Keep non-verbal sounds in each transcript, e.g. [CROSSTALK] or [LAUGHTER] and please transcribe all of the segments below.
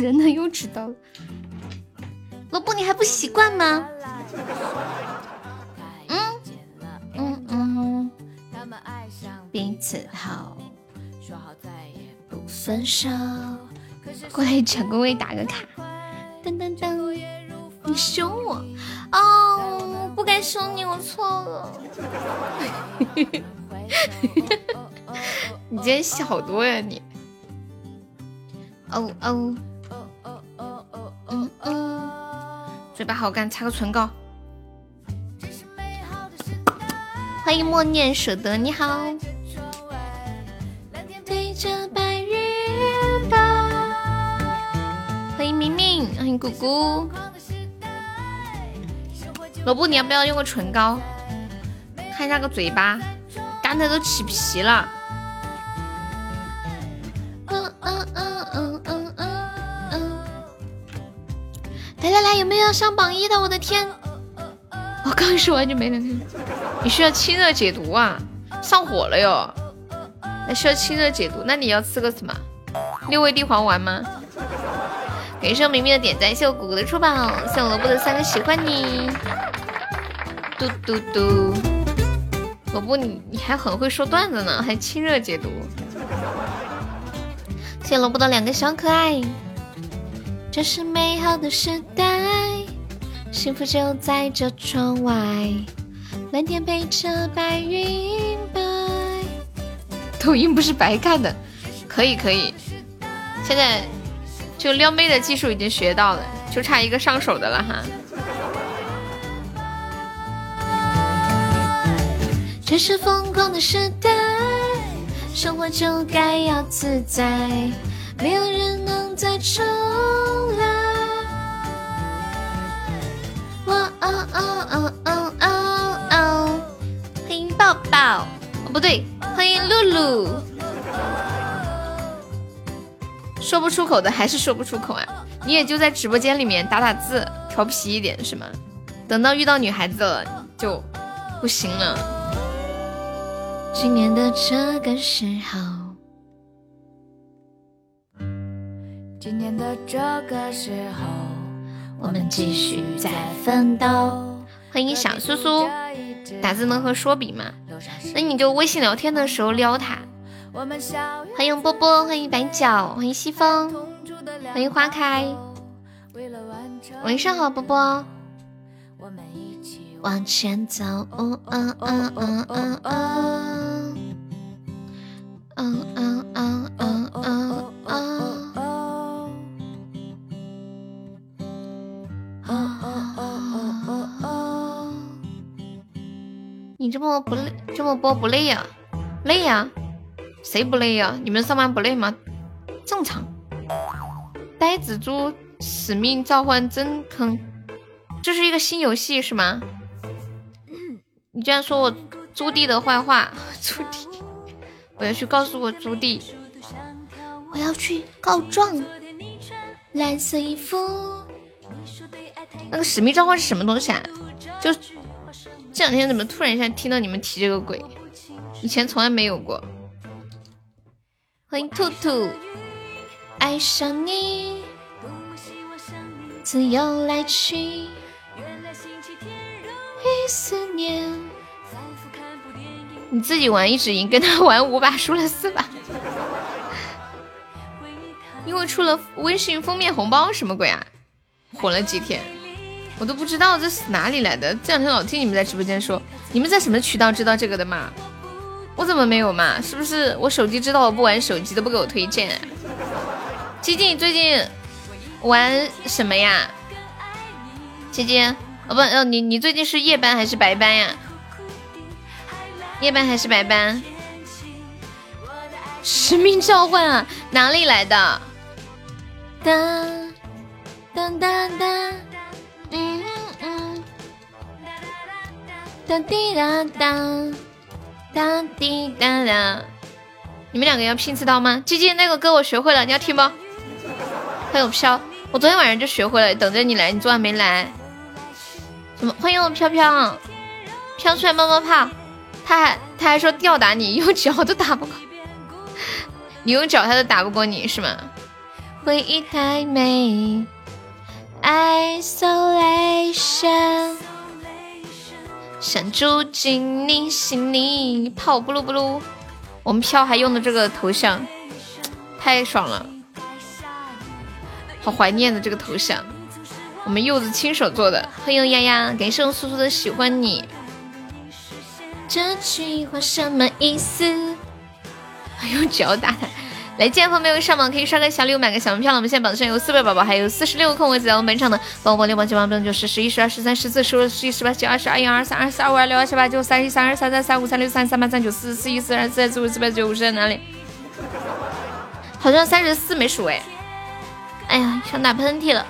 人呢又迟到了，萝卜你还不习惯吗？嗯嗯嗯，彼此好，说好。再也不分手。过来抢个位打个卡，噔噔噔，你凶我哦，不该凶你，我错了。你今天戏好多呀你。哦哦。嗯嗯，嘴巴好干，擦个唇膏。欢迎默念舍得，你好。欢迎明明，欢迎姑姑。萝卜，你要不要用个唇膏？看一下个嘴巴，干的都起皮了。要上榜一的？我的天，我刚说完就没了。你需要清热解毒啊，上火了哟。那需要清热解毒，那你要吃个什么？六味地黄丸吗？感谢明明的点赞，谢我谷谷的出宝，谢我萝卜的三个喜欢你。嘟嘟嘟，萝卜你你还很会说段子呢，还清热解毒。谢萝卜的两个小可爱。这是美好的时代，幸福就在这窗外，蓝天陪着白云白。抖音不是白看的，可以可以。现在就撩妹的技术已经学到了，就差一个上手的了哈。这是疯狂的时代，生活就该要自在，没有人能再重来。哦哦哦哦哦哦哦！欢迎抱抱，哦不对，欢迎露露。说不出口的还是说不出口啊！你也就在直播间里面打打字，调皮一点是吗？等到遇到女孩子了就不行了。今年的这个时候，今年的这个时候。我们继续在奋斗。欢迎小苏苏，打字能和说比吗？那你就微信聊天的时候撩他。欢迎波波，欢迎白脚，欢迎西风，欢迎花开。晚上好，波波。往前走，嗯嗯嗯嗯嗯嗯，嗯嗯嗯你这么不累，这么播不累呀？累呀？谁不累呀？你们上班不累吗？正常。呆子猪使命召唤真坑，这是一个新游戏是吗？你居然说我朱棣的坏话，[LAUGHS] 朱棣，我要去告诉我朱棣，我要去告状。蓝色衣服，那个使命召唤是什么东西啊？就。这两天怎么突然一下听到你们提这个鬼？以前从来没有过。欢迎兔兔，爱上你，自由来去，一思念。你自己玩一直赢，跟他玩五把输了四把。[LAUGHS] 因为出了微信封面红包，什么鬼啊？火了几天。我都不知道这是哪里来的，这两天老听你们在直播间说，你们在什么渠道知道这个的嘛？我怎么没有嘛？是不是我手机知道我不玩手机都不给我推荐？基金最近玩什么呀？基金，哦不，哦你你最近是夜班还是白班呀？夜班还是白班？使命召唤啊，哪里来的？当当当当。嗯嗯，哒滴哒哒，哒滴哒哒。你们两个要拼刺刀吗？鸡鸡那个歌我学会了，你要听不？欢迎飘，我昨天晚上就学会了，等着你来，你昨晚没来。怎么？欢迎我飘飘，飘出来冒冒泡。他还他还说吊打你，用脚都打不过。[LAUGHS] 你用脚他都打不过你是吗？回忆太美，isolation，想住进你心里，跑不噜不噜。我们飘还用的这个头像，太爽了，好怀念的这个头像，我们柚子亲手做的。欢迎丫丫，感谢我苏苏的喜欢你。这句话什么意思？用脚打他。来，见朋友没有上榜可以刷个小礼物，买个小门票了。我们现在榜上有四位宝宝，还有四十六个空位子在我们本场的宝宝六八七八八九十十一十二十三十四十五十六十八十九二十二一二二三二四二五二六二七八九三一三二三三三五三六三三八三九四四一四二四三四五四八九五十在哪里？好像三十四没数哎。哎呀，想打喷嚏了。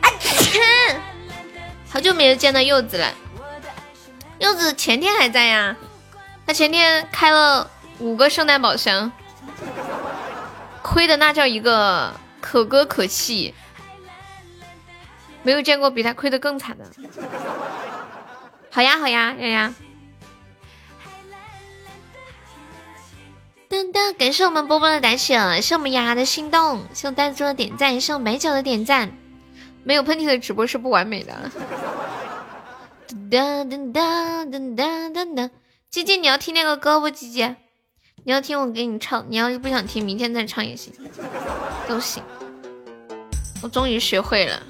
啊！好久没有见到柚子了。柚子前天还在呀，他前天开了。五个圣诞宝箱，亏的那叫一个可歌可泣，没有见过比他亏的更惨的。好呀好呀丫丫！噔噔，感谢我们波波的打赏，谢我们丫丫的心动，谢我呆子的点赞，谢我美酒的点赞。没有喷嚏的直播是不完美的。噔噔噔噔噔噔噔，鸡鸡，你要听那个歌不？鸡鸡。你要听我给你唱，你要是不想听，明天再唱也行，都行。我终于学会了，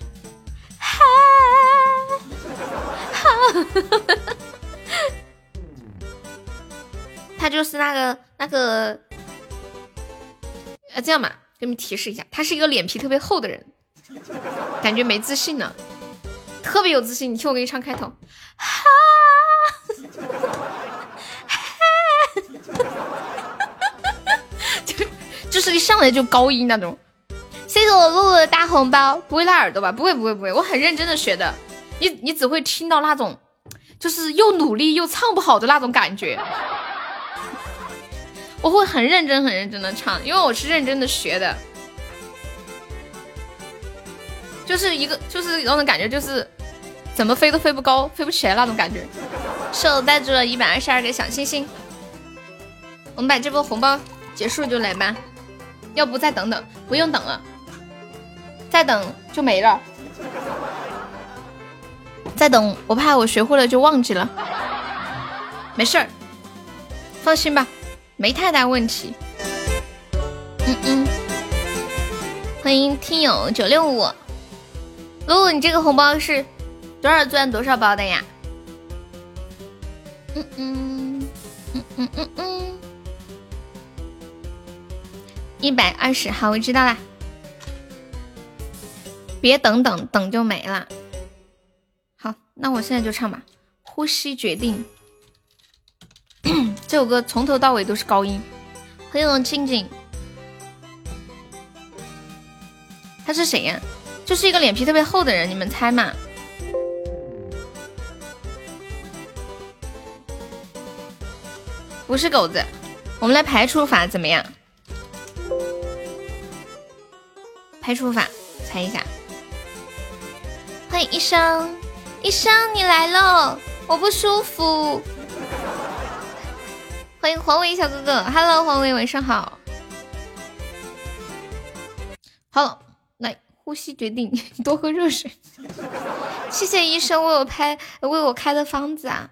哈，[LAUGHS] 他就是那个那个，啊，这样吧，给你们提示一下，他是一个脸皮特别厚的人，感觉没自信呢，特别有自信。你听我给你唱开头，哈。[LAUGHS] 就是一上来就高音那种，谢谢我露露的大红包，不会拉耳朵吧？不会不会不会，我很认真的学的。你你只会听到那种，就是又努力又唱不好的那种感觉。我会很认真很认真的唱，因为我是认真的学的。就是一个就是那种感觉，就是怎么飞都飞不高，飞不起来那种感觉。手带住了一百二十二个小星星，我们把这波红包结束就来吧。要不再等等，不用等了，再等就没了。再等，我怕我学会了就忘记了。没事儿，放心吧，没太大问题。嗯嗯，欢迎听友九六五，露露，你这个红包是多少钻多少包的呀？嗯嗯嗯嗯嗯嗯。一百二十，好，我知道啦。别等等等就没了。好，那我现在就唱吧。呼吸决定。[CLEARS THROAT] 这首歌从头到尾都是高音。欢迎静静。他是谁呀？就是一个脸皮特别厚的人，你们猜嘛？不是狗子。我们来排除法怎么样？排除法，猜一下。欢迎医生，医生你来了，我不舒服。欢迎黄伟小哥哥，Hello，黄伟晚上好。好，来呼吸决定，[LAUGHS] 多喝热水。谢谢医生为我拍为我开的方子啊。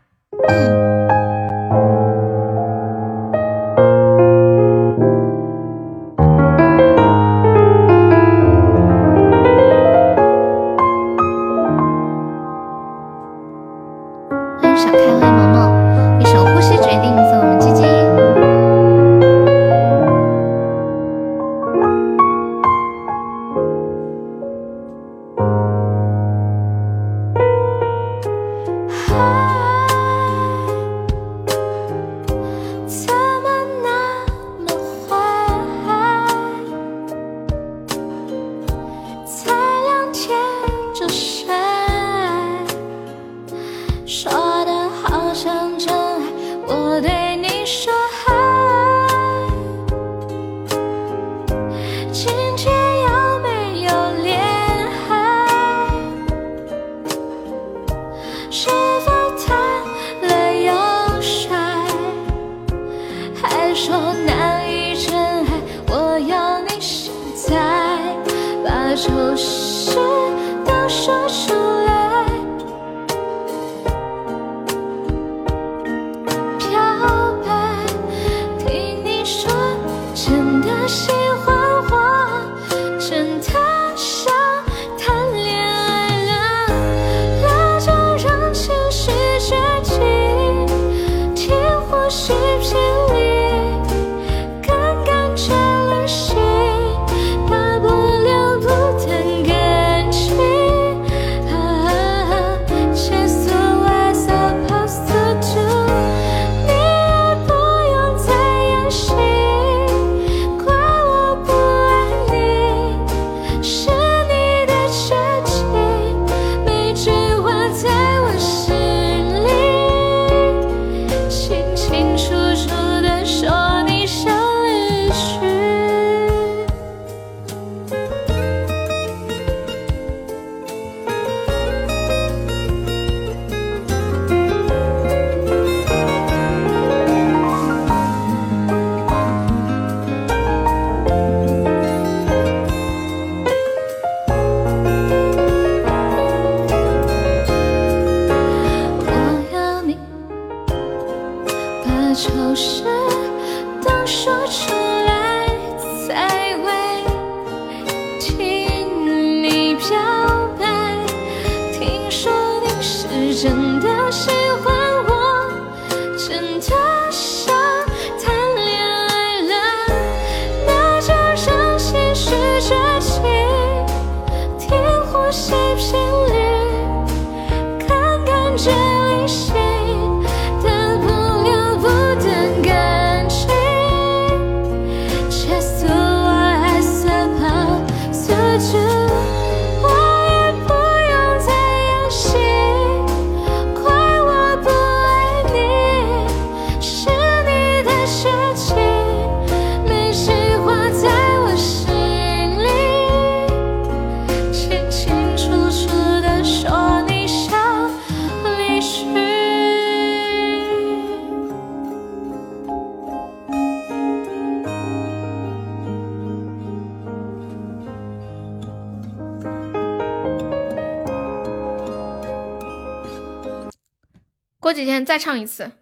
再唱一次，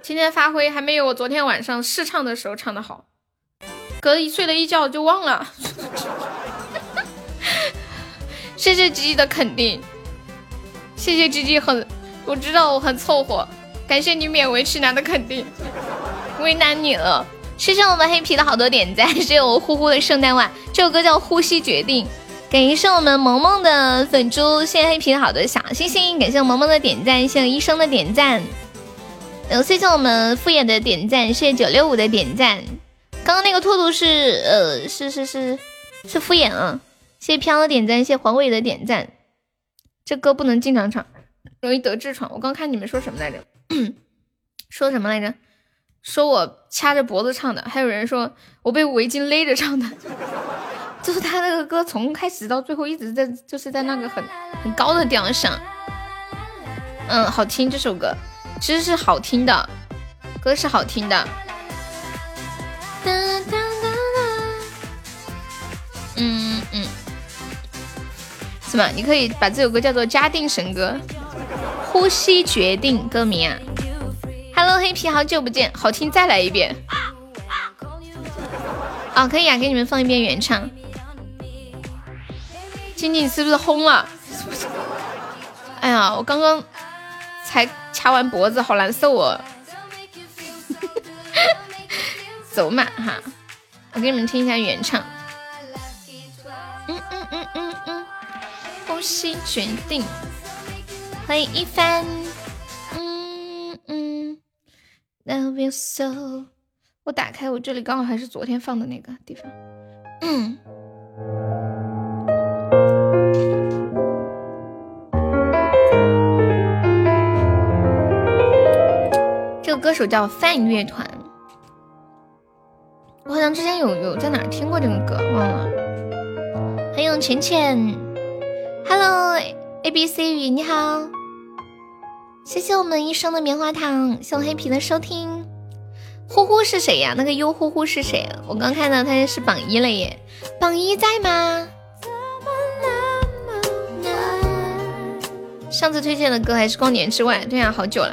今天发挥还没有我昨天晚上试唱的时候唱的好，隔一睡了一觉就忘了。[LAUGHS] 谢谢吉吉的肯定，谢谢吉吉很，我知道我很凑合，感谢你勉为其难的肯定，为难你了。谢谢我们黑皮的好多点赞，谢谢我呼呼的圣诞袜，这首歌叫《呼吸决定》。感谢我们萌萌的粉猪，谢谢黑皮的好多小星星，感谢萌萌的点赞，谢谢医生的点赞，嗯，谢谢我们敷衍的点赞，谢谢九六五的点赞。刚刚那个兔兔是呃是是是是敷衍啊，谢谢飘的点赞，谢谢黄伟的点赞。这歌不能经常唱，容易得痔疮。我刚看你们说什么来着？[CLEARS THROAT] 说什么来着？说我掐着脖子唱的，还有人说我被围巾勒着唱的。就是他那个歌从开始到最后一直在就是在那个很很高的调上，嗯，好听这首歌，其实是好听的，歌是好听的。嗯嗯，是吗？你可以把这首歌叫做《嘉定神歌》，呼吸决定歌名啊。Hello，黑皮，好久不见，好听，再来一遍。啊，可以啊，给你们放一遍原唱。静静是不是轰了？哎呀，我刚刚才掐完脖子，好难受哦。[LAUGHS] 走嘛哈，我给你们听一下原唱。嗯嗯嗯嗯嗯，呼吸决定。欢迎一帆。嗯嗯，Love you so。我打开我这里刚好还是昨天放的那个地方。嗯。这个歌手叫范乐团，我好像之前有有在哪儿听过这个歌，忘了。欢迎浅浅，Hello A B C 雨你好，谢谢我们一生的棉花糖，谢我黑皮的收听。呼呼是谁呀？那个优呼呼是谁？我刚看到他是榜一了耶，榜一在吗？上次推荐的歌还是《光年之外》，对呀，好久了。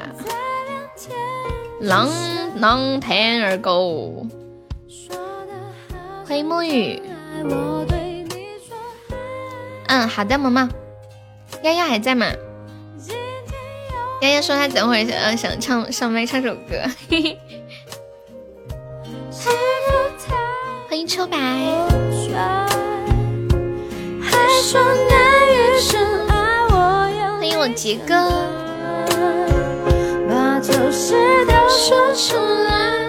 浪浪天儿狗，欢迎沐雨。嗯，好的，萌萌。丫丫还在吗？丫丫说她等会儿呃想唱上麦唱首歌。[LAUGHS] 欢迎秋白。欢迎我杰哥。就是都说出来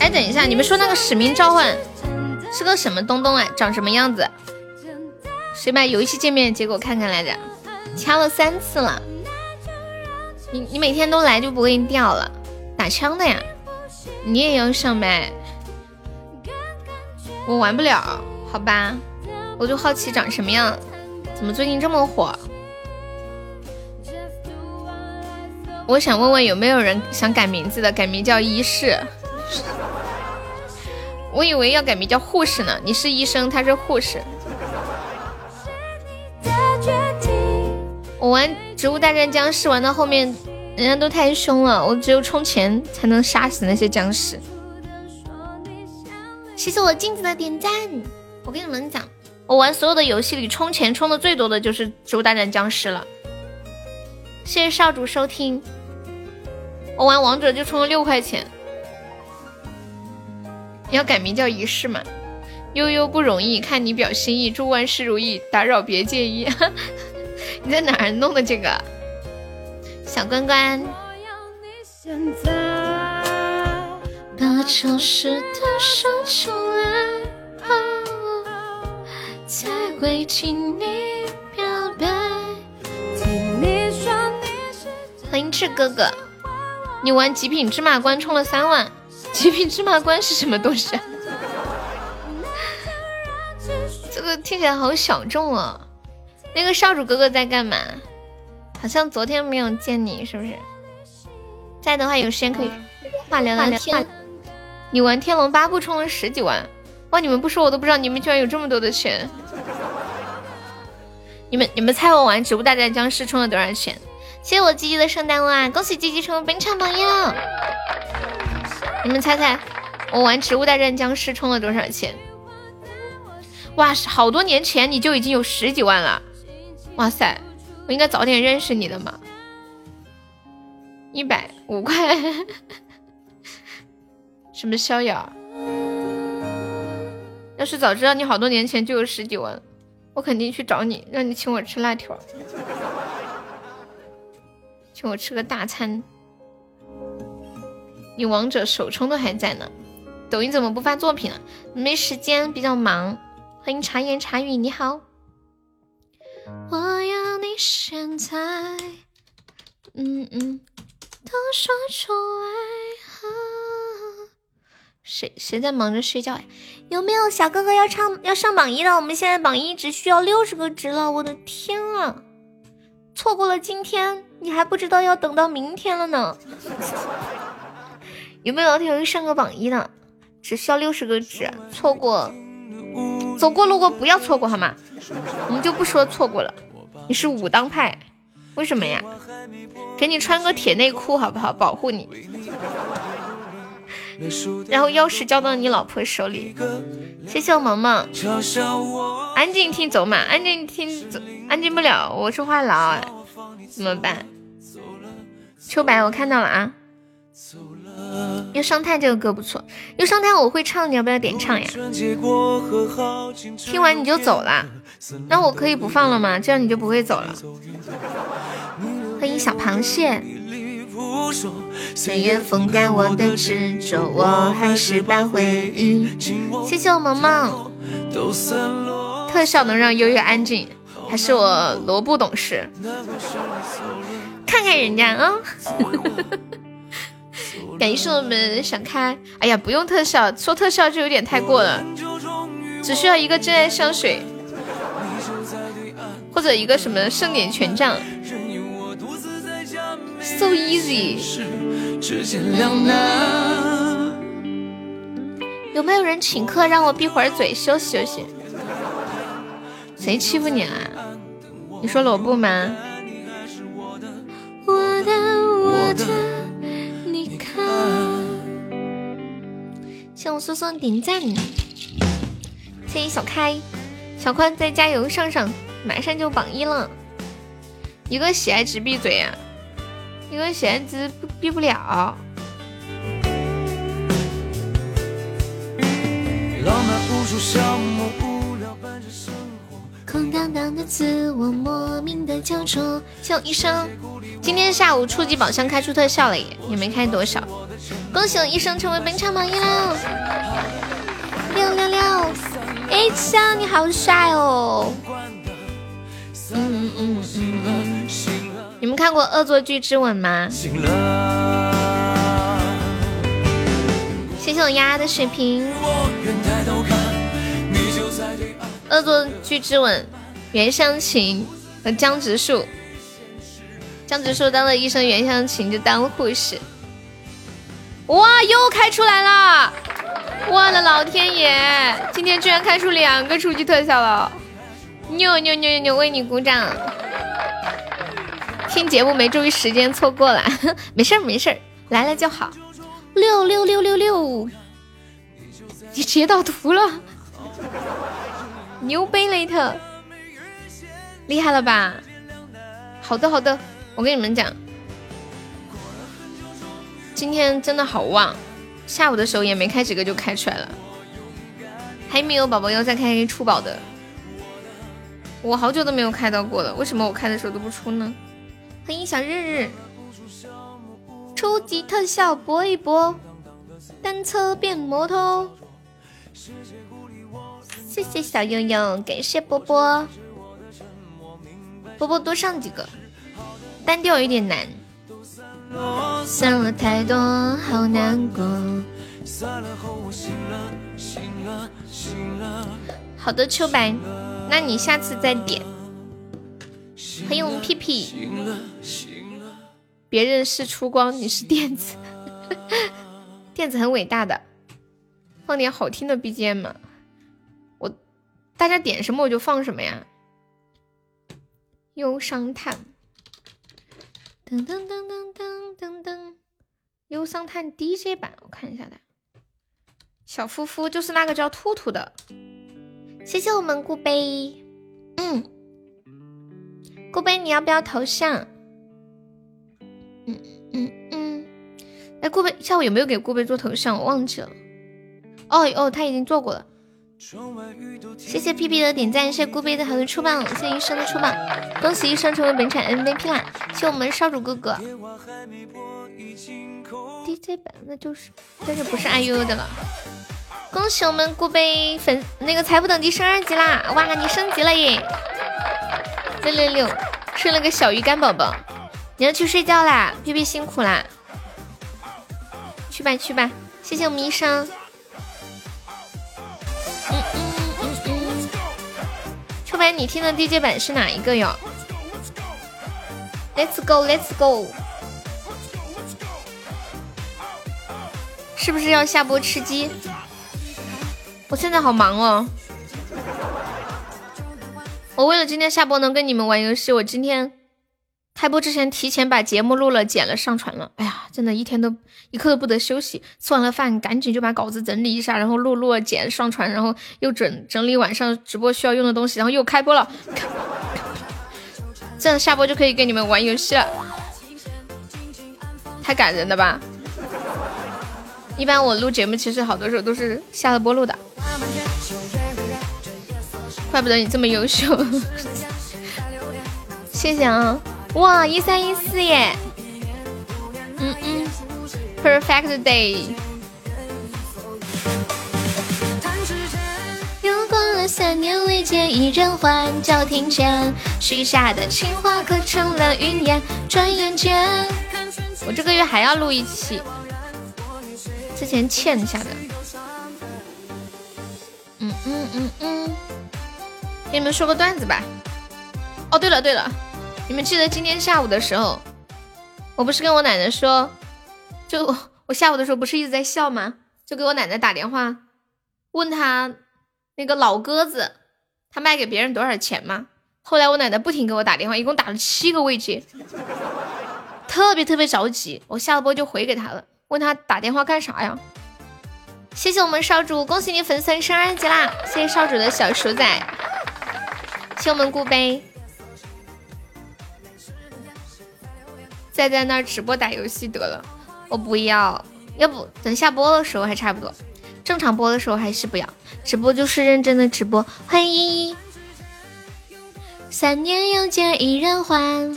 哎，等一下，你们说那个使命召唤是个什么东东哎？长什么样子？谁把游戏界面结果看看来着？掐了三次了。你你每天都来就不会掉了？打枪的呀？你也要上麦？我玩不了，好吧？我就好奇长什么样，怎么最近这么火？我想问问有没有人想改名字的，改名叫一世。我以为要改名叫护士呢，你是医生，他是护士。我玩《植物大战僵尸》玩到后面，人家都太凶了，我只有充钱才能杀死那些僵尸。谢谢我镜子的点赞。我跟你们讲，我玩所有的游戏里充钱充的最多的就是《植物大战僵尸》了。谢谢少主收听。我玩王者就充了六块钱。你要改名叫仪式吗？悠悠不容易，看你表心意，祝万事如意，打扰别介意。[LAUGHS] 你在哪儿弄的这个？小关关。把丑事都说出来，会请你表白。欢迎赤哥哥，你玩极品芝麻官充了三万，[LAUGHS] 极品芝麻官是什么东西？[LAUGHS] 这个听起来好小众啊。那个少主哥哥在干嘛？好像昨天没有见你，是不是？在的话有时间可以话聊聊天。你玩天龙八部充了十几万，哇！你们不说我都不知道你们居然有这么多的钱。你们你们猜我玩植物大战僵尸充了多少钱？谢谢我鸡鸡的圣诞袜，恭喜鸡鸡成为本场榜样。你们猜猜我玩植物大战僵尸充了多少钱？哇，好多年前你就已经有十几万了。哇塞，我应该早点认识你的嘛！一百五块，[LAUGHS] 什么逍遥？要是早知道你好多年前就有十几万，我肯定去找你，让你请我吃辣条，请我吃个大餐。你王者首充都还在呢，抖音怎么不发作品了？没时间，比较忙。欢迎茶言茶语，你好。我要你现在，嗯嗯，都说出来。谁谁在忙着睡觉呀？有没有小哥哥要唱要上榜一的？我们现在榜一只需要六十个值了，我的天啊！错过了今天，你还不知道要等到明天了呢。[LAUGHS] 有没有老铁会上个榜一的？只需要六十个值，错过。走过路过不要错过好吗？我们就不说错过了。你是武当派，为什么呀？给你穿个铁内裤好不好？保护你。然后钥匙交到你老婆手里。谢谢我萌萌。安静听走马，安静听走，安静不了，我是话痨，怎么办？秋白，我看到了啊。忧伤叹这个歌不错，忧伤叹我会唱，你要不要点唱呀？听完你就走了，那我可以不放了吗？这样你就不会走了。欢迎小螃蟹。岁月风干我的执着，我还是把回忆。谢谢我萌萌。特效能让悠悠安静，还是我罗布懂事？看看人家啊。感谢我们想开，哎呀，不用特效，说特效就有点太过了，只需要一个真爱香水，或者一个什么盛典权杖 So easy。有没有人请客让我闭会儿嘴休息休息？谁欺负你了？你说罗布吗？我的我的，你看。谢我苏苏点赞，谢谢小开，小宽再加油上上，马上就榜一了，一个喜爱直闭嘴呀！一个喜爱值闭不了。空荡荡的自我，莫名的焦灼。叫医生，今天下午初级宝箱开出特效了耶，也没开多少。恭喜我医生成为本场榜一了！六六六！哎，香你好帅哦！嗯嗯嗯嗯。你们看过《恶作剧之吻》吗？谢谢我丫丫的水瓶。恶作剧之吻，袁湘琴和江直树，江直树当了医生，袁湘琴就当了护士。哇，又开出来了！我的老天爷，今天居然开出两个初级特效了！牛牛牛牛牛，为你鼓掌！听节目没注意时间，错过了，[LAUGHS] 没事儿没事儿，来了就好。六六六六六，你截到图了。牛贝雷特，厉害了吧？好的好的，我跟你们讲，今天真的好旺，下午的时候也没开几个就开出来了，还没有宝宝要再开出宝的，我好久都没有开到过了，为什么我开的时候都不出呢？欢迎小日日，初级特效搏一搏，单车变摩托。谢谢小悠悠，感谢波波，波波多上几个，单调有点难。散了太多，好难过。好的，秋白，那你下次再点。欢迎我们屁屁，别人是出光，你是电子，[LAUGHS] 电子很伟大的。放点好听的 BGM 嘛。大家点什么我就放什么呀。忧伤叹，噔噔噔噔噔噔噔，忧伤叹 DJ 版，我看一下的。小夫夫就是那个叫兔兔的。谢谢我们顾杯，嗯，顾杯你要不要头像？嗯嗯嗯，哎，顾杯下午有没有给顾杯做头像？我忘记了。哦哦，他已经做过了。谢谢屁屁的点赞，谢谢顾杯的好的出棒，谢谢医生的出棒，恭喜医生成为本场 MVP 啦！谢我们少主哥哥。DJ 版那就是，但是不是 IU 的了。恭喜我们顾杯粉那个财富等级升二级啦！哇，你升级了耶！六六六，生了个小鱼干宝宝，你要去睡觉啦，屁屁辛苦啦，去吧去吧，谢谢我们医生。秋白，你听的 DJ 版是哪一个哟？Let's go，Let's go，是不是要下播吃鸡？我现在好忙哦，我为了今天下播能跟你们玩游戏，我今天开播之前提前把节目录了、剪了、上传了。哎呀，真的一天都一刻都不得休息。吃完了饭，赶紧就把稿子整理一下，然后录录、剪、上传，然后又整整理晚上直播需要用的东西，然后又开播了。这样下播就可以跟你们玩游戏了，太感人了吧！一般我录节目，其实好多时候都是下了播录的。怪不得你这么优秀，谢谢啊！哇，一三一四耶！嗯嗯，perfect day。又过了三年未见一人还，叫庭前许下的情话可成了云烟。转眼间，我这个月还要录一期，之前欠下的。嗯嗯嗯嗯，给你们说个段子吧。哦，对了对了，你们记得今天下午的时候，我不是跟我奶奶说，就 [LAUGHS] 我下午的时候不是一直在笑吗？就给我奶奶打电话，问她那个老鸽子，他卖给别人多少钱吗？后来我奶奶不停给我打电话，一共打了七个未接，特别特别着急。我下了播就回给她了，问她打电话干啥呀？谢谢我们少主，恭喜你粉丝升二级啦！谢谢少主的小鼠仔，谢我们顾杯。再在那儿直播打游戏得了，我不要，要不等下播的时候还差不多，正常播的时候还是不要，直播就是认真的直播。欢迎依依，三年又见一人还，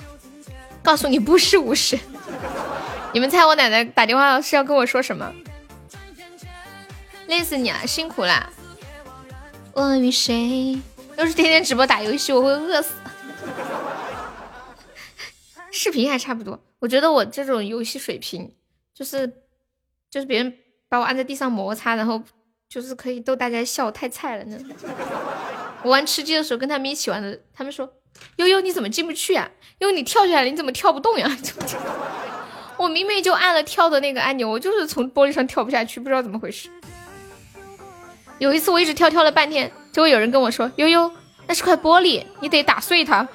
告诉你不是五十，[LAUGHS] 你们猜我奶奶打电话是要跟我说什么？累死你了，辛苦啦！我与谁？要是天天直播打游戏，我会饿死。[LAUGHS] 视频还差不多。我觉得我这种游戏水平，就是就是别人把我按在地上摩擦，然后就是可以逗大家笑，太菜了呢。我玩吃鸡的时候跟他们一起玩的，他们说悠悠你怎么进不去啊？因为你跳下来你怎么跳不动呀？[LAUGHS] 我明明就按了跳的那个按钮，我就是从玻璃上跳不下去，不知道怎么回事。有一次我一直跳跳了半天，结果有人跟我说悠悠那是块玻璃，你得打碎它。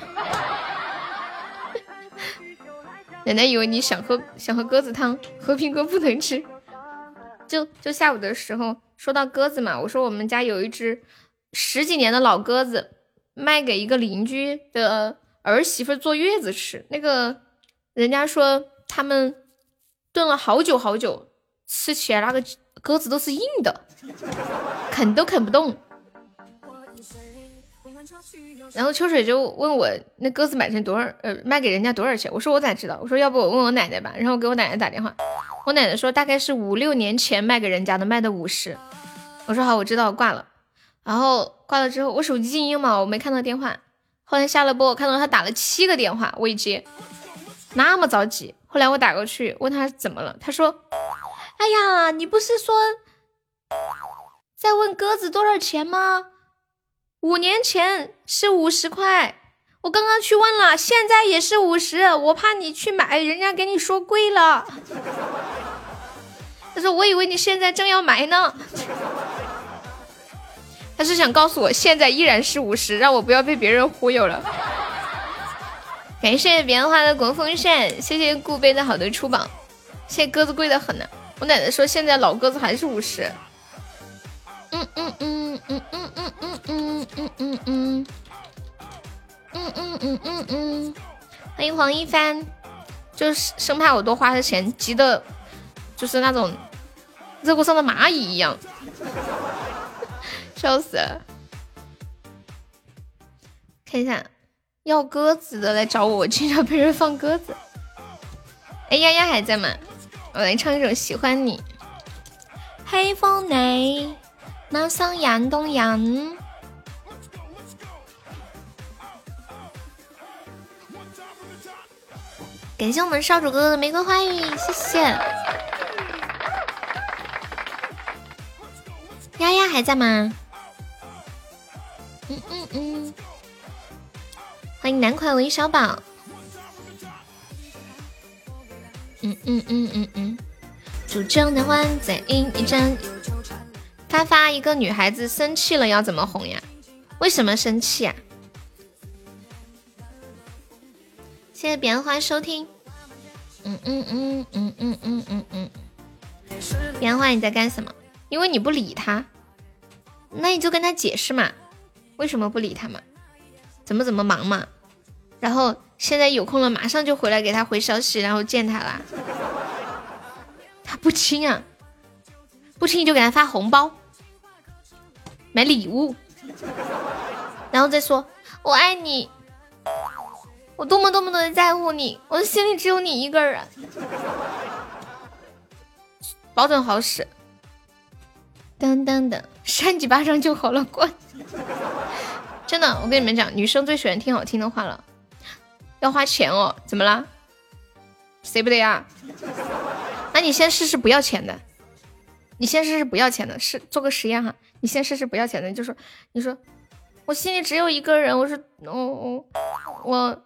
[LAUGHS] 奶奶以为你想喝想喝鸽子汤，和平鸽不能吃。就就下午的时候说到鸽子嘛，我说我们家有一只十几年的老鸽子，卖给一个邻居的儿媳妇坐月子吃。那个人家说他们炖了好久好久，吃起来那个鸽子都是硬的，啃都啃不动。然后秋水就问我那鸽子买成多少？呃，卖给人家多少钱？我说我咋知道？我说要不我问我奶奶吧。然后给我奶奶打电话，我奶奶说大概是五六年前卖给人家的，卖的五十。我说好，我知道，挂了。然后挂了之后，我手机静音嘛，我没看到电话。后来下了播，我看到他打了七个电话未接，那么着急。后来我打过去问他怎么了，他说：“哎呀，你不是说在问鸽子多少钱吗？”五年前是五十块，我刚刚去问了，现在也是五十。我怕你去买，人家给你说贵了。他说：“我以为你现在正要买呢。”他是想告诉我，现在依然是五十，让我不要被别人忽悠了。感谢彼岸花的国风扇，谢谢顾贝的好的出榜，谢谢鸽子贵的很呢。我奶奶说，现在老鸽子还是五十。嗯嗯嗯嗯嗯嗯嗯嗯嗯嗯嗯嗯嗯嗯，欢迎黄一帆，就是生怕我多花的钱，急的就是那种热锅上的蚂蚁一样。笑死了。看一下，要鸽子的来找我，经常被人放鸽子。哎呀呀，还在吗？我来唱一首喜欢你。黑，风来，猫山杨东阳。感谢我们少主哥哥的玫瑰花语，谢谢。丫丫还在吗？嗯嗯嗯，欢迎男款韦小宝。嗯嗯嗯嗯嗯，煮酒难欢，再饮一盏。发发，一个女孩子生气了要怎么哄呀？为什么生气啊？谢谢彼岸花收听。嗯嗯嗯嗯嗯嗯嗯嗯。彼岸花你在干什么？因为你不理他，那你就跟他解释嘛，为什么不理他嘛？怎么怎么忙嘛？然后现在有空了，马上就回来给他回消息，然后见他啦。他不亲啊，不亲你就给他发红包。买礼物，然后再说我爱你，我多么多么的在乎你，我的心里只有你一个人，保准好使。噔噔噔，扇几巴掌就好了，滚！真的，我跟你们讲，女生最喜欢听好听的话了。要花钱哦，怎么了？谁不得呀？那你先试试不要钱的，你先试试不要钱的，试做个实验哈。你先试试不要钱的，就说你说我心里只有一个人，我说我我我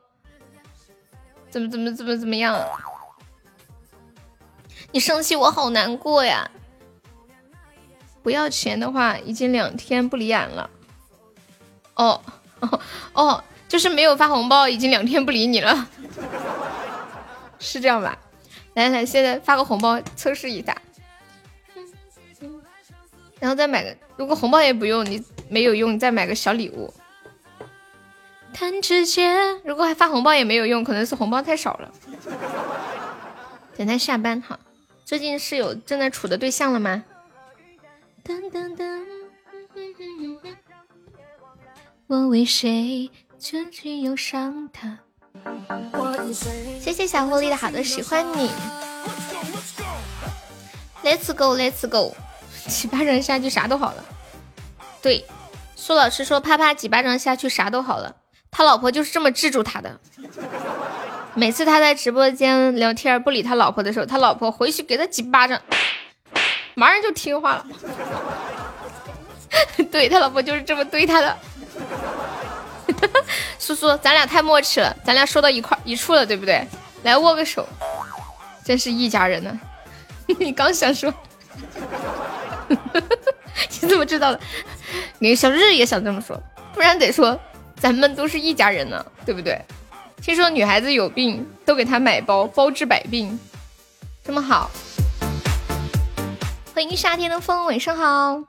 怎么怎么怎么怎么样？你生气我好难过呀！不要钱的话，已经两天不理俺了。哦哦哦，就是没有发红包，已经两天不理你了，[LAUGHS] 是这样吧？来来，现在发个红包测试一下。然后再买个，如果红包也不用，你没有用，你再买个小礼物。弹指间，如果还发红包也没有用，可能是红包太少了。等他下班哈。最近是有正在处的对象了吗？噔噔噔。我为谁曾经忧伤他？谢谢小狐狸的好的喜欢你。Let's go, Let's go，几巴掌下去啥都好了。对，苏老师说啪啪几巴掌下去啥都好了，他老婆就是这么治住他的。每次他在直播间聊天不理他老婆的时候，他老婆回去给他几巴掌，马上就听话了。[LAUGHS] 对他老婆就是这么对他的。[LAUGHS] 苏苏，咱俩太默契了，咱俩说到一块一处了，对不对？来握个手，真是一家人呢。[LAUGHS] 你刚想说，你怎么知道的？你小日也想这么说，不然得说咱们都是一家人呢，对不对？听说女孩子有病都给她买包，包治百病，这么好。欢迎夏天的风，晚上好。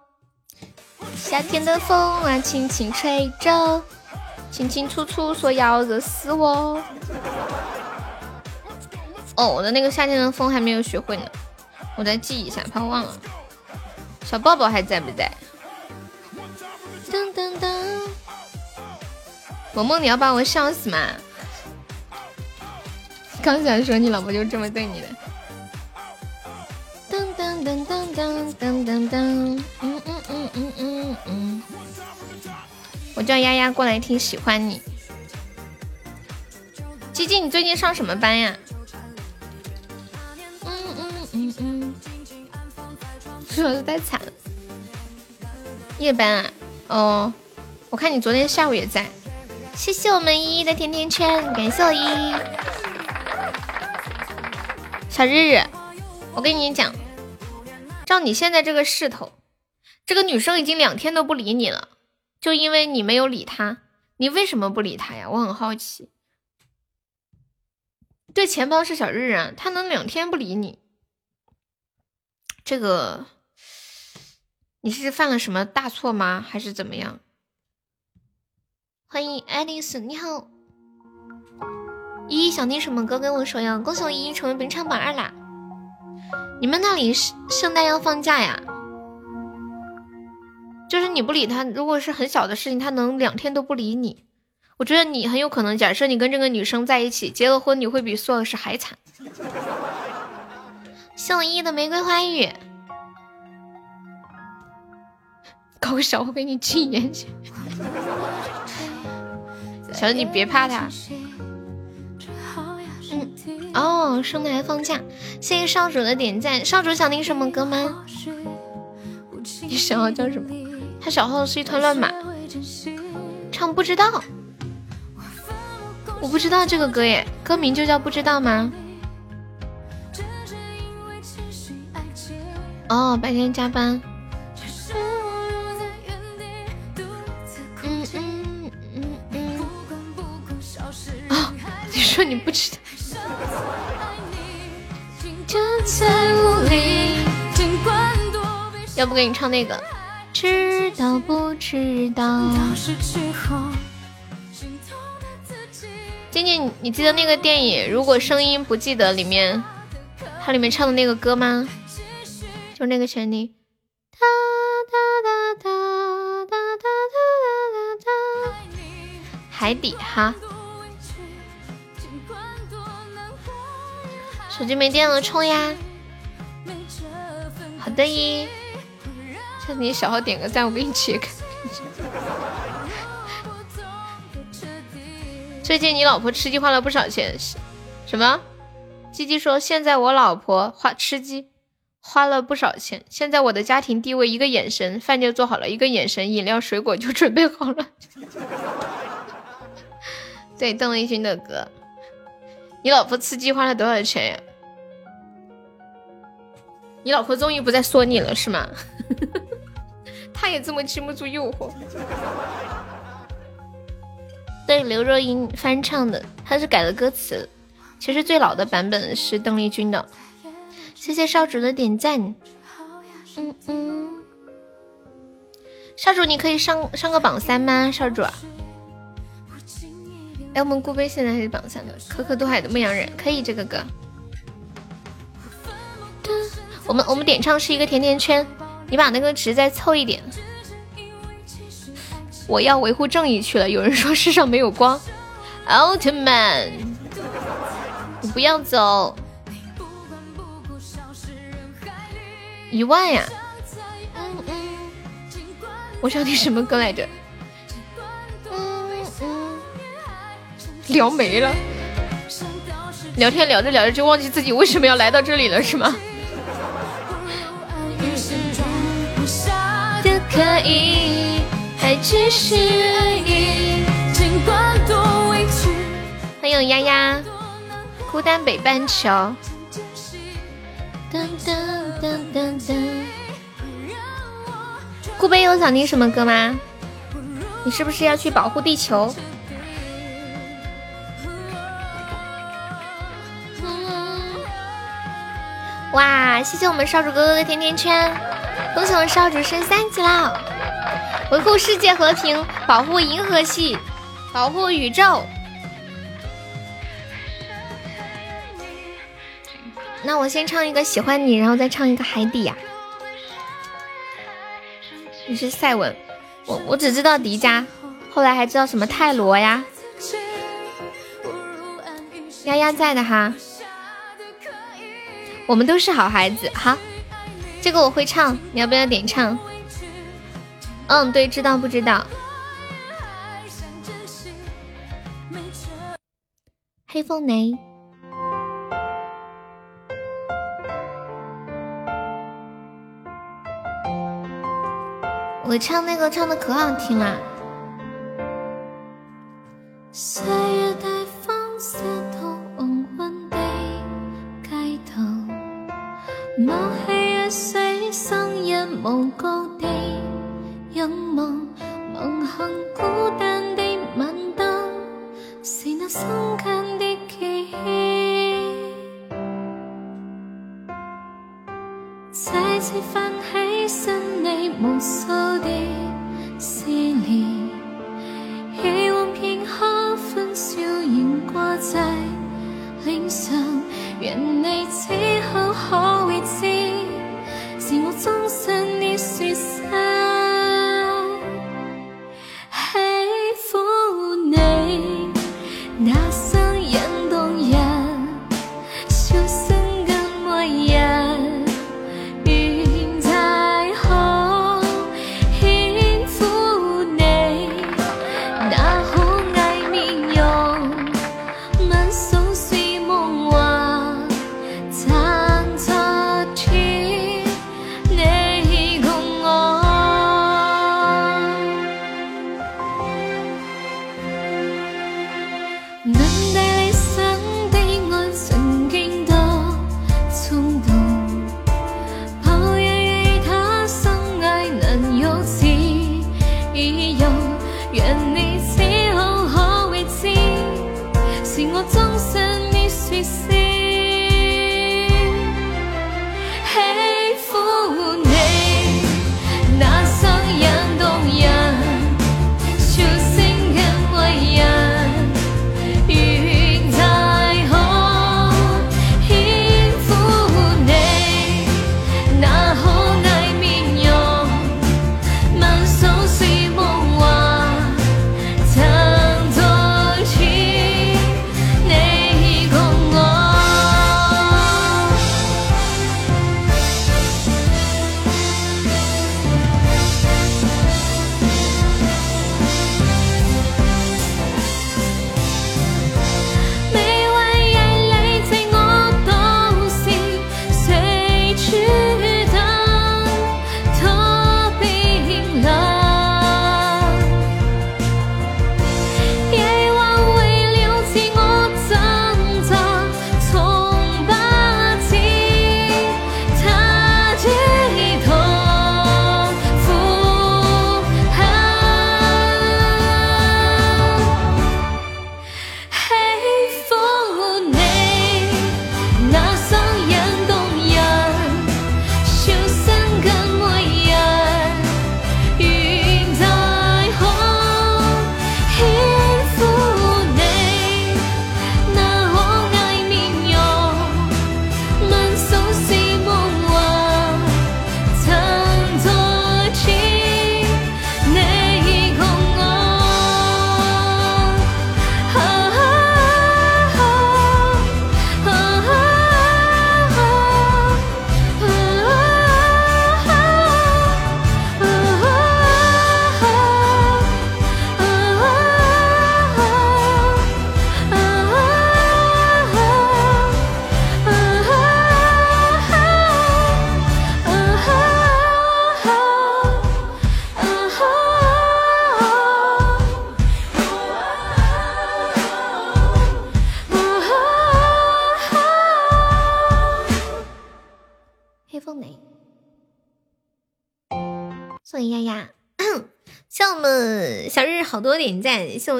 夏天的风啊，轻轻吹着，清清楚楚说要热死我。哦，我的那个夏天的风还没有学会呢。我再记一下，怕忘了。小抱抱还在不在？噔噔噔！萌萌，你要把我笑死吗？刚想说你老婆就这么对你的。噔噔噔噔噔噔噔噔！嗯嗯嗯嗯嗯嗯。我叫丫丫过来听，喜欢你。鸡鸡，你最近上什么班呀？嗯嗯嗯嗯主要是太惨了，夜班啊，哦，我看你昨天下午也在，谢谢我们依依的甜甜圈，感谢我依依，小日日，我跟你讲，照你现在这个势头，这个女生已经两天都不理你了，就因为你没有理她，你为什么不理她呀？我很好奇。对，钱包是小日啊，他能两天不理你，这个。你是犯了什么大错吗？还是怎么样？欢迎爱丽丝，你好。依依想听什么歌跟我说呀？恭喜我依依成为本场榜二啦！你们那里是圣诞要放假呀？就是你不理他，如果是很小的事情，他能两天都不理你。我觉得你很有可能，假设你跟这个女生在一起，结了婚，你会比苏老师还惨。[LAUGHS] 谢我依依的玫瑰花语。搞笑，我给你禁言去。[LAUGHS] 小子，你别怕他。嗯，哦，圣诞还放假，谢谢少主的点赞。少主想听什么歌吗？你小号叫什么？他小号是一团乱码，唱不知道。我不知道这个歌耶，歌名就叫不知道吗？哦，白天加班。说你不知道，要不给你唱那个？知道不知道？静静，你记得那个电影《如果声音不记得》里面，它里面唱的那个歌吗？就那个旋律，哒哒哒哒哒哒哒哒哒，海底哈。手机没电了，充呀！好的咦，下次你小号点个赞，我给你切开。[LAUGHS] 最近你老婆吃鸡花了不少钱，什么？鸡鸡说现在我老婆花吃鸡花了不少钱，现在我的家庭地位一个眼神饭就做好了，一个眼神饮料水果就准备好了。[LAUGHS] 对，邓丽君的歌。你老婆吃鸡花了多少钱呀？你老婆终于不再说你了是吗？[LAUGHS] 他也这么经不住诱惑。对，刘若英翻唱的，他是改了歌词。其实最老的版本是邓丽君的。谢谢少主的点赞。嗯嗯。少主，你可以上上个榜三吗？少主。哎，我们顾杯现在还是榜三的，可可渡海的牧羊人可以这个歌。我们我们点唱是一个甜甜圈，你把那个值再凑一点。我要维护正义去了。有人说世上没有光，奥特曼，你不要走。一万呀！嗯嗯，我想听什么歌来着？聊没了，聊天聊着聊着就忘记自己为什么要来到这里了，是吗？欢迎丫丫，孤单北半球。顾北有想听什么歌吗？你是不是要去保护地球？哇！谢谢我们少主哥哥的甜甜圈，恭喜我们少主升三级了！维护世界和平，保护银河系，保护宇宙。那我先唱一个喜欢你，然后再唱一个海底呀。你是赛文，我我只知道迪迦，后来还知道什么泰罗呀。丫丫在的哈。我们都是好孩子，好，这个我会唱，你要不要点唱？嗯，对，知道不知道？黑凤梨，我唱那个唱的可好听了。默契一死，生一无高地仰望，梦行孤单的晚灯，是那心间的记忆。再次泛起新你无数的思念，希望片刻欢笑仍挂在脸上。愿你此刻可会知，是我终身的说声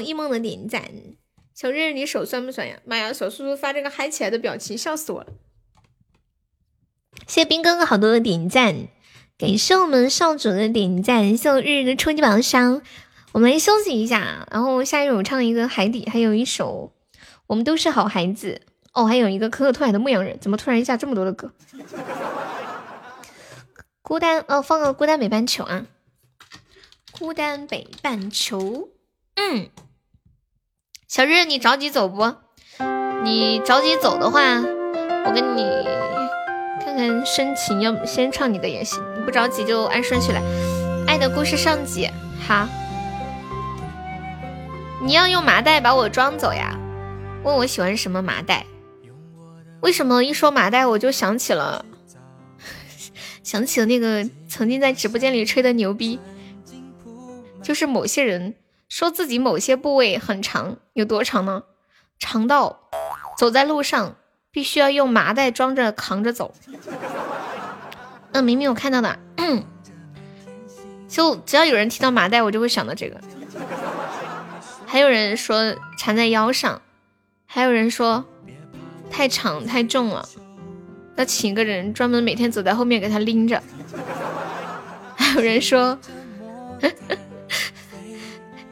一梦的点赞。小日日你手酸不酸呀？妈呀，小叔叔发这个嗨起来的表情，笑死我了。谢冰哥哥好多的点赞，感谢我们少主的点赞，谢我日日的初级宝箱。我们来休息一下，然后下一首唱一个海底，还有一首我们都是好孩子。哦，还有一个可可兔海的牧羊人，怎么突然一下这么多的歌？[LAUGHS] 孤单哦，放个孤单北半球啊！孤单北半球，嗯，小日你着急走不？你着急走的话，我跟你看看深情，要先唱你的也行。你不着急就按顺序来。爱的故事上集，好。你要用麻袋把我装走呀？问我喜欢什么麻袋？为什么一说麻袋我就想起了，[LAUGHS] 想起了那个曾经在直播间里吹的牛逼，就是某些人说自己某些部位很长，有多长呢？长到走在路上必须要用麻袋装着扛着走。嗯，明明我看到的，就只要有人提到麻袋，我就会想到这个。还有人说缠在腰上，还有人说。太长太重了，要请一个人专门每天走在后面给他拎着。[LAUGHS] 还有人说，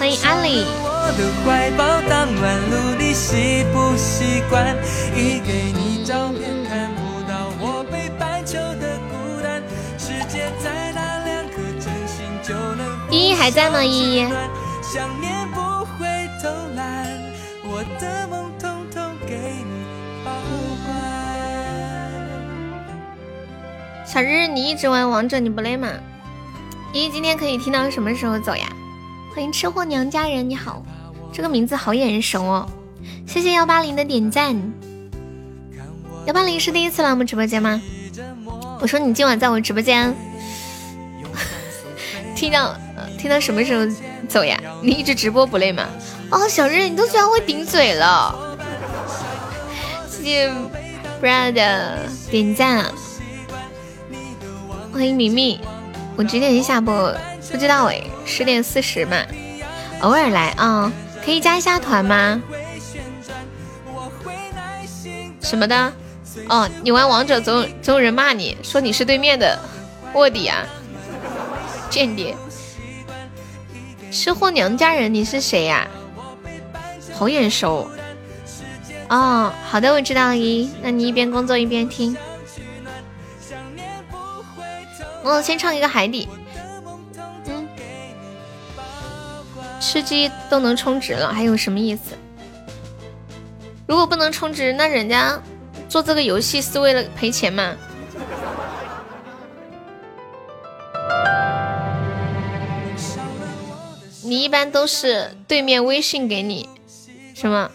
阿里。依依还在吗？依依。小日，你一直玩王者，你不累吗？依依今天可以听到什么时候走呀？欢迎吃货娘家人，你好，这个名字好眼熟哦。谢谢幺八零的点赞。幺八零是第一次来我们直播间吗？我说你今晚在我直播间，[LAUGHS] 听到听到什么时候走呀？你一直直播不累吗？哦，小日，你都居然会顶嘴了。谢谢 Brad 的点赞。欢迎明明，我几点下播？不知道哎，十点四十嘛，偶尔来啊，可以加一下团吗？什么的？哦，你玩王者总有总有人骂你说你是对面的卧底啊，间谍，吃货娘家人，你是谁呀？好眼熟。哦，好的，我知道了，一，那你一边工作一边听。我先唱一个海底，吃鸡都能充值了，还有什么意思？如果不能充值，那人家做这个游戏是为了赔钱吗？你一般都是对面微信给你什么？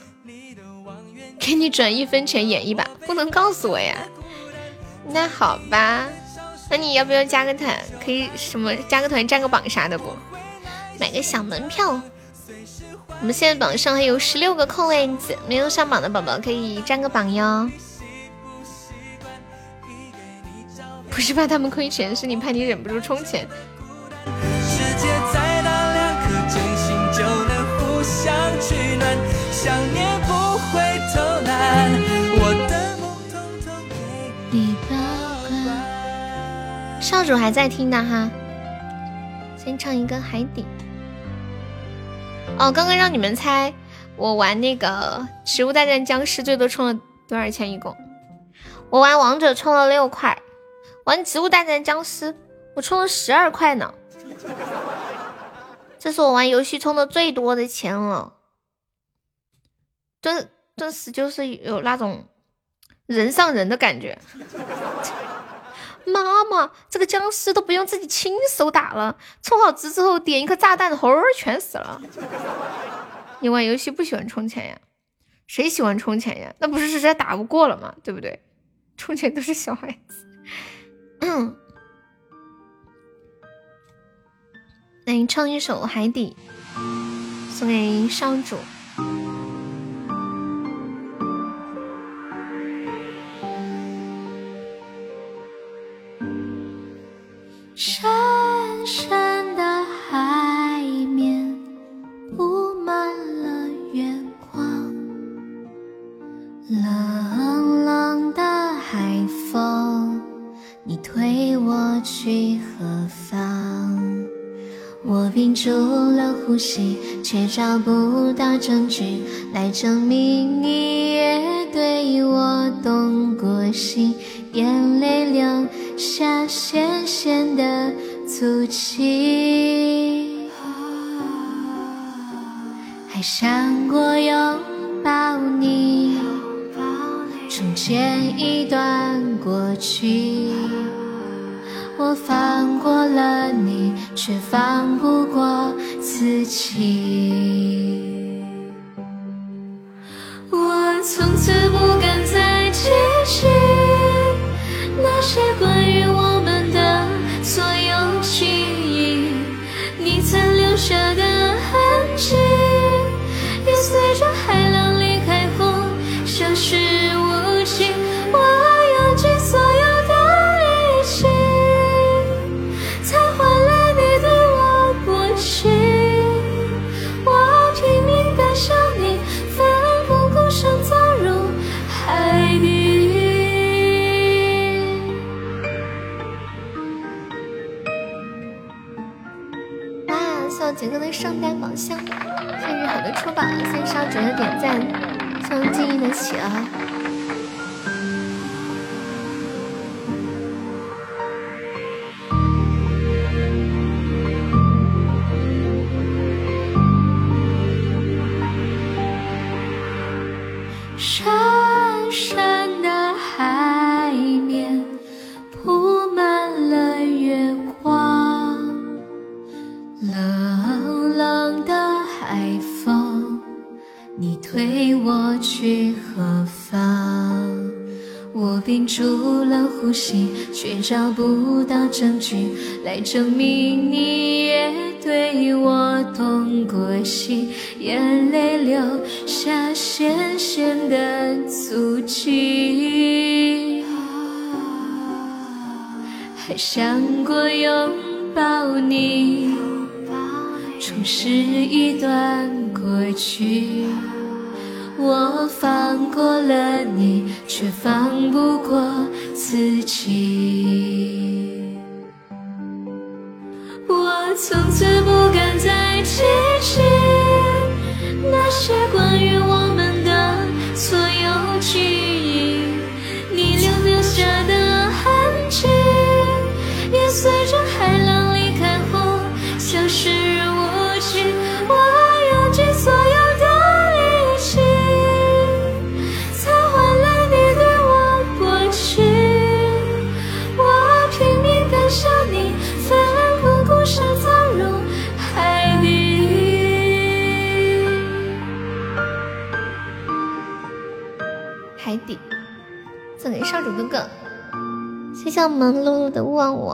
给你转一分钱演一把，不能告诉我呀？那好吧。那你要不要加个团？可以什么加个团占个榜啥的不？买个小门票。我们现在榜上还有十六个空位子，没有上榜的宝宝可以占个榜哟。不是怕他们亏钱，是你怕你忍不住充钱。少主还在听呢哈，先唱一个海底。哦，刚刚让你们猜，我玩那个《植物大战僵尸》最多充了多少钱？一共？我玩王者充了六块，玩《植物大战僵尸》我充了十二块呢。[LAUGHS] 这是我玩游戏充的最多的钱了，顿顿时就是有那种人上人的感觉。妈妈，这个僵尸都不用自己亲手打了，充好值之后点一颗炸弹，猴儿全死了。你玩游戏不喜欢充钱呀？谁喜欢充钱呀？那不是实在打不过了吗？对不对？充钱都是小孩子。嗯，[COUGHS] 那你唱一首《海底》，送给少主。深深的海面布满了月光，冷冷的海风，你推我去何方？我屏住了呼吸，却找不到证据来证明你也对我动过心，眼泪流。下咸咸的足迹，还想过拥抱你，重建一段过去。我放过了你，却放不过自己。我从此不敢再提起。那些关哥的上单宝箱，谢谢好的出宝，谢谢少主的点赞，谢谢静怡的企鹅。深推我去何方？我屏住了呼吸，却找不到证据来证明你也对我动过心，眼泪流下咸咸的足迹，还想过拥抱你，重拾一段过去。我放过了你，却放不过自己。我从此不敢再提起那些关于少主哥哥。谢谢我们露露的勿忘我，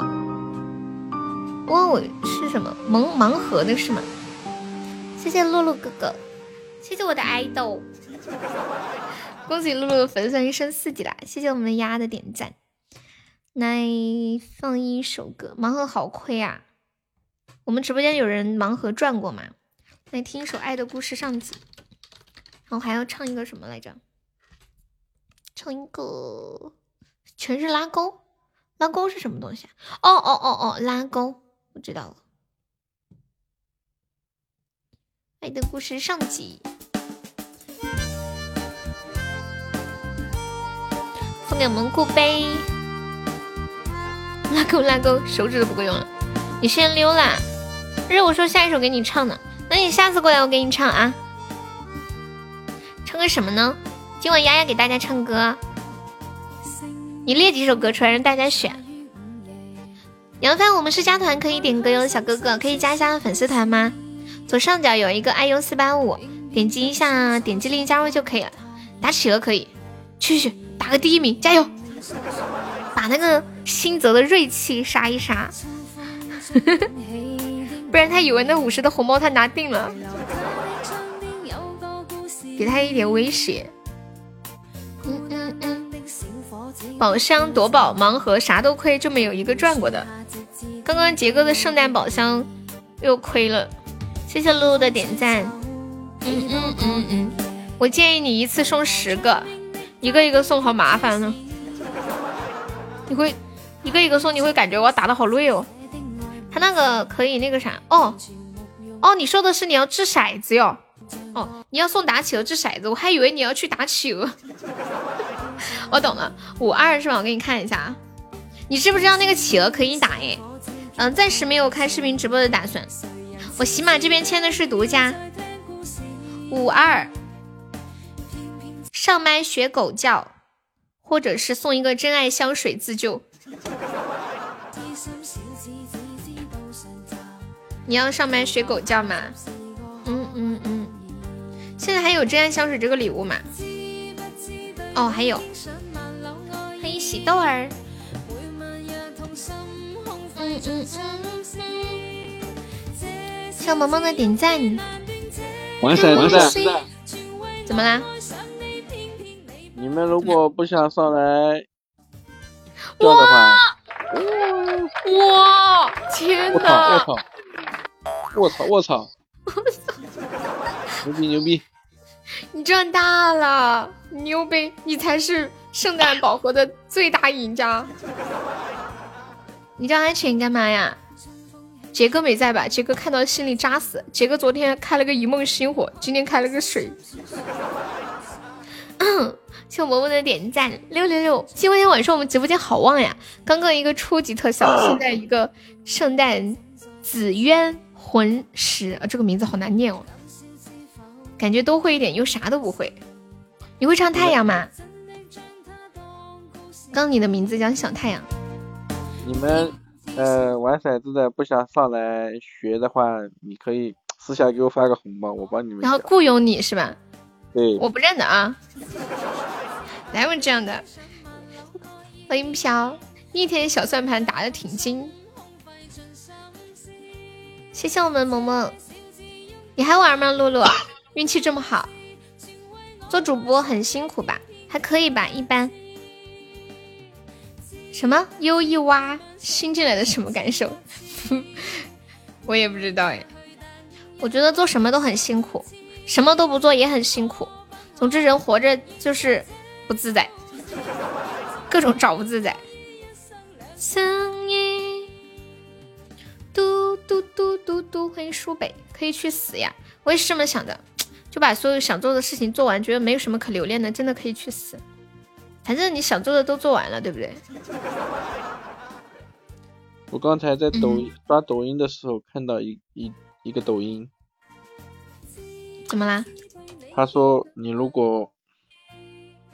勿忘我是什么？盲盲盒的是吗？谢谢露露哥哥，谢谢我的爱豆，[LAUGHS] 恭喜露露的粉丝团升四级啦！谢谢我们丫的点赞。来放一首歌，盲盒好亏啊！我们直播间有人盲盒赚过吗？来听一首《爱的故事》上集，然后还要唱一个什么来着？唱一个全是拉钩，拉钩是什么东西啊？哦哦哦哦，拉钩，我知道了。爱的故事上集，送给我们顾杯。拉钩拉钩，手指都不够用了。你先溜啦，不是我说下一首给你唱的，那你下次过来我给你唱啊。唱个什么呢？今晚丫丫给大家唱歌，你列几首歌出来让大家选。杨帆，我们是加团可以点歌哟，小哥哥可以加一下粉丝团吗？左上角有一个 iu 四八五，点击一下，点击令加入就可以了。打企鹅可以，去去打个第一名，加油！把那个新泽的锐气杀一杀，[LAUGHS] 不然他以为那五十的红包他拿定了，给他一点威胁。宝箱夺宝盲盒啥都亏，就没有一个赚过的。刚刚杰哥的圣诞宝箱又亏了，谢谢露露的点赞。嗯嗯嗯嗯，我建议你一次送十个，一个一个送好麻烦呢。你会一个一个送，你会感觉我打的好累哦。他那个可以那个啥哦哦，你说的是你要掷骰子哟？哦你要送打企鹅掷骰子，我还以为你要去打企鹅。[LAUGHS] 我懂了，五二是吧？我给你看一下啊。你知不知道那个企鹅可以打？哎，嗯，暂时没有开视频直播的打算。我喜马这边签的是独家。五二上麦学狗叫。或者是送一个真爱香水自救。你要上麦学狗叫吗？现在还有真爱香水这个礼物吗？哦，还有。欢迎喜豆儿。嗯嗯嗯。小萌萌的点赞。完赛完赛。怎么啦？你们如果不想上来叫的话，哇！天哪！我操！我操！我操！[LAUGHS] 牛逼牛逼！你赚大了，牛逼！你才是圣诞宝盒的最大赢家。你叫安全干嘛呀？杰哥没在吧？杰哥看到心里扎死。杰哥昨天开了个一梦星火，今天开了个水。谢我萌萌的点赞六六六！今天晚上我们直播间好旺呀！刚刚一个初级特效，现在一个圣诞紫渊魂石啊，这个名字好难念哦，感觉都会一点，又啥都不会。你会唱太阳吗？刚你的名字叫小太阳。你们呃玩骰子的不想上来学的话，你可以私下给我发个红包，我帮你们。然后雇佣你是吧？对。我不认得啊。哪有这样的？欢迎飘，一天小算盘打的挺精。谢谢我们萌萌，你还玩吗？露露，运气这么好，做主播很辛苦吧？还可以吧，一般。什么 U 一挖新进来的什么感受？[LAUGHS] 我也不知道哎。我觉得做什么都很辛苦，什么都不做也很辛苦。总之，人活着就是。不自在，各种找不自在。声音嘟嘟嘟嘟嘟，欢迎舒北，可以去死呀！我也是这么想的，就把所有想做的事情做完，觉得没有什么可留恋的，真的可以去死。反正你想做的都做完了，对不对？我刚才在抖音刷抖音的时候看到一一一个抖音，怎么啦？他说你如果。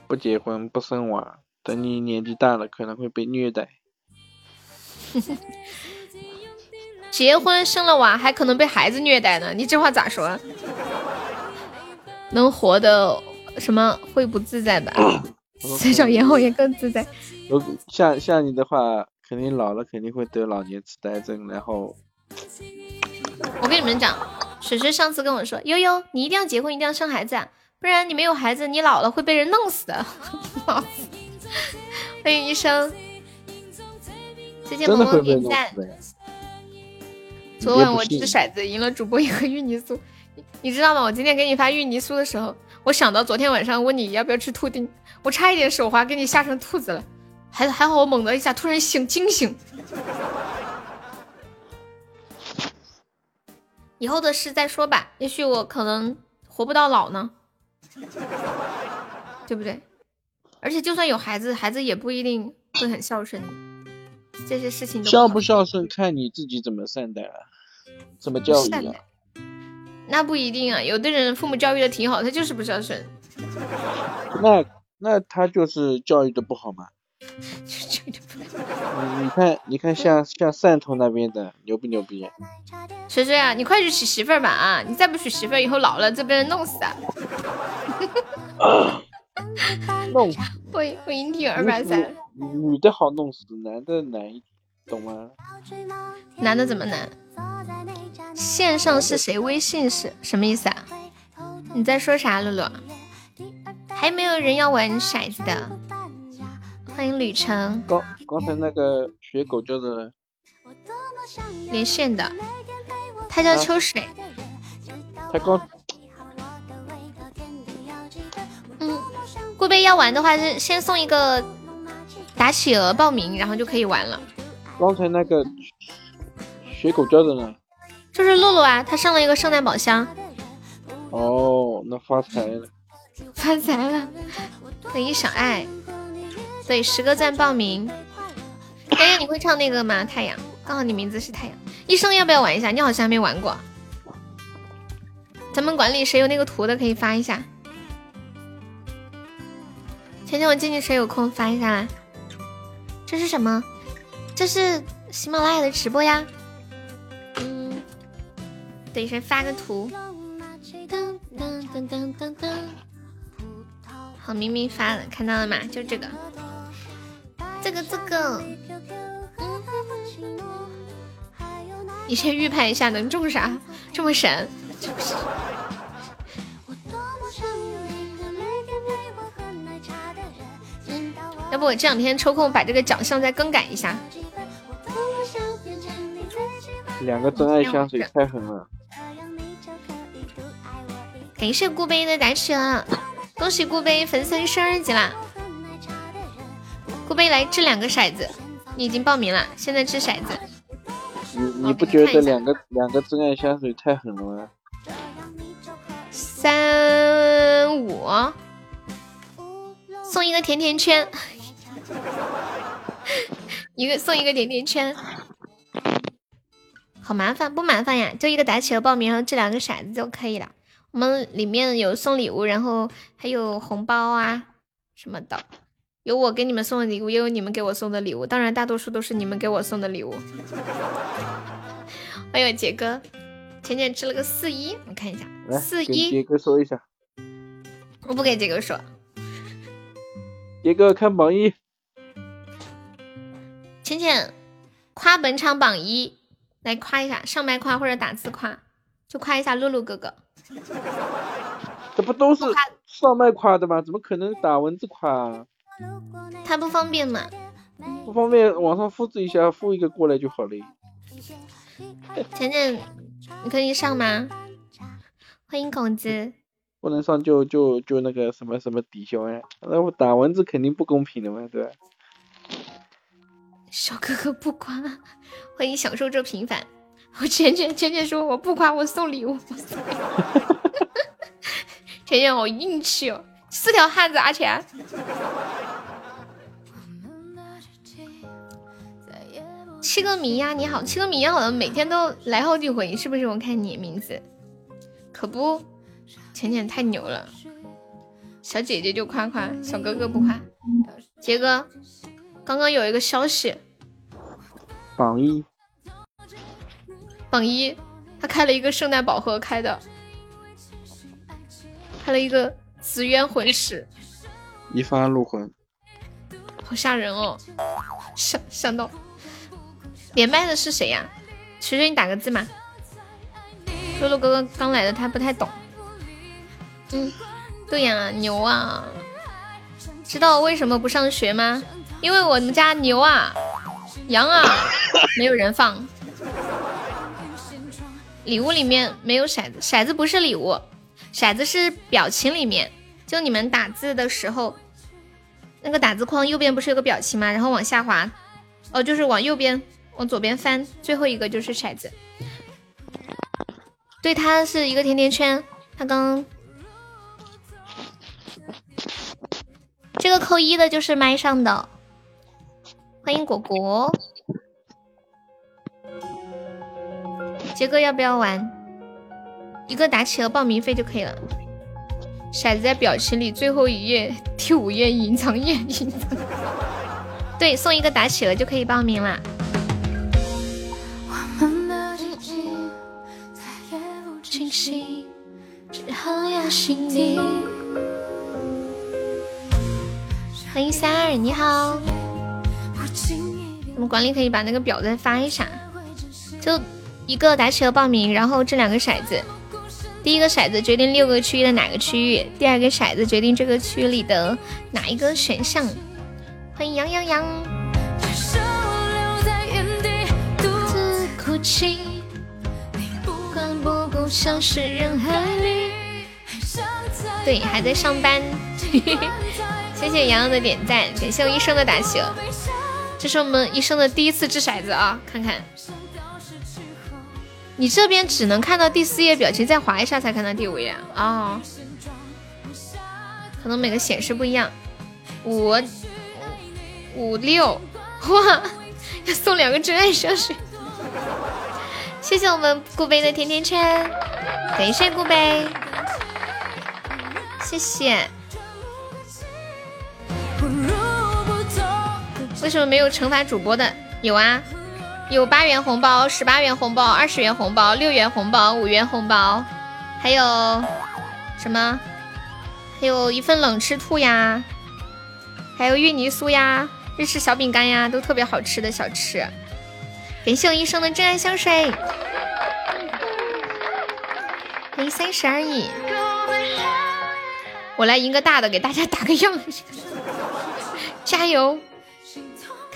不结婚不生娃，等你年纪大了可能会被虐待。[LAUGHS] 结婚生了娃还可能被孩子虐待呢，你这话咋说？能活的什么会不自在吧？随着延后也更自在。像像你的话，肯定老了肯定会得老年痴呆症，然后。我跟你们讲，水水上次跟我说，悠悠你一定要结婚，一定要生孩子。啊。不然你没有孩子，你老了会被人弄死的。欢迎医生，谢谢萌萌点赞。昨晚我掷骰子赢了主播一个芋泥酥，你知道吗？我今天给你发芋泥酥的时候，我想到昨天晚上问你要不要吃兔丁，我差一点手滑给你吓成兔子了，还还好我猛的一下突然醒惊醒。以后的事再说吧，也许我可能活不到老呢。对不对？而且就算有孩子，孩子也不一定会很孝顺。这些事情都孝不孝顺看你自己怎么善待了，怎么教育啊？那不一定啊，有的人父母教育的挺好，他就是不孝顺。那那他就是教育的不好嘛？[LAUGHS] 你你看你看像像汕头那边的牛不牛逼？谁谁啊，你快去娶媳妇儿吧啊！你再不娶媳妇儿，以后老了就被人弄死啊！[LAUGHS] [LAUGHS] 弄会会音听二百三，女的好弄死，男的难，懂吗？男的怎么难？线上是谁？微信是什么意思啊？你在说啥，露露？还没有人要玩骰子的，欢迎旅程。刚刚才那个学狗叫的连线的，他叫秋水。他刚嗯，顾贝要玩的话是先送一个打企鹅报名，然后就可以玩了。刚才那个学狗叫的呢？就是露露啊，她上了一个圣诞宝箱。哦，那发财了，发财了！等一小爱，对，十个赞报名。哎呀，你会唱那个吗？太阳，刚好你名字是太阳。医生要不要玩一下？你好像还没玩过。咱们管理谁有那个图的可以发一下。前天我进去谁有空发一下来。这是什么？这是喜马拉雅的直播呀。嗯，等谁发个图。噔噔噔噔，好，明明发了，看到了吗？就这个，这个这个，你先预判一下能中啥？这么神？要不我这两天抽空把这个奖项再更改一下。两个真爱香水太狠了。感谢顾杯的打起了，恭喜顾杯粉丝升二级啦！顾杯来掷两个骰子，你已经报名了，现在掷骰子。你你不觉得两个两个真爱香水太狠了吗？三五，送一个甜甜圈，[LAUGHS] 一个送一个甜甜圈，好麻烦不麻烦呀？就一个打起了报名，然后掷两个骰子就可以了。我们里面有送礼物，然后还有红包啊什么的，有我给你们送的礼物，也有你们给我送的礼物，当然大多数都是你们给我送的礼物。[LAUGHS] 欢迎杰哥，浅浅吃了个四一，我看一下，四一。杰哥说一下，我不给杰哥说。杰哥看榜一，浅浅夸本场榜一，来夸一下，上麦夸或者打字夸，就夸一下露露哥哥。[LAUGHS] 这不都是上麦夸的吗？怎么可能打文字夸？他不方便嘛？不方便，网上复制一下，复一个过来就好了。浅浅，你可以上吗？欢迎孔子。不能上就就就那个什么什么抵消呀？那我打文字肯定不公平的嘛，对吧？小哥哥不夸，欢迎享受这平凡。我浅浅浅浅说我不夸我送礼物，浅浅好硬气哦，四条汉子阿钱。七个米呀，你好，七个米呀，好像每天都来好几回，是不是？我看你名字，可不，浅浅太牛了，小姐姐就夸夸，小哥哥不夸。杰哥，刚刚有一个消息，榜一。榜一，他开了一个圣诞宝盒，开的，开了一个紫渊魂石，一发入魂，好吓人哦！想想到连麦的是谁呀？锤锤，你打个字嘛。露露哥哥刚来的，他不太懂。嗯，对呀，牛啊！知道为什么不上学吗？因为我们家牛啊，羊啊，没有人放。[LAUGHS] 礼物里面没有骰子，骰子不是礼物，骰子是表情里面。就你们打字的时候，那个打字框右边不是有个表情吗？然后往下滑，哦，就是往右边，往左边翻，最后一个就是骰子。对，它是一个甜甜圈。他刚这个扣一的就是麦上的，欢迎果果。杰哥要不要玩？一个打企鹅报名费就可以了。骰子在表情里最后一页，第五页隐藏页隐藏。对，送一个打企鹅就可以报名了。欢迎三二，你好。我们管理可以把那个表再发一下，就一个打企鹅报名，然后这两个骰子，第一个骰子决定六个区域的哪个区域，第二个骰子决定这个区域里的哪一个选项。欢迎杨洋洋。对，还在上班。[LAUGHS] 谢谢洋洋的点赞，感谢我医生的打气。这是我们一生的第一次掷骰子啊，看看。你这边只能看到第四页表情，再滑一下才看到第五页啊。可能每个显示不一样。五五六，哇，要送两个真爱香水。谢谢我们顾杯的甜甜圈，感谢顾杯，谢谢。为什么没有惩罚主播的？有啊，有八元红包、十八元红包、二十元红包、六元红包、五元红包，还有什么？还有一份冷吃兔呀，还有芋泥酥呀、日式小饼干呀，都特别好吃的小吃。感谢我医生的真爱香水，欢迎三十而已。我来赢个大的，给大家打个样，[LAUGHS] 加油！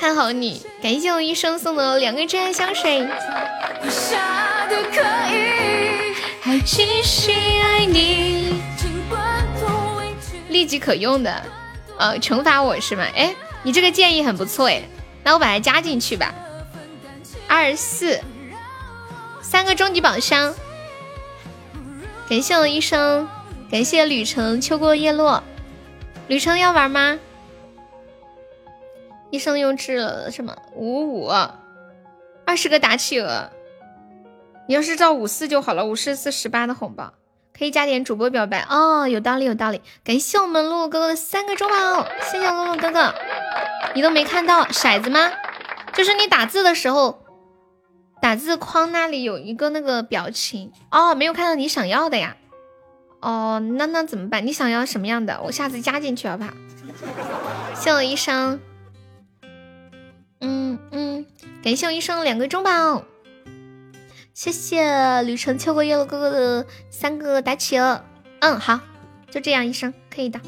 看好你，感谢我医生送的两个真爱香水。还继续爱你，立即可用的，呃，惩罚我是吗？哎，你这个建议很不错哎，那我把它加进去吧。二四，三个终极宝箱。感谢我医生，感谢旅程秋过叶落，旅程要玩吗？医生又掷了什么五五二十个打企鹅，你要是照五四就好了，五四四十八的红包可以加点主播表白哦，有道理有道理，感谢我们露露哥哥的三个中宝，谢谢露露哥哥，你都没看到骰子吗？就是你打字的时候，打字框那里有一个那个表情哦，没有看到你想要的呀，哦，那那怎么办？你想要什么样的？我下次加进去好不好？谢我医生。嗯嗯，感谢我医生两个中宝，谢谢旅程秋过叶落哥哥的三个打企鹅。嗯，好，就这样，医生可以的。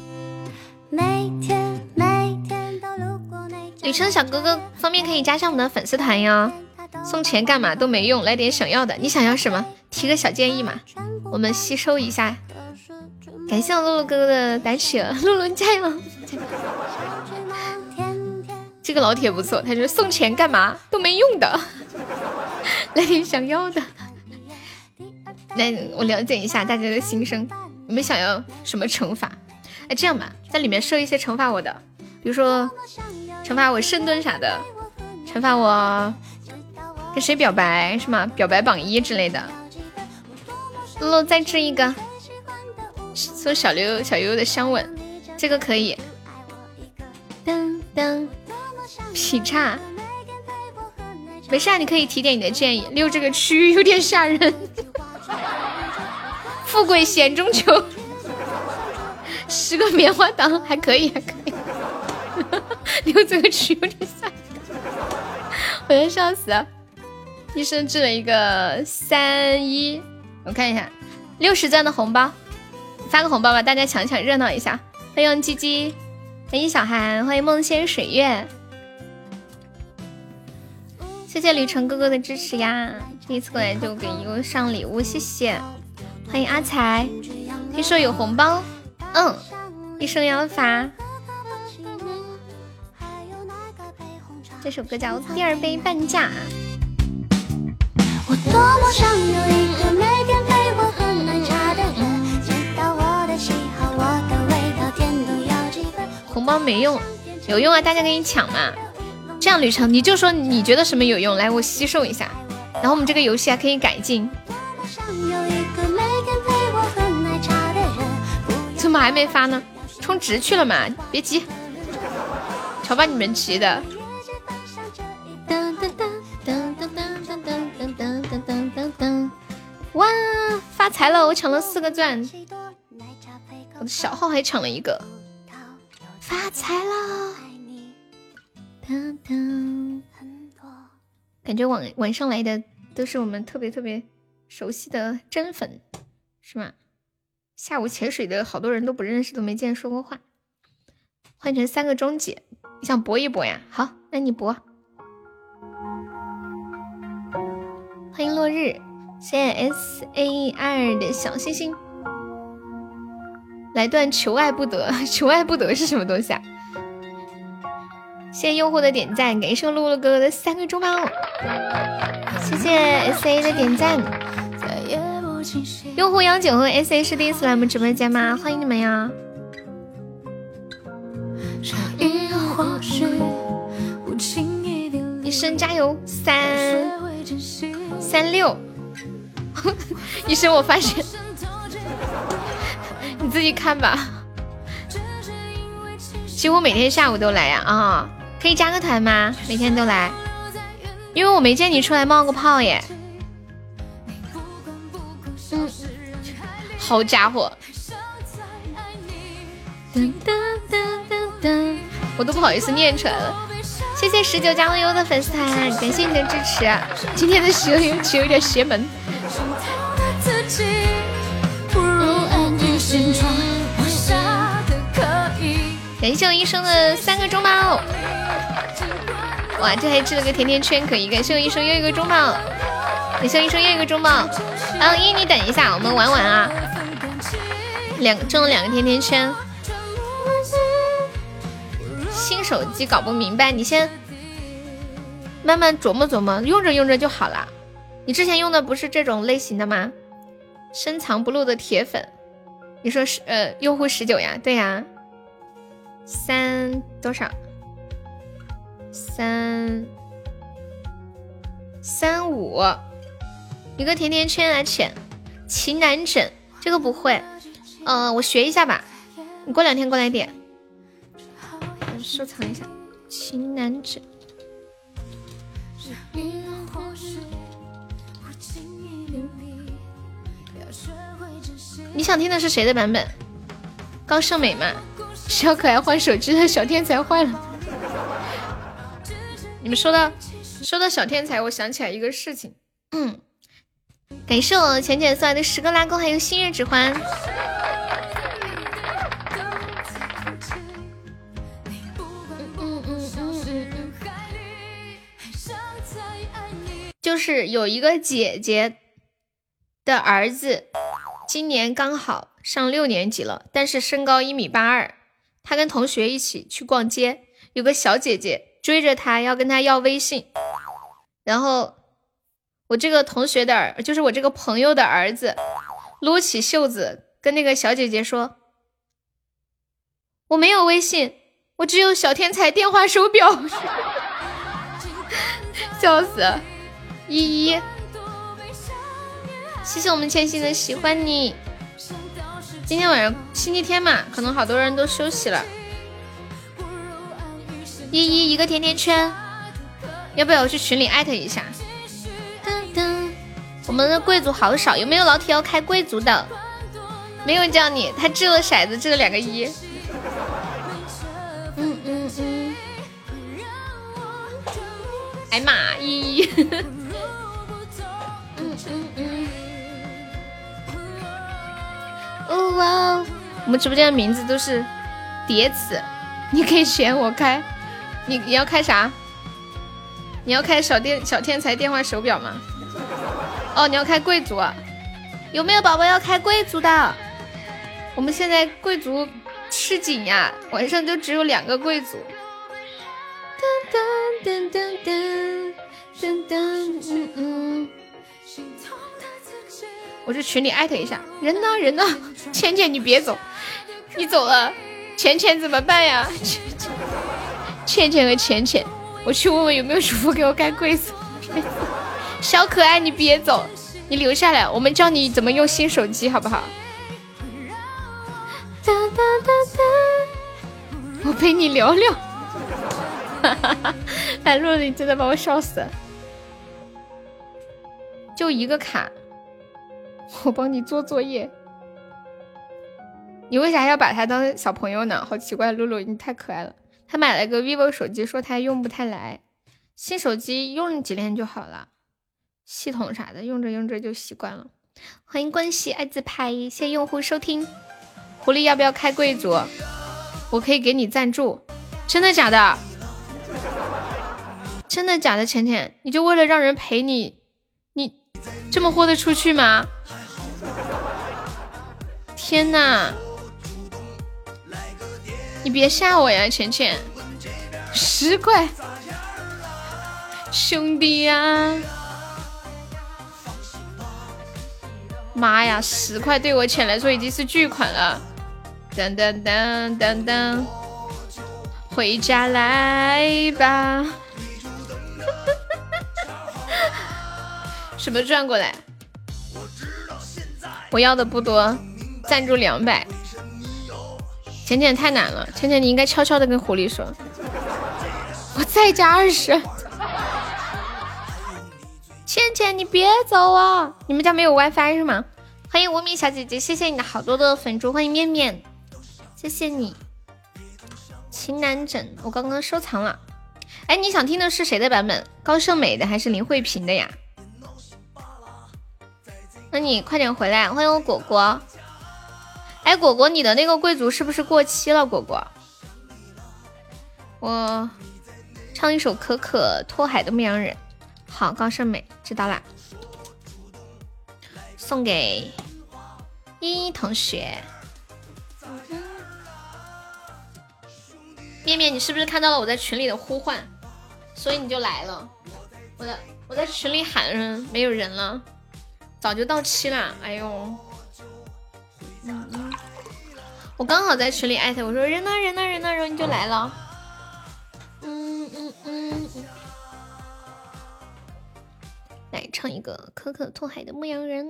每天每天都路过旅程小哥哥方便可以加上我们的粉丝团呀，送钱干嘛都没用，来点想要的。你想要什么？提个小建议嘛，我们吸收一下。感谢我露露哥哥的打企鹅，露露加油！[LAUGHS] 这个老铁不错，他说送钱干嘛都没用的，[LAUGHS] 来点想要的。[LAUGHS] 来，我了解一下大家的心声，你们想要什么惩罚？哎，这样吧，在里面设一些惩罚我的，比如说惩罚我深蹲啥的，惩罚我跟谁表白是吗？表白榜一之类的。露露再掷一个，送小刘小悠悠的香吻，这个可以。噔噔。劈叉，没事，你可以提点你的建议。六这个区有点吓人，[LAUGHS] 富贵险中求。十个棉花糖还可以，还可以。六这个区有点吓人，我要笑死了。医生治了一个三一，我看一下，六十钻的红包，发个红包吧，大家抢抢热闹一下。欢迎鸡鸡，欢迎小韩，欢迎梦仙水月。谢谢旅程哥哥的支持呀！第一次过来就给优上礼物，谢谢！欢迎阿才，听说有红包，嗯，一生要发。这首歌叫《第二杯半价》。红包没用，有用啊！大家给你抢嘛。这样旅程，你就说你觉得什么有用，来我吸收一下，然后我们这个游戏还可以改进。怎么还没发呢？充值去了嘛？别急，瞧把你们急的。哇，发财了！我抢了四个钻，我的小号还抢了一个，发财了。感觉晚晚上来的都是我们特别特别熟悉的真粉，是吗？下午潜水的好多人都不认识，都没见说过话。换成三个终结，你想搏一搏呀？好，那你搏。欢迎落日，谢谢 S A R 的小星星。来段求爱不得，[LAUGHS] 求爱不得是什么东西啊？谢谢用户的点赞，感谢露露哥哥的三个猪包，谢谢 S A 的点赞。用户幺九和 S A 是第一次来我们直播间吗？欢迎你们呀！一生加油，三三六。[LAUGHS] 一生，我发现 [LAUGHS] 你自己看吧。几乎每天下午都来呀啊！可以加个团吗？每天都来，因为我没见你出来冒个泡耶。嗯，好家伙！我都不好意思念出来了。谢谢十九加微优的粉丝团，感谢你的支持。今天的十九曲有点邪门。感谢我医生的三个中宝。哇，这还吃了个甜甜圈，可以。感谢我医生又一个中宝，感谢我医生又一个中宝。嗯，一你等一下，我们玩玩啊。两中了两个甜甜圈。新手机搞不明白，你先慢慢琢磨琢磨，用着用着就好了。你之前用的不是这种类型的吗？深藏不露的铁粉，你说是呃用户十九呀？对呀，三多少？三三五，一个甜甜圈来浅，情难枕这个不会，嗯，我学一下吧。你过两天过来点。收藏一下，情难枕。你想听的是谁的版本？高胜美吗？小可爱换手机的小天才坏了。你们说到说到小天才，我想起来一个事情。嗯，感谢我浅浅送来的十个拉钩，还有星月指环。就是有一个姐姐的儿子，今年刚好上六年级了，但是身高一米八二。他跟同学一起去逛街，有个小姐姐追着他要跟他要微信，然后我这个同学的儿，就是我这个朋友的儿子，撸起袖子跟那个小姐姐说：“我没有微信，我只有小天才电话手表。[LAUGHS] ”笑死！依依，谢谢我们千玺的喜欢你。今天晚上星期天嘛，可能好多人都休息了。依依一个甜甜圈，要不要我去群里艾特一下？我们的贵族好少，有没有老铁要开贵族的？没有叫你，他掷了骰子，掷了两个一。嗯嗯嗯。哎妈，依依。[LAUGHS] 哦哇！我们直播间的名字都是叠词，你可以选我开，你你要开啥？你要开小电小天才电话手表吗？哦，你要开贵族，有没有宝宝要开贵族的？我们现在贵族吃紧呀，晚上就只有两个贵族。噔噔噔噔噔噔噔嗯。我去群里艾特一下，人呢人呢？浅浅你别走，你走了，浅浅怎么办呀？浅 [LAUGHS] 浅和浅浅，我去问问有没有主播给我盖柜子。小可爱你别走，你留下来，我们教你怎么用新手机好不好？我陪你聊聊。哎，洛丽真的把我笑死了，就一个卡。我帮你做作业。你为啥要把他当小朋友呢？好奇怪，露露，你太可爱了。他买了个 vivo 手机，说他用不太来。新手机用几天就好了，系统啥的用着用着就习惯了。欢迎关系爱自拍，谢谢用户收听。狐狸要不要开贵族？我可以给你赞助。真的假的？真的假的？浅浅，你就为了让人陪你，你这么豁得出去吗？天呐！你别吓我呀，浅浅，十块，兄弟呀！妈呀，十块对我浅来说已经是巨款了。噔噔噔噔噔，回家来吧。[LAUGHS] 什么转过来？我要的不多，赞助两百。浅浅太难了，浅浅你应该悄悄的跟狐狸说，我再加二十。浅浅你别走啊！你们家没有 WiFi 是吗？欢迎无名小姐姐，谢谢你的好多的粉珠，欢迎面面，谢谢你。情难枕我刚刚收藏了，哎，你想听的是谁的版本？高胜美的还是林慧萍的呀？那你快点回来，欢迎我果果。哎，果果，你的那个贵族是不是过期了？果果，我唱一首《可可托海的牧羊人》。好，高胜美知道啦，送给依依同学。面面，你是不是看到了我在群里的呼唤，所以你就来了？我的我在群里喊着，没有人了，早就到期了。哎呦！嗯嗯，我刚好在群里艾特我说人呢人呢人呢，然后你就来了。嗯嗯嗯嗯，来唱一个《可可托海的牧羊人》。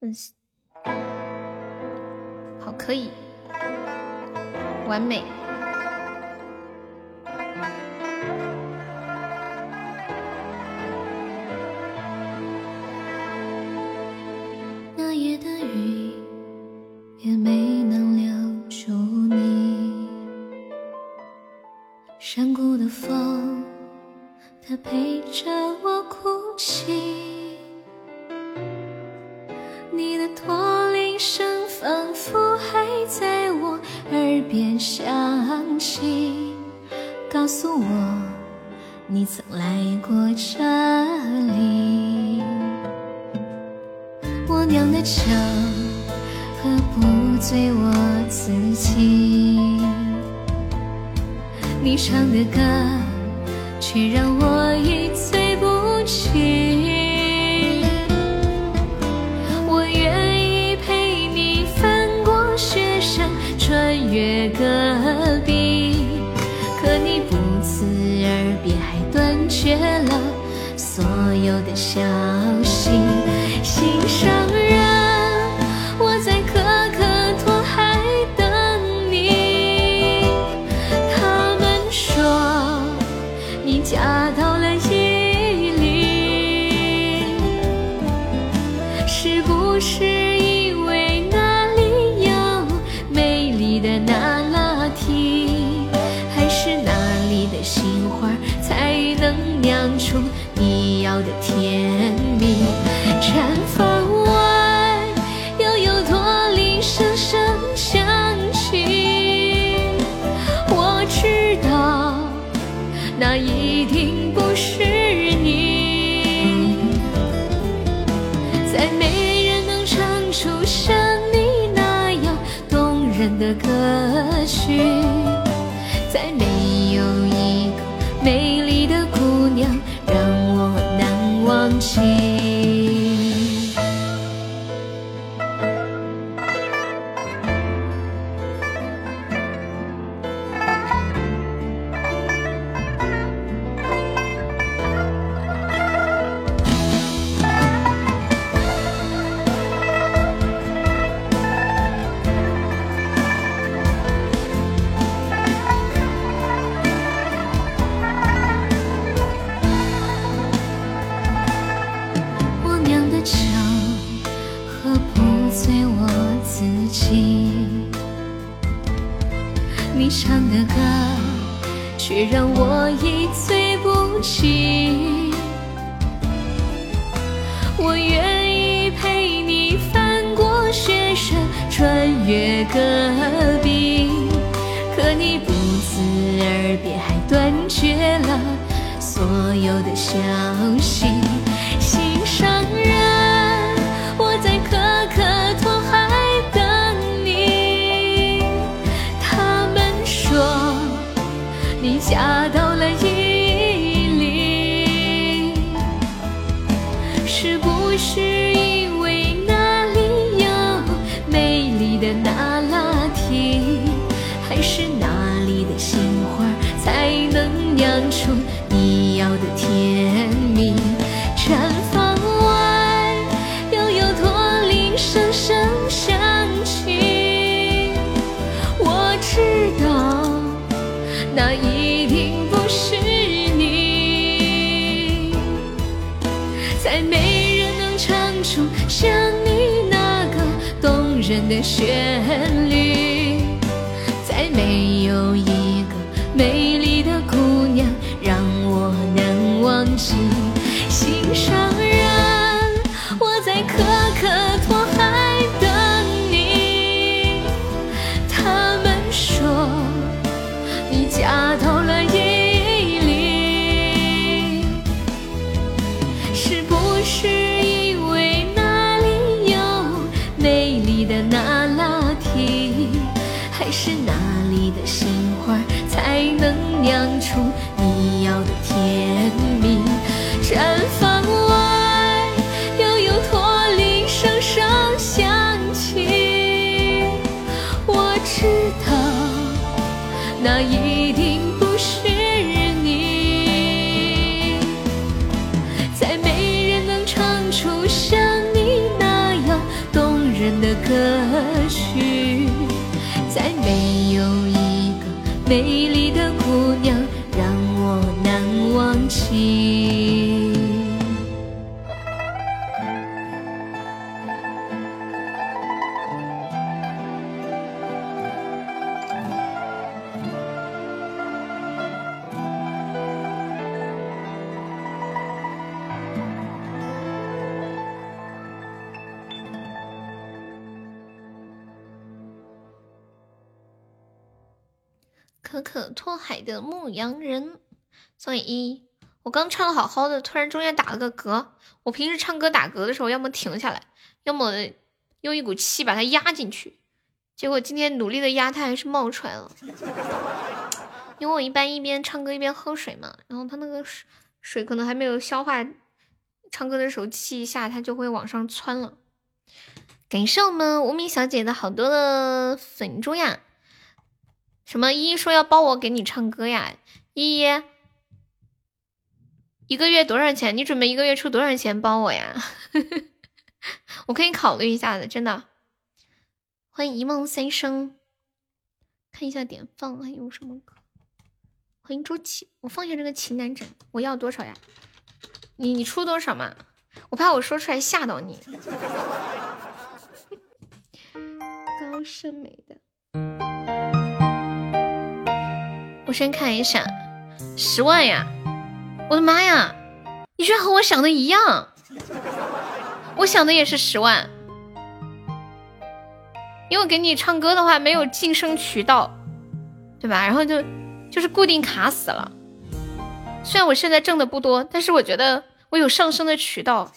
嗯，好，可以，完美。那夜的雨。也没能留住你，山谷的风，它陪着我哭泣。你的驼铃声仿佛还在我耳边响起，告诉我你曾来过这里。我酿的酒。喝不醉我自己，你唱的歌却让我一醉旋律。洋人，送给一。我刚唱的好好的，突然中间打了个嗝。我平时唱歌打嗝的时候，要么停下来，要么用一股气把它压进去。结果今天努力的压，它还是冒出来了。因为我一般一边唱歌一边喝水嘛，然后它那个水水可能还没有消化，唱歌的时候气一下，它就会往上窜了。感谢我们无名小姐的好多的粉猪呀！什么依依说要包我给你唱歌呀？依依，一个月多少钱？你准备一个月出多少钱包我呀？[LAUGHS] 我可以考虑一下的，真的。欢迎一梦三生，看一下点放还有什么歌。欢迎周琦，我放下这个情难枕，我要多少呀？你你出多少嘛？我怕我说出来吓到你。[LAUGHS] 高胜美的。我先看一下，十万呀！我的妈呀，你居然和我想的一样，我想的也是十万，因为给你唱歌的话没有晋升渠道，对吧？然后就就是固定卡死了。虽然我现在挣的不多，但是我觉得我有上升的渠道，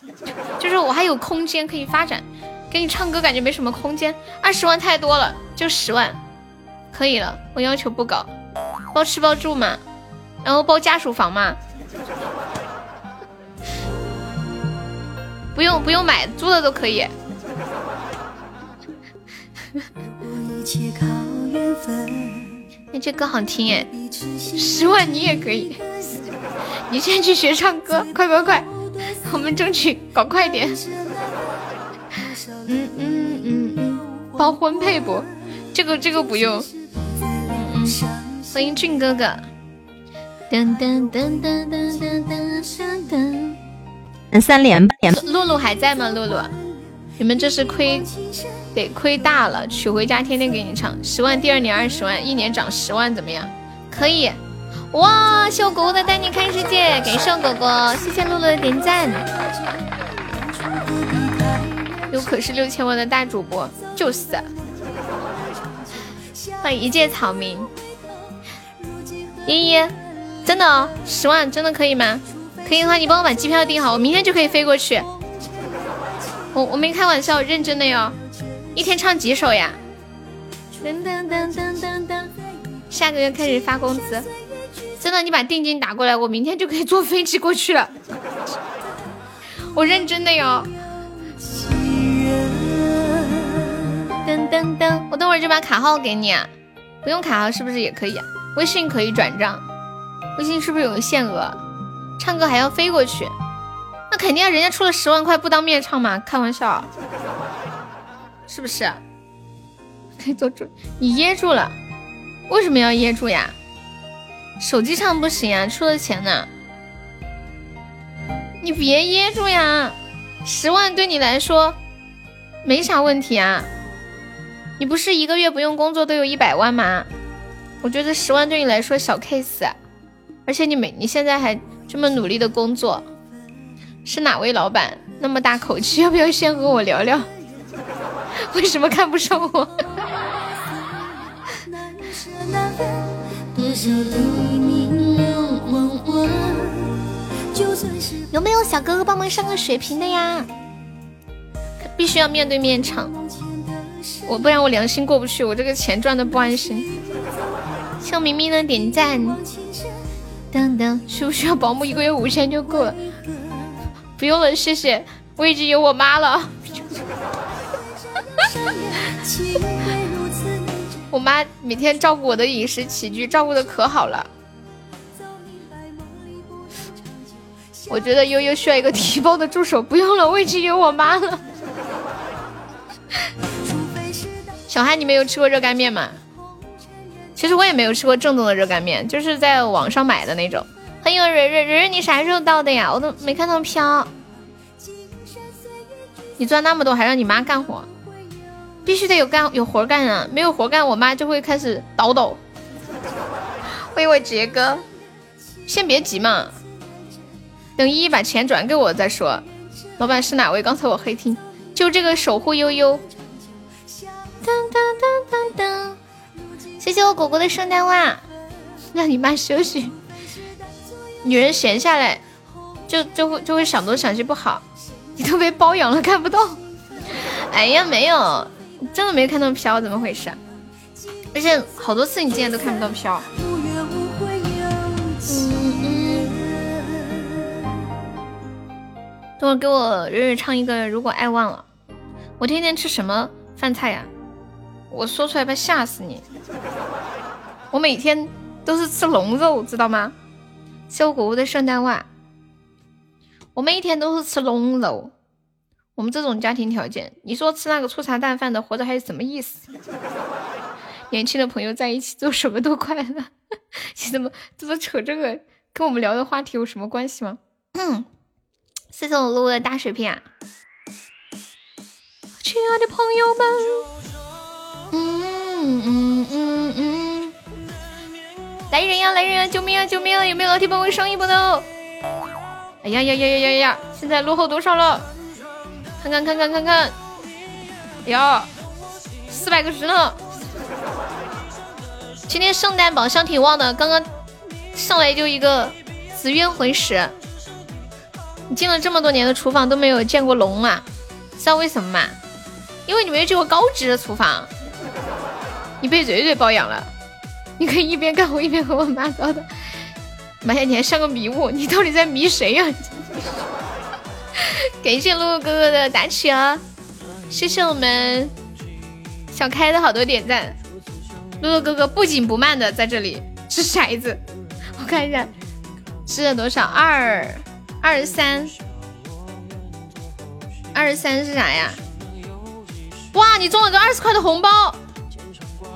就是我还有空间可以发展。给你唱歌感觉没什么空间，二十万太多了，就十万可以了，我要求不高。包吃包住嘛，然后包家属房嘛，不用不用买，租的都可以。[LAUGHS] 哎，这歌好听哎，十万你也可以，[LAUGHS] 你先去学唱歌，快快快，我们争取搞快点。嗯嗯嗯嗯，包婚配不？这个这个不用。嗯嗯。欢迎俊哥哥。噔噔噔噔噔噔噔噔噔。三连吧。露露还在吗？露露，你们这是亏，得亏大了。娶回家天天给你唱，十万第二年二十万，一年涨十万，怎么样？可以。哇，谢果果的带你看世界，感谢果果，谢谢露露的点赞。有可是六千万的大主播，就是。欢迎一介草民，依依，真的十万真的可以吗？可以的话，你帮我把机票订好，我明天就可以飞过去。我我没开玩笑，认真的哟。一天唱几首呀？噔噔噔噔噔噔。下个月开始发工资，真的，你把定金打过来，我明天就可以坐飞机过去了。我认真的哟。噔噔噔，我等会就把卡号给你。不用卡号是不是也可以？微信可以转账，微信是不是有限额？唱歌还要飞过去，那肯定啊！人家出了十万块不当面唱吗？开玩笑，是不是？可以做主，你噎住了，为什么要噎住呀？手机唱不行啊，出了钱呢。你别噎住呀，十万对你来说没啥问题啊。你不是一个月不用工作都有一百万吗？我觉得十万对你来说小 case，而且你每你现在还这么努力的工作，是哪位老板那么大口气？要不要先和我聊聊？[LAUGHS] 为什么看不上我？有没有小哥哥帮忙上个水瓶的呀？必须要面对面唱。我不然我良心过不去，我这个钱赚的不安心。向明明的点赞，需不需要保姆一个月五千就够了？不用了，谢谢，我已经有我妈了。[LAUGHS] 我妈每天照顾我的饮食起居，照顾的可好了。我觉得悠悠需要一个提包的助手，不用了，我已经有我妈了。小韩，你没有吃过热干面吗？其实我也没有吃过正宗的热干面，就是在网上买的那种。欢迎蕊蕊蕊蕊，你啥时候到的呀？我都没看到飘。你赚那么多，还让你妈干活？必须得有干有活干啊！没有活干，我妈就会开始叨叨。欢迎我杰哥，先别急嘛，等依依把钱转给我再说。老板是哪位？刚才我黑听，就这个守护悠悠。噔噔噔噔噔！谢谢我果果的圣诞袜，让你妈休息。女人闲下来，就就会就会想东想西不好。你都被包养了，看不到。哎呀，没有，真的没看到飘，怎么回事？而且好多次你竟然都看不到飘。等会给我蕊蕊唱一个《如果爱忘了》。我天天吃什么饭菜呀？我说出来怕吓死你！我每天都是吃龙肉，知道吗？小果果的圣诞袜，我每天都是吃龙肉。我们这种家庭条件，你说吃那个粗茶淡饭的活着还有什么意思？[LAUGHS] 年轻的朋友在一起做什么都快乐。[LAUGHS] 你怎么怎么扯这个？跟我们聊的话题有什么关系吗？嗯，谢谢我露露的大水瓶啊！亲爱的朋友们。嗯嗯嗯嗯，来人呀来人呀！救命啊救命啊！有没有老铁帮我上一波的？哎呀呀呀呀呀呀！现在落后多少了？看看看看看看！哎呀，四百个石呢！今天圣诞宝箱挺旺的，刚刚上来就一个紫渊魂石。你进了这么多年的厨房都没有见过龙啊？知道为什么吗？因为你没有去过高级的厨房。[LAUGHS] 你被蕊蕊包养了，你可以一边干活一边和我妈叨叨。妈呀，你还像个迷雾，你到底在迷谁呀？感谢露露哥哥的打起啊！谢谢我们小开的好多点赞。露露哥哥不紧不慢的在这里掷骰子，我看一下掷了多少？二二三二十三是啥呀？哇，你中了个二十块的红包！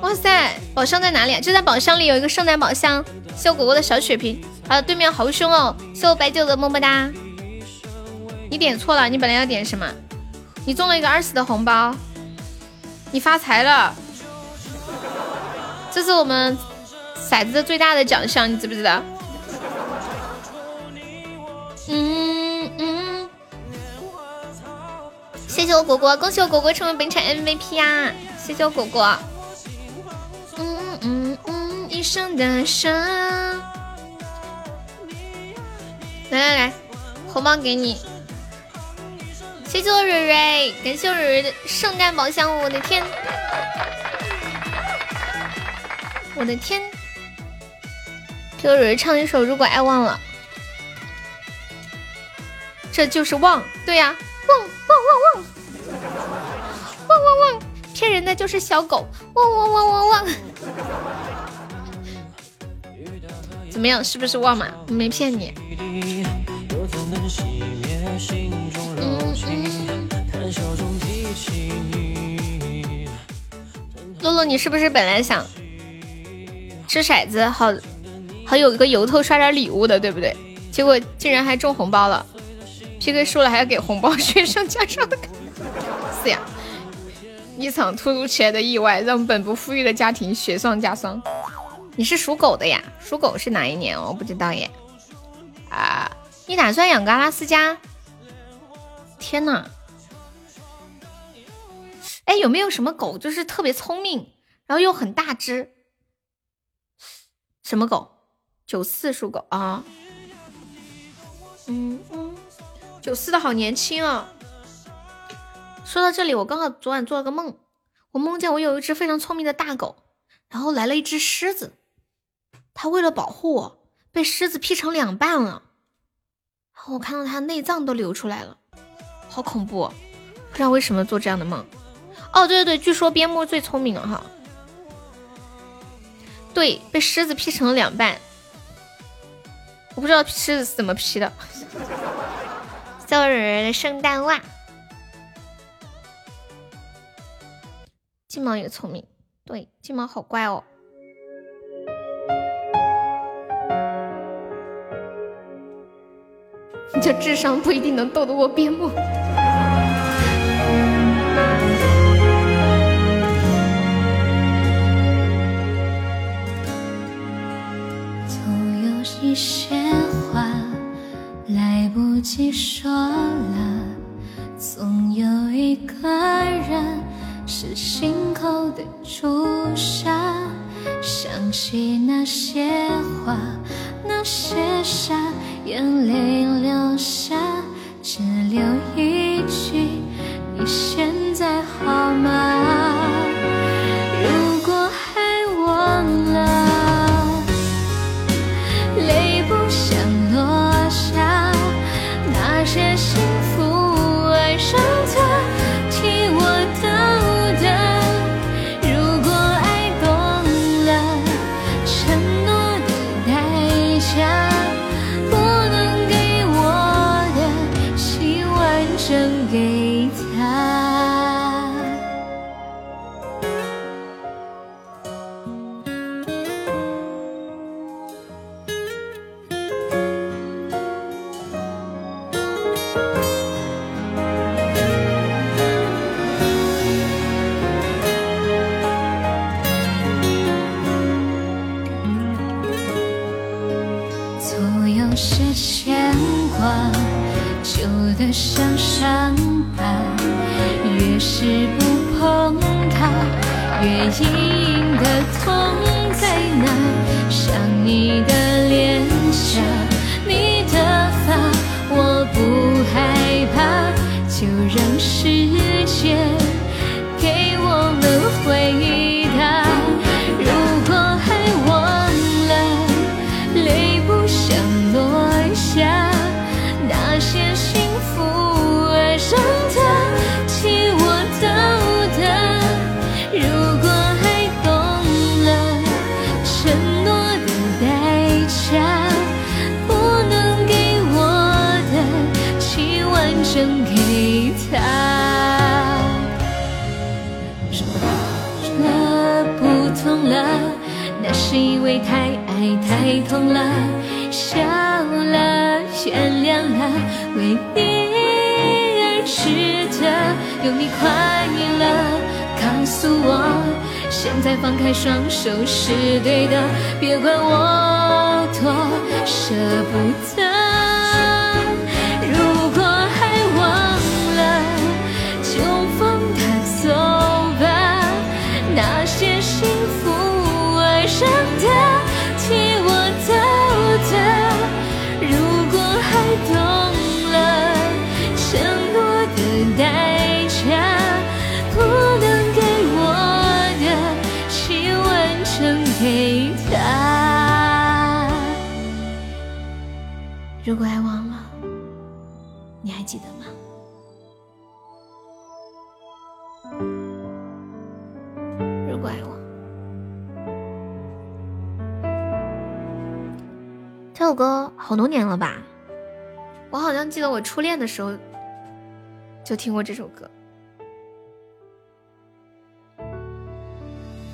哇塞，宝箱在哪里？就在宝箱里有一个圣诞宝箱，谢我果果的小血瓶。啊，对面好凶哦！谢我白酒的么么哒。你点错了，你本来要点什么？你中了一个二十的红包，你发财了。这是我们骰子的最大的奖项，你知不知道？嗯嗯。谢谢我果果，恭喜我果果成为本场 MVP 呀！谢谢我果果。嗯嗯嗯嗯，一生的伤。来来来，红包给你。谢谢我蕊蕊，感谢我蕊蕊的圣诞宝箱，我的天，我的天！给我蕊蕊唱一首《如果爱忘了》，这就是忘，对呀，忘，忘忘忘，骗人的就是小狗，汪汪汪汪汪。[LAUGHS] 怎么样，是不是旺嘛？没骗你。露露，你是不是本来想掷骰子，好好有一个由头刷点礼物的，对不对？结果竟然还中红包了，PK 输了还要给红包，雪上加霜。是呀，一场突如其来的意外让本不富裕的家庭雪上加霜。你是属狗的呀？属狗是哪一年？我不知道耶。啊，你打算养个阿拉斯加？天呐！哎，有没有什么狗就是特别聪明，然后又很大只？什么狗？九四属狗啊？嗯嗯，九四的好年轻啊！说到这里，我刚好昨晚做了个梦，我梦见我有一只非常聪明的大狗，然后来了一只狮子，它为了保护我，被狮子劈成两半了，我看到它内脏都流出来了，好恐怖！不知道为什么做这样的梦。哦，对对对，据说边牧最聪明了哈。对，被狮子劈成了两半，我不知道狮子是怎么劈的。[LAUGHS] 做人的圣诞袜，金毛也聪明，对，金毛好乖哦。你这智商不一定能斗得过边牧。总有一些话来不及说了，总有一个人是心口的朱砂。想起那些话，那些傻，眼泪流下，只留一句：你现在好吗？就听过这首歌。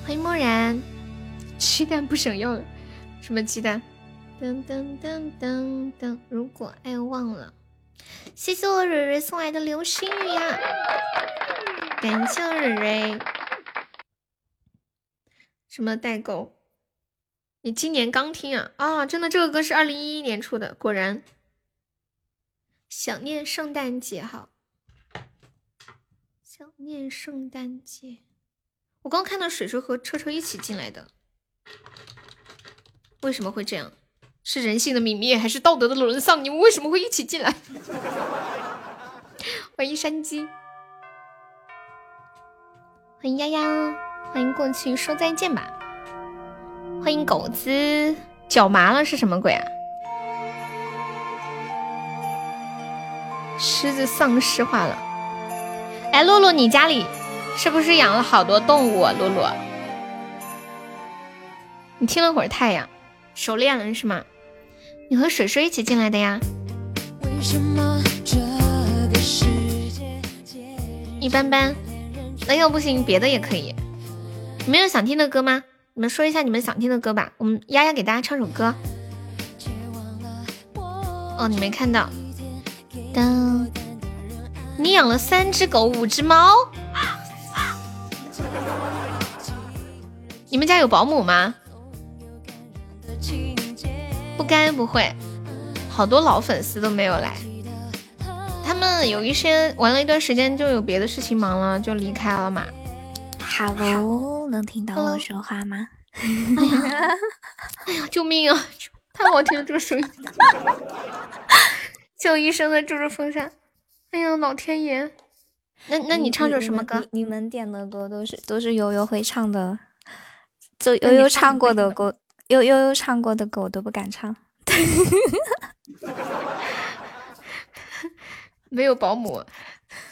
欢迎漠然，[LAUGHS] 鸡蛋不想要了，什么鸡蛋？噔噔噔噔噔，如果爱忘了，谢谢我蕊蕊送来的流星雨呀，感谢我蕊蕊。什么代购？你今年刚听啊？啊，真的，这个歌是二零一一年出的，果然。想念圣诞节，好。想念圣诞节。我刚看到水水和车车一起进来的，为什么会这样？是人性的泯灭，还是道德的沦丧？你们为什么会一起进来？[LAUGHS] 欢迎山鸡，欢迎丫丫，欢迎过去说再见吧。欢迎狗子，脚麻了是什么鬼啊？狮子丧尸化了。哎，露露，你家里是不是养了好多动物啊？露露，你听了会儿太阳，熟练了是吗？你和水水一起进来的呀？一般般，那要不行，别的也可以。你们有想听的歌吗？你们说一下你们想听的歌吧，我们丫丫给大家唱首歌。哦，你没看到？当你养了三只狗，五只猫。你们家有保姆吗？不该不会，好多老粉丝都没有来。他们有一些玩了一段时间，就有别的事情忙了，就离开了嘛。Hello，能听到我说话吗？哎呀，[LAUGHS] 哎呀，救命啊！[LAUGHS] 太好听了，这个声音，[LAUGHS] 救医生的住着风扇。哎呀，老天爷！那那你唱首什么歌？你们点的歌都是都是悠悠会唱的，就悠悠唱过的歌。悠悠悠唱过的歌我都不敢唱，[LAUGHS] 没有保姆，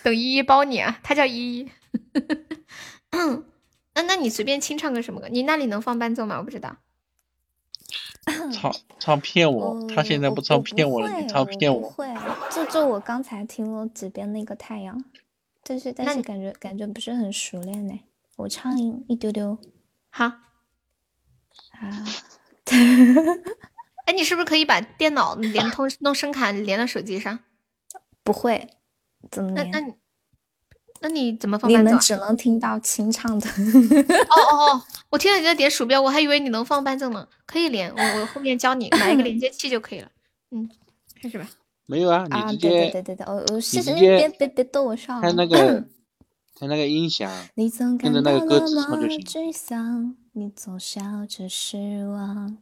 等依依包你啊，他叫依依。[COUGHS] 那那你随便清唱个什么歌？你那里能放伴奏吗？我不知道。唱唱骗我，他现在不唱骗我了，你唱骗我。会啊，就就我刚才听了几遍那个太阳，但是但是感觉感觉不是很熟练呢。我唱一丢丢，好。啊，[LAUGHS] 哎，你是不是可以把电脑连通弄声卡连到手机上？不会，怎么连？那那你那你怎么放？你们只能听到清唱的。哦哦哦，我听到你在点鼠标，我还以为你能放伴奏呢。可以连，我我后面教你买一个连接器就可以了。嗯，开始吧。没有啊，你直接对对对对，我我谢谢你别别别逗我笑。看那个 [LAUGHS] 看那个音响，跟着那个歌词唱就行。你总笑着失望，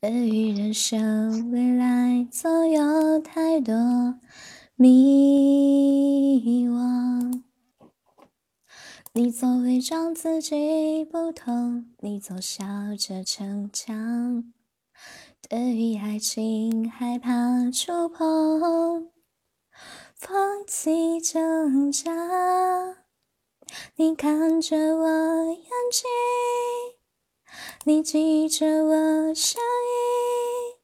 对于人生未来总有太多迷惘。你总伪装自己不同，你总笑着逞强，对于爱情害怕触碰，放弃挣扎。你看着我眼睛，你记着我声音，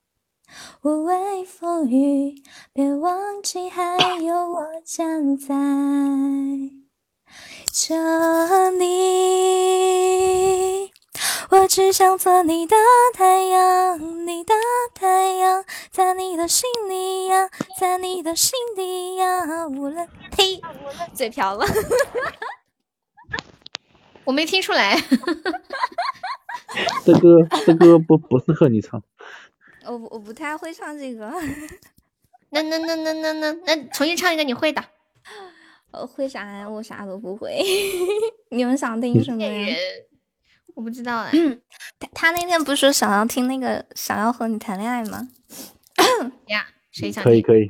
无畏风雨，别忘记还有我站在这里。我只想做你的太阳，你的太阳，在你的心里呀，在你的心底呀，无论呸，嘴瓢了。[LAUGHS] 我没听出来，[LAUGHS] 这歌这歌不不适合你唱。我我不太会唱这个。[LAUGHS] 那那那那那那那重新唱一个你会的。我会啥呀？我啥都不会。[LAUGHS] 你们想听什么呀？我不知道哎。他他那天不是说想要听那个想要和你谈恋爱吗？呀，谁想？可以可以。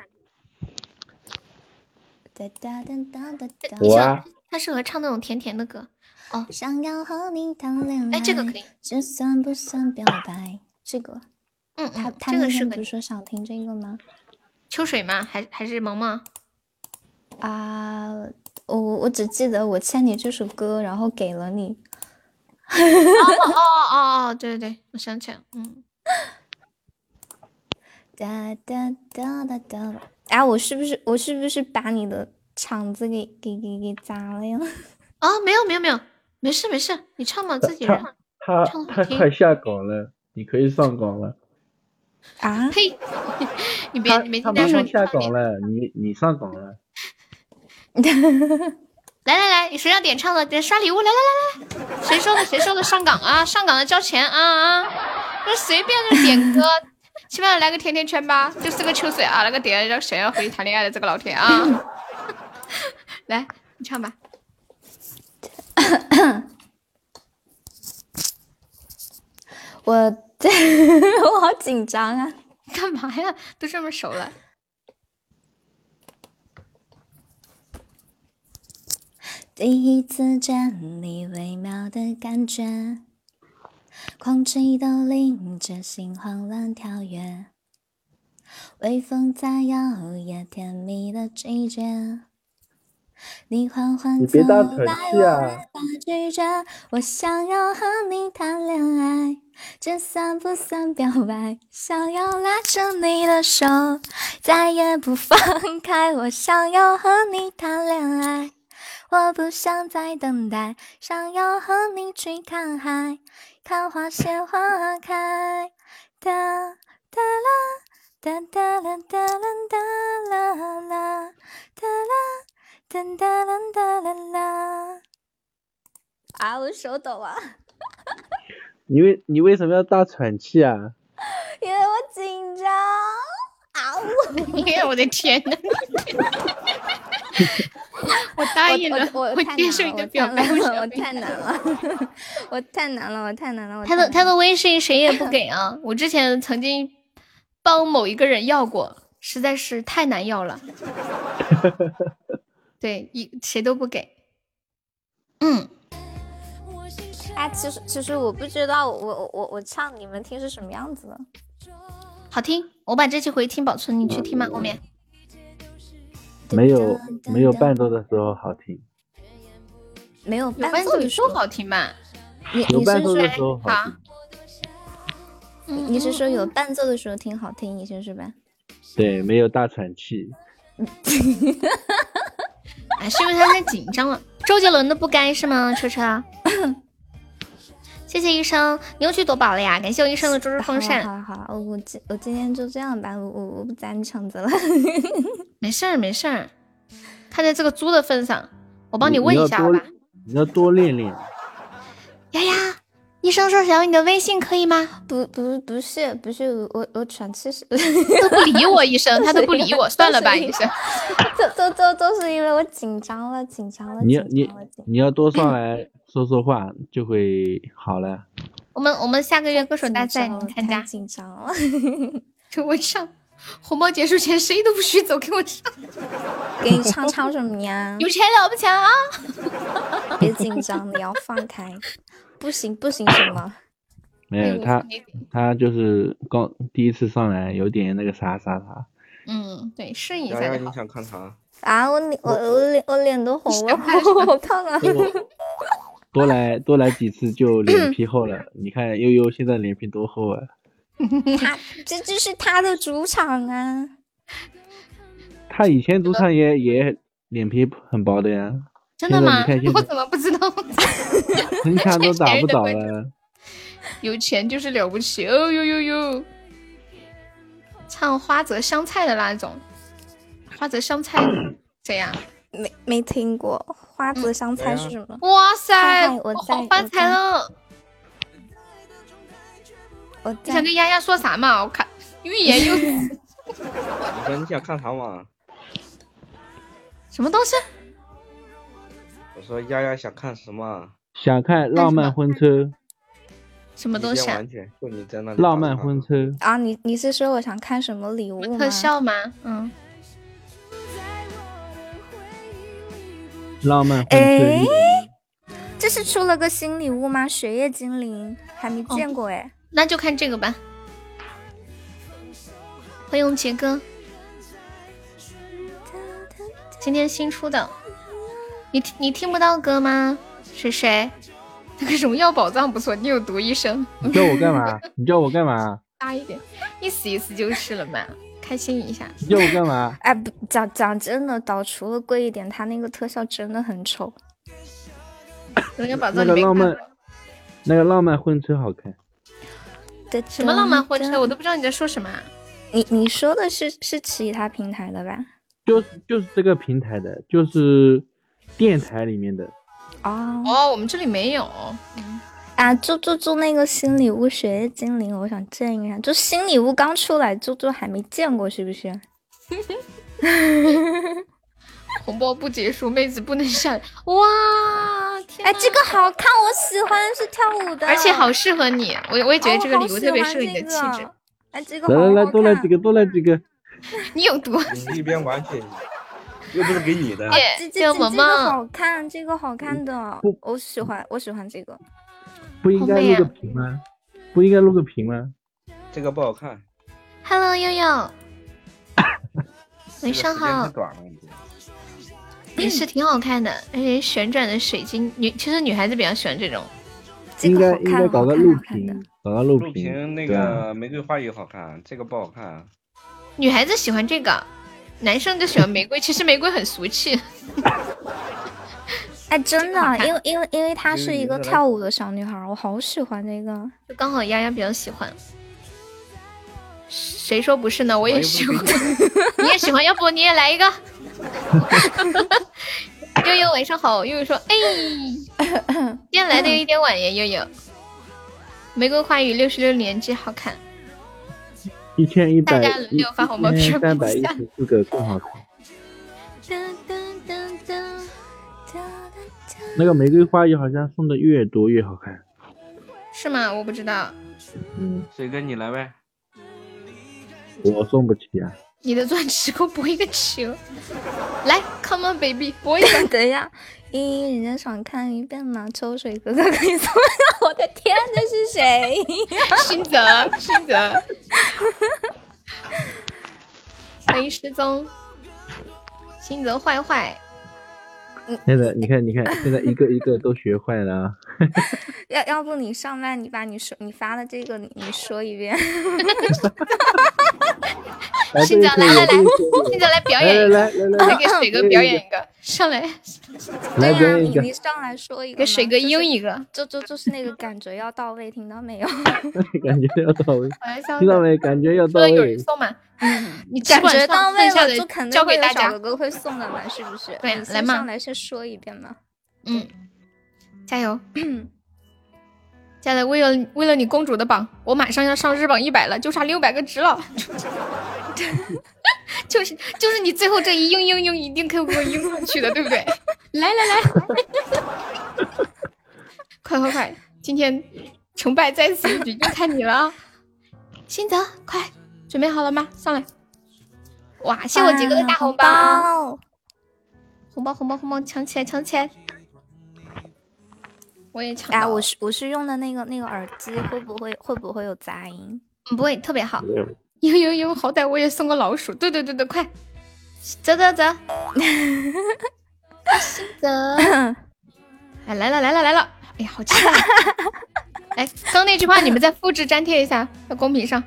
我啊。他适合唱那种甜甜的歌。哦，想要和你谈恋爱，哎，这个可以。这算不算表白？这个，嗯，他他那天不是说想听这个吗？秋水吗？还还是萌萌？啊，我我只记得我欠你这首歌，然后给了你。哦哦哦哦，对对对，我想起来了，嗯。哒哒哒哒哒。哎，我是不是我是不是把你的场子给给给给砸了呀？啊，[LAUGHS] 没有没有没有，没事没事，你唱吧，自己人。他他快下岗了，你可以上岗了。啊？呸！[LAUGHS] 你别没听他说下岗了，你你上岗了。[LAUGHS] 来来来，你谁要点唱的？点刷礼物，来来来来，谁说的？谁说的？上岗啊！上岗的交钱啊啊！那随便就点歌，[LAUGHS] 起码来个甜甜圈吧，就是个秋水啊！那个点让想要和你谈恋爱的这个老铁啊！来，你唱吧。[COUGHS] 我 [LAUGHS] 我好紧张啊！干嘛呀？都这么熟了。第一次见你，微妙的感觉，空气都淋着心慌乱跳跃，微风在摇曳，甜蜜的季节。你缓缓走来，我无法拒绝，我想要和你谈恋爱，这算不算表白？想要拉着你的手，再也不放开，我想要和你谈恋爱。我不想再等待，想要和你去看海，看花谢花开。哒哒啦，哒哒啦哒啦哒啦啦，哒啦哒哒啦哒啦啦。啊，我手抖啊！你为你为什么要大喘气啊？因为我紧张。啊呜！[LAUGHS] 哎我的天呐！[LAUGHS] 我答应了，我接受你的表白，我太难了，我太难了，我太难了。他的他的微信谁也不给啊！我之前曾经帮某一个人要过，实在是太难要了。[LAUGHS] 对，一谁都不给。嗯。哎，其实其实我不知道，我我我我唱你们听是什么样子的。好听，我把这期回听保存，你去听吗？后面。没有没有伴奏的时候好听，没有伴奏的时候好听吧？有伴奏的时候好听。你是说有伴奏的时候听好听一些是吧？对，没有大喘气。[LAUGHS] 哎，是因为他太紧张了。周杰伦的不该是吗？车车。[LAUGHS] 谢谢医生，你又去夺宝了呀！感谢我医生的猪猪风扇。好好，我今我今天就这样吧，我我我不砸你场子了。[LAUGHS] 没事儿没事儿，看在这个猪的份上，我帮你问一下吧。你要多练练。[LAUGHS] 丫丫，医生说想要你的微信，可以吗？不不不是不是，我我喘气是都不理我，医生 [LAUGHS] 他都不理我，算了吧，医生。都都都都是因为我紧张了，紧张了。你你你要多上来。说说话就会好了。我们我们下个月歌手大赛，你参加？紧张了，[LAUGHS] 给我唱。红包结束前谁都不许走，给我唱。[LAUGHS] 给你唱唱什么呀？[LAUGHS] 有钱了不起啊？别紧张，你要放开。不行不行什么？没有他，他就是刚第一次上来，有点那个啥啥啥。嗯，对，适应一下。你想看啥？啊，我脸我我脸我脸都红了，好烫啊！多来多来几次就脸 [CLEARS THROAT] 皮厚了，你看悠悠现在脸皮多厚啊！他这就是他的主场啊！他以前主场也也脸皮很薄的呀。真的吗？我怎么不知道？[LAUGHS] 城墙都打不倒了。有钱就是了不起哦呦呦呦！唱花泽香菜的那种，花泽香菜怎样？没没听过。花泽香菜是什么？哇塞，我好发财了！我你想跟丫丫说啥嘛？我看欲言又止。[LAUGHS] 你说你想看啥嘛？什么东西？我说丫丫想看什么？想看浪漫婚车。什么东西？就你在那里。浪漫婚车啊！你你是说我想看什么礼物吗？特效吗？嗯。浪漫哎，这是出了个新礼物吗？血液精灵还没见过哎，那就看这个吧。欢迎杰哥，今天新出的，你你听不到歌吗？是谁？那个荣耀宝藏不错，你有毒医生。你叫我干嘛？你叫我干嘛？[LAUGHS] 大一点，意思意思就是了嘛，开心一下。叫我干嘛？[LAUGHS] 哎，不讲讲真的，导除了贵一点，它那个特效真的很丑。人家宝那个浪漫，那个浪漫婚车好看。什么浪漫婚车，我都不知道你在说什么啊。你你说的是是其他平台的吧？就是就是这个平台的，就是电台里面的。哦哦，我们这里没有。啊，猪猪猪那个新礼物血液精灵，我想见一下。就新礼物刚出来，猪猪还没见过，是不是？[LAUGHS] 红包不结束，妹子不能下。哇，天！哎，这个好看，我喜欢，是跳舞的，而且好适合你。我我也觉得这个礼物特别适合你的气质。哦哎，这个来来来，多来几个，多来几个。[LAUGHS] 你有毒！你一边玩去，[LAUGHS] 又不是给你的。这这这这个好看，这个好看的，我喜欢，我喜欢这个。不应该录个屏吗？不应该录个屏吗？这个不好看。Hello，悠悠，晚上好。也是挺好看的，而且旋转的水晶女，其实女孩子比较喜欢这种。应该应该搞个录屏，搞个录录屏那个玫瑰花也好看，这个不好看。女孩子喜欢这个，男生就喜欢玫瑰。其实玫瑰很俗气。[LAUGHS] 哎，真的，因为因为因为她是一个跳舞的小女孩，我好喜欢这个。就刚好丫丫比较喜欢。谁说不是呢？我也喜欢，[LAUGHS] 你也喜欢，要不你也来一个？悠悠晚上好，悠悠说，哎，今天来的有一点晚耶，悠悠。玫瑰花语六十六连击好看，一千一百，大家轮流发红包片，三百一十四个更好看。那个玫瑰花语好像送的越多越好看，是吗？我不知道。嗯，水哥你来呗，我送不起啊。你的钻石给我拨一个球，来，Come on baby，拨一个。[LAUGHS] 等一下，咦，人家想看一遍吗？秋水哥哥可以送我的天，这是谁？[LAUGHS] 勋泽，勋泽，[LAUGHS] 欢迎失踪，新泽坏坏。现在你看，你看，现在一个一个都学坏了、啊。[LAUGHS] [LAUGHS] 要要不你上麦，你把你说你发的这个你你说一遍。[LAUGHS] 新泽来来来，新泽来表演一个，来来来，来给水哥表演一个，上来。[LAUGHS] 来对呀、你你上来说一个，给水哥应一个，就就就是那个感觉要到位，听到没有？[LAUGHS] 感觉要到位，[LAUGHS] 听到没？感觉要到说有人位。送吗？嗯，你感觉到位了，就肯定交给大家会有小哥。哥会送的嘛，是不是？对来嘛上来先说一遍嘛。嗯，加油！加油！为了为了你公主的榜，我马上要上日榜一百了，就差六百个值了。[LAUGHS] 就是就是你最后这一嘤嘤嘤，一定可以给我应上去的，对不对？[LAUGHS] 来来来，快快快！今天成败在此一举，就看你了啊！新泽，快准备好了吗？上来！哇，谢我杰哥的大红包！包，红包红包红包，抢起来抢起来！我也抢哎，我是我是用的那个那个耳机，会不会会不会有杂音？嗯不会特别好。有有有，好歹我也送个老鼠。对对对对，快走走走，[LAUGHS] 走！哎，来了来了来了！哎呀，好气啊！[LAUGHS] 哎，刚那句话你们再复制粘贴一下，在公屏上。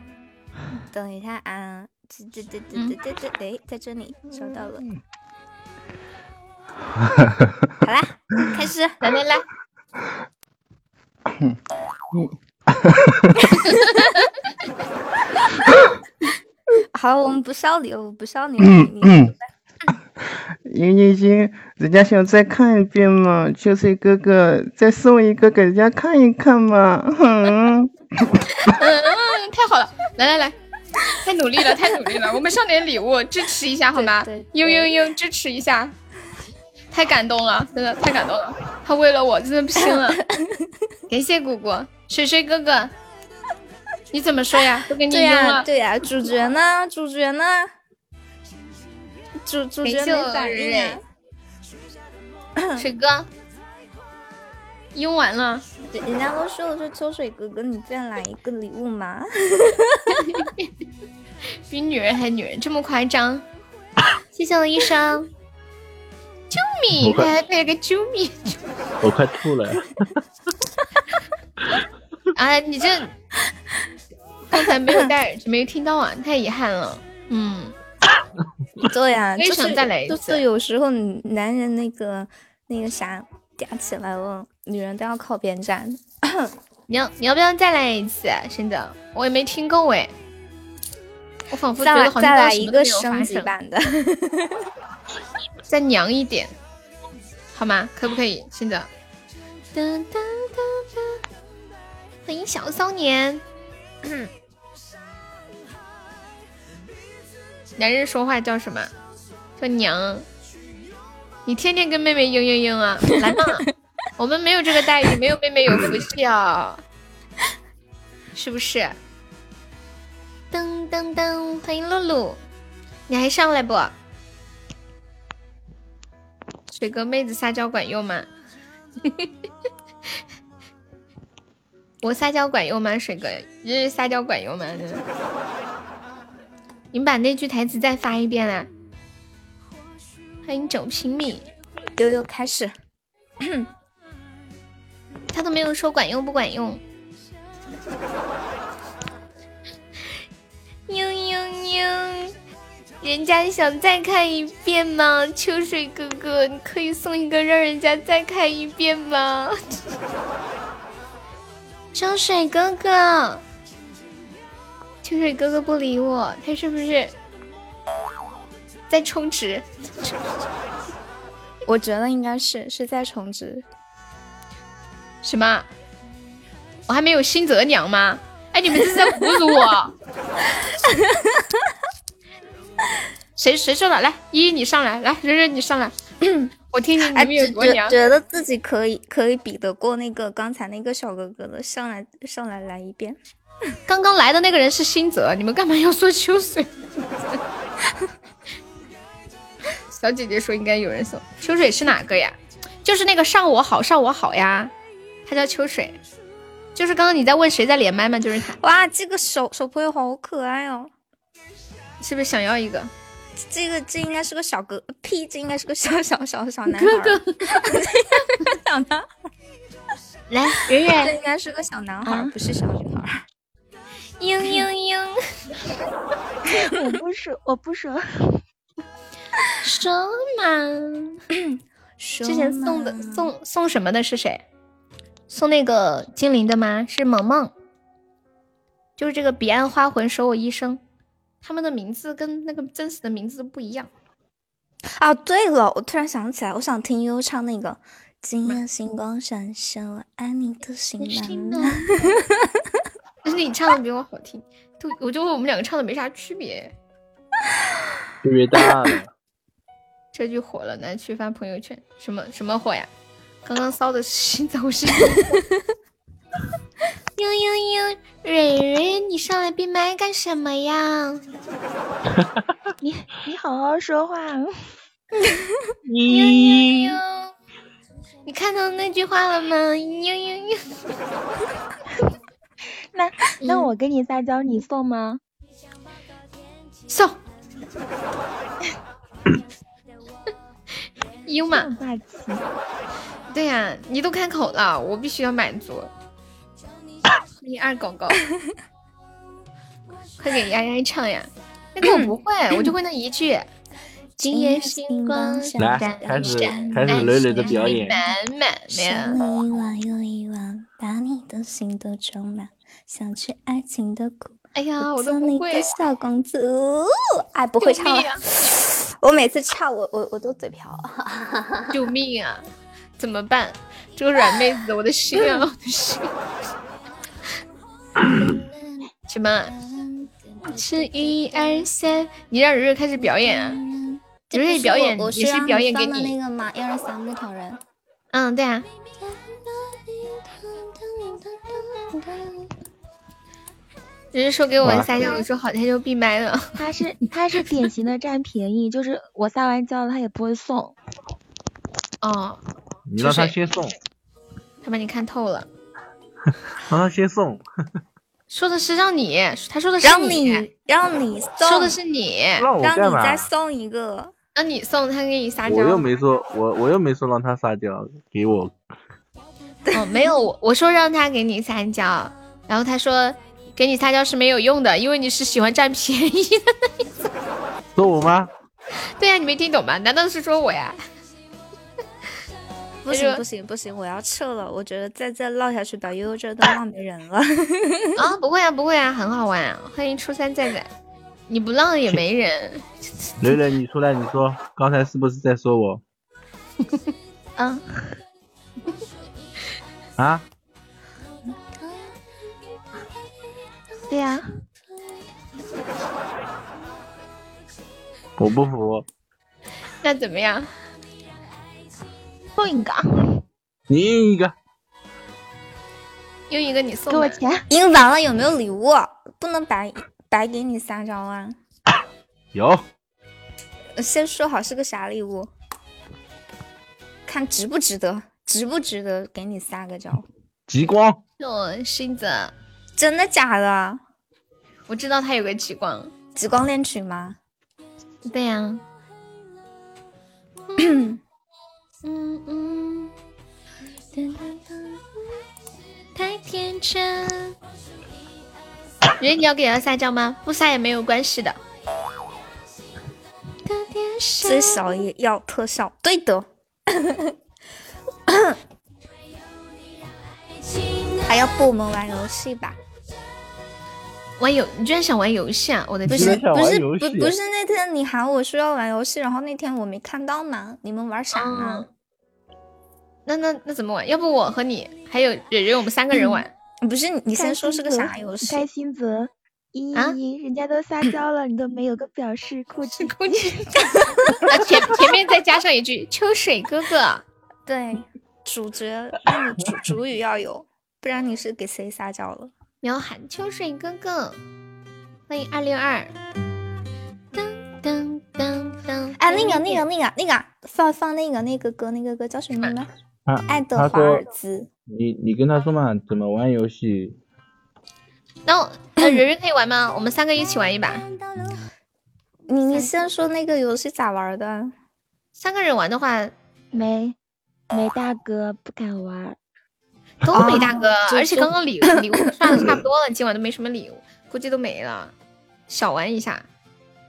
等一下啊，这这这这嗯这这这，哎，在这里收到了。[LAUGHS] 好啦，开始。来来来，[LAUGHS] 好，我们不笑你了，我不笑你了。嗯你嗯，莹莹晶，人家想再看一遍嘛，秋水哥哥再送一个给人家看一看嘛。嗯，嗯，太好了！来来来，太努力了，太努力了！我们上点礼物支持一下好吗对对？悠悠悠，支持一下！太感动了，真的太感动了！他为了我真的不行了，[LAUGHS] 感谢果果，水水哥哥，你怎么说呀？都给你对呀、对呀、主角呢？主角呢？主主角没反应蕊啊！[LAUGHS] 水哥，用完了，人人家都说了说秋水哥哥，你再来一个礼物嘛。[LAUGHS] 比女人还女人，这么夸张？谢谢我医生，救命！我快还配了个救命！我快吐了。啊，[LAUGHS] 你这刚才没有戴耳机，没有听到啊，太遗憾了。嗯，[LAUGHS] 对呀、[LAUGHS] 就是想再来一就次是有时候男人那个那个啥嗲起来了，女人都要靠边站。你要你要不要再来一次啊？真的，我也没听够哎。我仿佛觉再来得好像再来一个到什么都没有发升级生版的，[LAUGHS] 再娘一点，好吗？可不可以？现在。欢迎小骚年。男人说话叫什么？叫娘。你天天跟妹妹嘤嘤嘤啊，来嘛！我们没有这个待遇，没有妹妹有福气啊，是不是？噔噔噔，欢迎露露，你还上来不？水哥妹子撒娇管用吗？[LAUGHS] 我撒娇管用吗？水哥，日日撒娇管用吗？你把那句台词再发一遍啦！欢迎九平米，悠悠开始。[CLEARS THROAT] 他都没有说管用不管用。嘤嘤嘤，人家想再看一遍吗？秋水哥哥，你可以送一个让人家再看一遍吗？[LAUGHS] 秋水哥哥，秋水哥哥不理我，他是不是在充值？[LAUGHS] 我觉得应该是是在充值。什么？我还没有新泽娘吗？哎，你们这是在侮辱我！[LAUGHS] [LAUGHS] 谁谁说的？来，依依你上来，来，忍忍你上来，[CLEARS THROAT] 我听听你哎，们有。觉得自己可以可以比得过那个刚才那个小哥哥的，上来上来来一遍。[LAUGHS] 刚刚来的那个人是新泽，你们干嘛要说秋水？[LAUGHS] 小姐姐说应该有人送秋水是哪个呀？就是那个上我好上我好呀，他叫秋水，就是刚刚你在问谁在连麦吗？就是他，哇，这个手手朋友好可爱哦！是不是想要一个？这个这应该是个小哥，屁，这应该是个小小小小男孩哥儿。哥，[LAUGHS] 小男孩，[LAUGHS] 来，圆圆这应该是个小男孩不是小女孩儿。嘤嘤嘤，我不说，我不说。说嘛？之前送的送送什么的是谁？送那个精灵的吗？是萌萌，就是这个彼岸花魂守我一生，他们的名字跟那个真实的名字不一样。啊，对了，我突然想起来，我想听悠悠唱那个《今夜星光闪闪，我爱你的心难耐》。但是你唱的比我好听，都我觉得我们两个唱的没啥区别。[LAUGHS] 区别大了。[LAUGHS] 这句火了，拿去翻朋友圈，什么什么火呀？刚刚骚的是心走 [LAUGHS] 心。嘤嘤嘤，蕊蕊，你上来闭麦干什么呀？[LAUGHS] 你你好好说话。嘤嘤嘤，你看到那句话了吗？嘤嘤嘤，那那我跟你撒娇，你送吗？送。[LAUGHS] 优嘛，霸气。对呀、你都开口了，我必须要满足。你二狗狗，[LAUGHS] 快给丫丫唱呀！那个我不会，我就会那一句。[CLEARS THROAT] 今夜星光闪来闪开始闪开始磊磊的表演满满想的。你一晚又一晚，把你的心都装满，想去爱情的谷。哎呀，我都做你的不会。小公主，哎，不会唱了啊。我每次唱，我我我都嘴瓢。救命啊！怎么办？这个软妹子，我的心啊，我的心。[CLEARS THROAT] 什么？是一二三，你让蕊蕊开始表演啊！蕊蕊表演我也是表演给你那。个嘛，一二三木头人。嗯，对啊。人家说给我撒娇，我说好，他就闭麦了。他是他是典型的占便宜，[LAUGHS] 就是我撒完娇了，他也不会送。哦，你让他先送，他把你看透了，让 [LAUGHS] 他先送。说的是让你，他说的是让你，让你送，[LAUGHS] 说的是你，让你？再送一个。让你送他给你撒娇。我又没说，我我又没说让他撒娇，给我。哦，没有，我我说让他给你撒娇，然后他说给你撒娇是没有用的，因为你是喜欢占便宜的。[LAUGHS] 说我吗？对呀、你没听懂吗？难道是说我呀？不行不行不行，我要撤了。我觉得再再唠下去，把悠悠这都 [LAUGHS] 唠没人了。啊，不会啊，不会啊，很好玩、啊。欢迎初三仔仔，你不浪也没人。[LAUGHS] 蕾蕾，你出来，你说刚才是不是在说我 [LAUGHS] 嗯，啊？对呀、我不服，那怎么样？送一个，你赢一个。用一个你送给我钱。赢完了有没有礼物？不能白白给你撒娇啊！[COUGHS] 有，先说好是个啥礼物，看值不值得，值不值得给你撒个娇？极光，哦，星子，真的假的？我知道他有个极光。极光恋曲吗？对呀、[COUGHS] [COUGHS] 嗯嗯，太天真。人你要给他撒娇吗？不撒也没有关系的。最少也要特效，对的。[LAUGHS] 还要不我们玩游戏吧？玩游，你居然想玩游戏啊！我的天不是不是不不是那天你喊我说要玩游戏，然后那天我没看到嘛？你们玩啥呢？那那那怎么玩？要不我和你还有蕊蕊，我们三个人玩。不是你先说是个啥游戏？开心泽，一啊依，人家都撒娇了，你都没有个表示，哭泣 [LAUGHS] 哭泣。[LAUGHS] 啊前前面再加上一句“秋水哥哥对，主角主主语要有，不然你是给谁撒娇了？”，你要喊“秋水哥哥”。欢迎二六二。噔噔噔噔。哎，那个那个那个那个放放那个那个歌，那个歌叫什么名爱德华尔兹。你你跟他说嘛，怎么玩游戏？那我呃，蕊蕊可以玩吗？我们三个一起玩一把。你你先说那个游戏咋玩的？三个人玩的话，没没大哥不敢玩，[LAUGHS] 都没大哥，而且刚刚礼物 [LAUGHS] 礼物刷的差不多了，今晚都没什么礼物，估计都没了。小玩一下，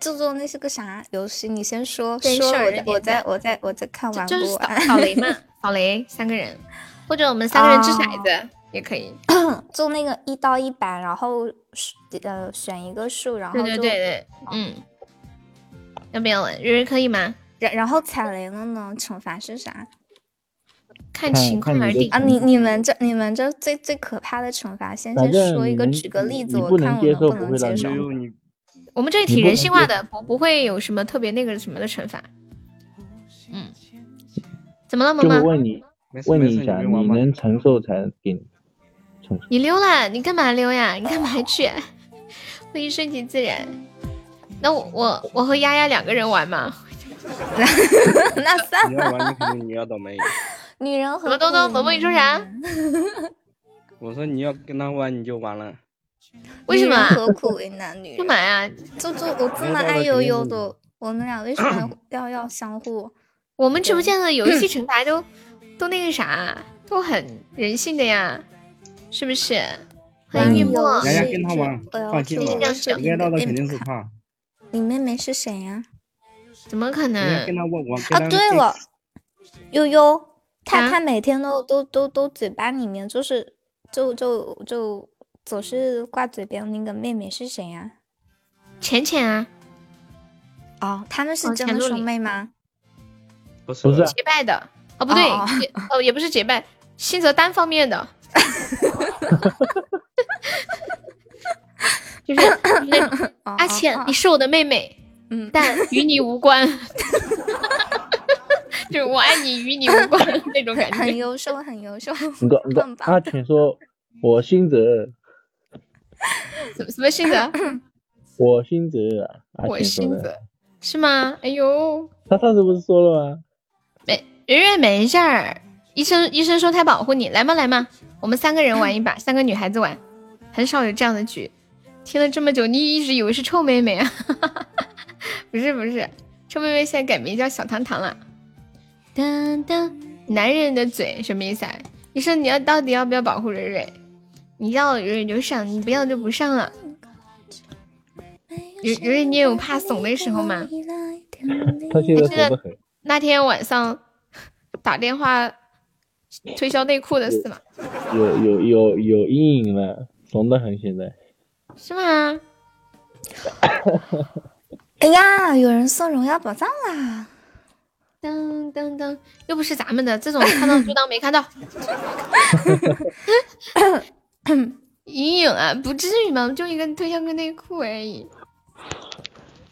这做那是个啥游戏？你先说对说，我在我在我在我再看完就就是扫不完。[LAUGHS] 扫雷嘛，扫雷三个人，或者我们三个人掷骰子也可以。[COUGHS] 做那个一刀一板，然后是呃选一个数，然后对对对对，嗯，要不要玩？瑞瑞可以吗？然然后踩雷了呢，惩罚是啥看情况而定啊？你你们这你们这最最可怕的惩罚，先先说一个，举个例子，我看我能不能接受我们这里挺人性化的，不不会有什么特别那个什么的惩罚。嗯，怎么了，萌萌？就问你问你一下？你能承受才给你。你溜了，你干嘛溜呀？你干嘛去？[LAUGHS] 欢迎顺其自然。那我我我和丫丫两个人玩吗？[LAUGHS] 那算你要玩，你肯定你要倒霉。女人和东东？萌萌你说啥？我说你要跟他玩，你就完了。为什么何苦为难女人？干嘛呀？就就我这么爱悠悠的，我们俩为什么 [COUGHS] 要要相互？我们直播间的游戏 [COUGHS] 惩罚都都那个啥，都很人性的呀，是不是？欢迎玉墨。人家跟他玩我要放心吧做我小该到的肯定是他。你妹妹是谁呀、怎么可能。啊？对了，悠悠，她啊她每天都都都都嘴巴里面就是就就就总是挂嘴边那个妹妹是谁呀、浅浅啊，哦，他们是真的兄妹吗？不是不是结拜的。哦，不对，哦哦也哦也不是结拜，新泽单方面的。就是那 [LAUGHS] 阿倩哦，你是我的妹妹，嗯，但与你无关。[LAUGHS] 就是我爱你，与你无关那种感觉很。优秀，很优秀。你个你阿浅说，我新泽，[LAUGHS] 什么什么新泽？我新泽啊，[COUGHS] 我浅说的。新泽是吗？哎呦，他上次不是说了吗？没圆圆没事儿，医生医生说他保护你，来嘛来嘛，我们三个人玩一把，三个女孩子玩，很少有这样的局。听了这么久，你一直以为是臭妹妹啊？[LAUGHS] 不是不是，臭妹妹现在改名叫小糖糖了。男人的嘴什么意思啊？你说，你要到底要不要保护蕊蕊？你要蕊蕊就上，你不要就不上了。蕊蕊你有怕怂的时候吗？他现在怂得。那天晚上打电话推销内裤的事吗？有有有有阴影了，怂得很，现在。是吗？哎呀，有人送荣耀宝藏啦！噔噔噔，又不是咱们的，这种看到就当没看到。[LAUGHS] 阴影啊，不至于嘛，就一个推销个内裤而已。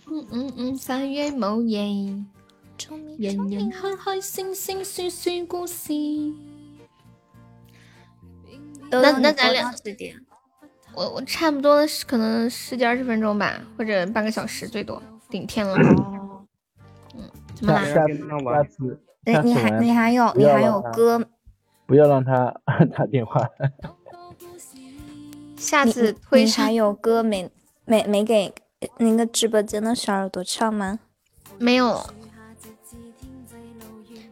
嗯嗯嗯，三月某夜，人人开开心心说说故事。那那咱俩，我我差不多可能十几二十分钟吧，或者半个小时最多，顶天了。嗯，怎么啦？下下次，哎，你还你还有你还有歌？不要让他 [LAUGHS] 打电话。[LAUGHS] 下次推还有歌没没没给那个直播间的小耳朵唱吗？没有，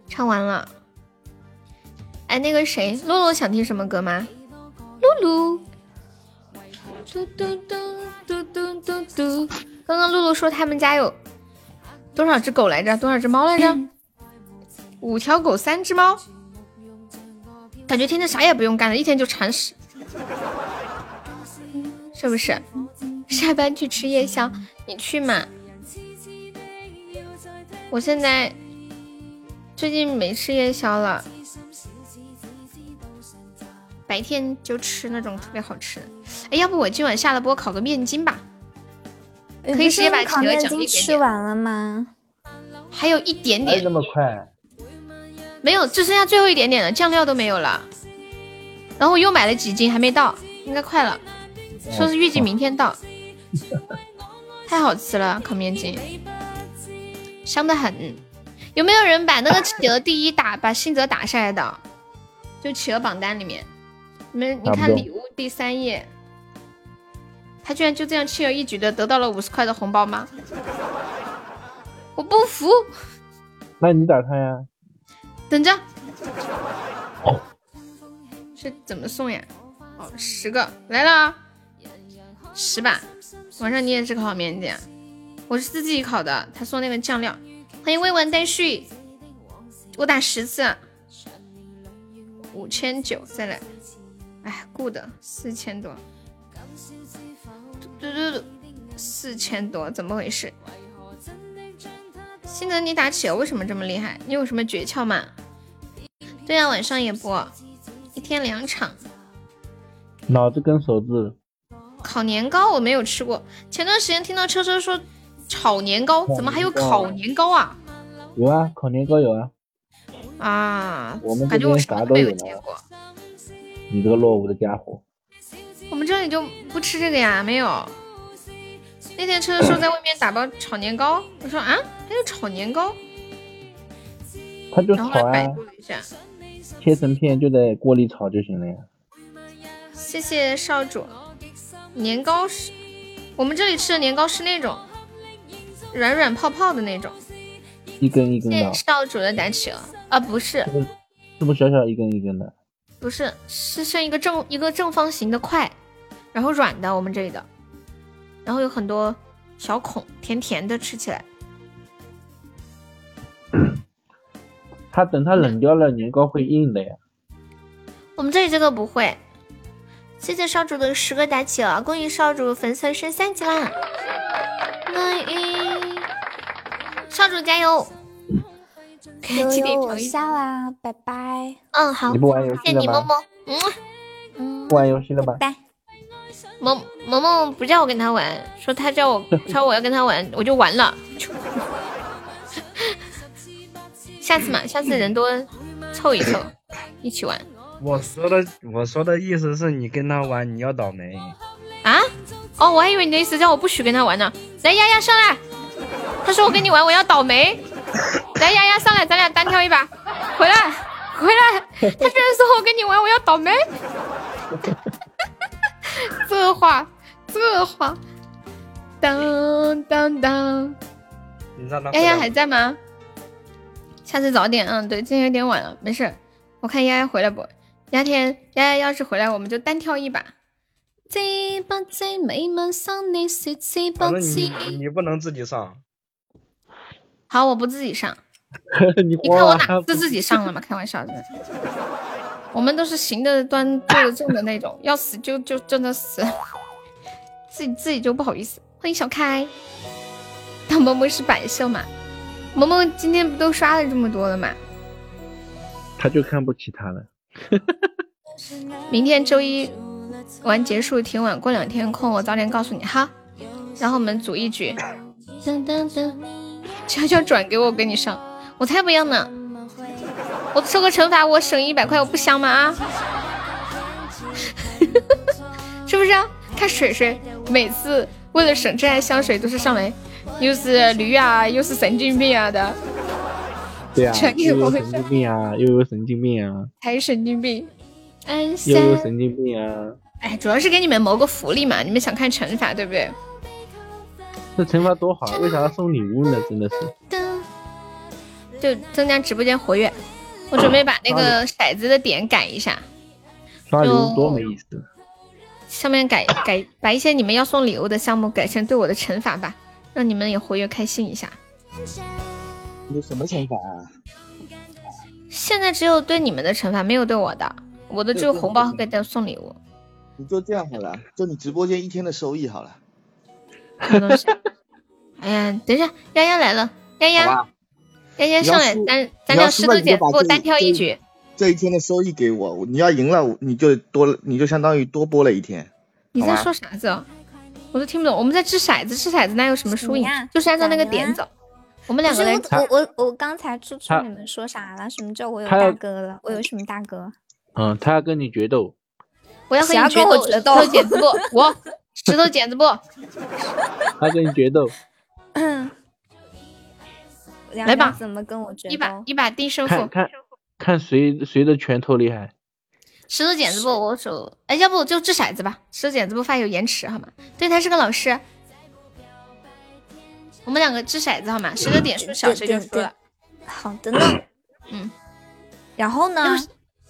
唱完了。哎，那个谁，露露想听什么歌吗？露露，嘟嘟嘟嘟嘟嘟嘟。刚刚露露说他们家有多少只狗来着？多少只猫来着？五条狗，三只猫。感觉天天啥也不用干了，一天就铲屎。是不是？下班去吃夜宵，你去嘛？我现在最近没吃夜宵了，白天就吃那种特别好吃的。哎，要不我今晚下了播烤个面筋吧？可以直接把企鹅奖励吃完了吗？还有一点点。那么快？没有，只剩下最后一点点了，酱料都没有了。然后我又买了几斤，还没到，应该快了。说是预计明天到，[LAUGHS] 太好吃了烤面筋，香的很。有没有人把那个企鹅第一打把信泽打下来的？就企鹅榜单里面，你们你看礼物第三页，他居然就这样轻而易举的得到了五十块的红包吗？我不服。那你打他呀？等着。哦，这怎么送呀？哦，十个来了。十把，晚上你也是烤面筋，我是自己烤的。他送那个酱料，欢迎未完待续。我打十次，五千九，再来。哎，good，四千多，嘟嘟嘟，四千多，怎么回事？新泽，你打企鹅为什么这么厉害？你有什么诀窍吗？对呀，晚上也播，一天两场。脑子跟手指。烤年糕我没有吃过，前段时间听到车车说炒年糕，怎么还有烤年糕啊？有啊，烤年糕有啊。啊，我们感觉我啥都没有见过。你这个落伍的家伙。我们这里就不吃这个呀，没有。那天吃的时候在外面打包炒年糕，我说啊，还有炒年糕。他就炒啊，切成片就在锅里炒就行了呀。谢谢少主。年糕是，我们这里吃的年糕是那种软软泡泡的那种，一根一根的。少主的打企鹅啊，不是，这不是小小一根一根的？不是，是像一个正一个正方形的块，然后软的，我们这里的，然后有很多小孔，甜甜的，吃起来。[COUGHS] 它等它冷掉了，年糕会硬的呀。我们这里这个不会。谢谢少主的十个打起了，恭喜少主粉丝升三级啦！少主加油！[LAUGHS] 悠悠我下啦，拜拜。嗯，好。你不玩游戏了吗？谢谢你萌萌。嗯。不玩游戏了吗？拜。萌萌萌不叫我跟他玩，说他叫我 [LAUGHS] 说我要跟他玩，我就完了。下次嘛，下次人多凑一凑，一起玩。我说的，我说的意思是你跟他玩，你要倒霉啊！哦，我还以为你的意思叫我不许跟他玩呢。来，丫丫上来。他说我跟你玩，我要倒霉。[LAUGHS] 来，丫丫上来，咱俩单挑一把。回来，回来。他居然说我跟你玩，我要倒霉。[LAUGHS] 这话，这话。当当当。丫丫还在吗？下次早点。嗯，对，今天有点晚了，没事。我看丫丫回来不？丫天丫丫要是回来，我们就单挑一把，知不知未問心你說知反正不知？你你不能自己上，好，我不自己上。[LAUGHS] 你你看我哪次自己上了吗？开玩笑的，我们都是行的端坐的正的那种，要死就就真的死，自己自己就不好意思。欢迎小开，当萌萌是摆设嘛？萌萌今天不都刷了这么多了吗？他就看不起他了。[LAUGHS] 明天周一玩结束挺晚，过两天空我早点告诉你哈。然后我们组一局，噔噔噔，悄悄转给我，给你上，我才不要呢！我受个惩罚，我省一百块，我不香吗？啊，[LAUGHS] 是不是、啊？看水水每次为了省这爱香水，都是上来又是驴啊，又是神经病啊的，对啊，全给我又有神经病啊，又有神经病啊，还是神经病。安又有三，神经病啊！哎，主要是给你们谋个福利嘛，你们想看惩罚对不对？这惩罚多好，啊为啥要送礼物呢？真的是。噔，就增加直播间活跃。我准备把那个骰子的点改一下，刷礼物多没意思。上面改改把一些你们要送礼物的项目改成对我的惩罚吧，让你们也活跃开心一下。有什么惩罚啊？现在只有对你们的惩罚，没有对我的，我的只有红包和给大家送礼物。你就这样好了，就你直播间一天的收益好了。什么东西？[LAUGHS] 哎呀，等一下，丫丫来了，丫丫，丫丫上来，咱咱叫石头输了你就把这剪子布单挑一局。这一天的收益给我，你要赢了你就多，你就相当于多播了一天。你在说啥子啊？我都听不懂。我们在掷骰子，掷骰子哪有什么输赢？就是按照那个点走。我们两个人，我我我我刚才出去你们说啥了？什么叫我有大哥了？我有什么大哥？嗯，他要跟你决斗，我要和你决斗，跟我决斗石头剪子布，我石头剪子布，[LAUGHS] 他跟你决斗，来来吧怎么跟我决一把？一把定胜负。看看看谁谁的拳头厉害。石头剪子布，我手，哎，要不就掷骰子吧。石头剪子布发有延迟好吗？对，他是个老师。我们两个掷骰子好吗？谁的点数小谁就输了。好的呢。嗯，然后呢？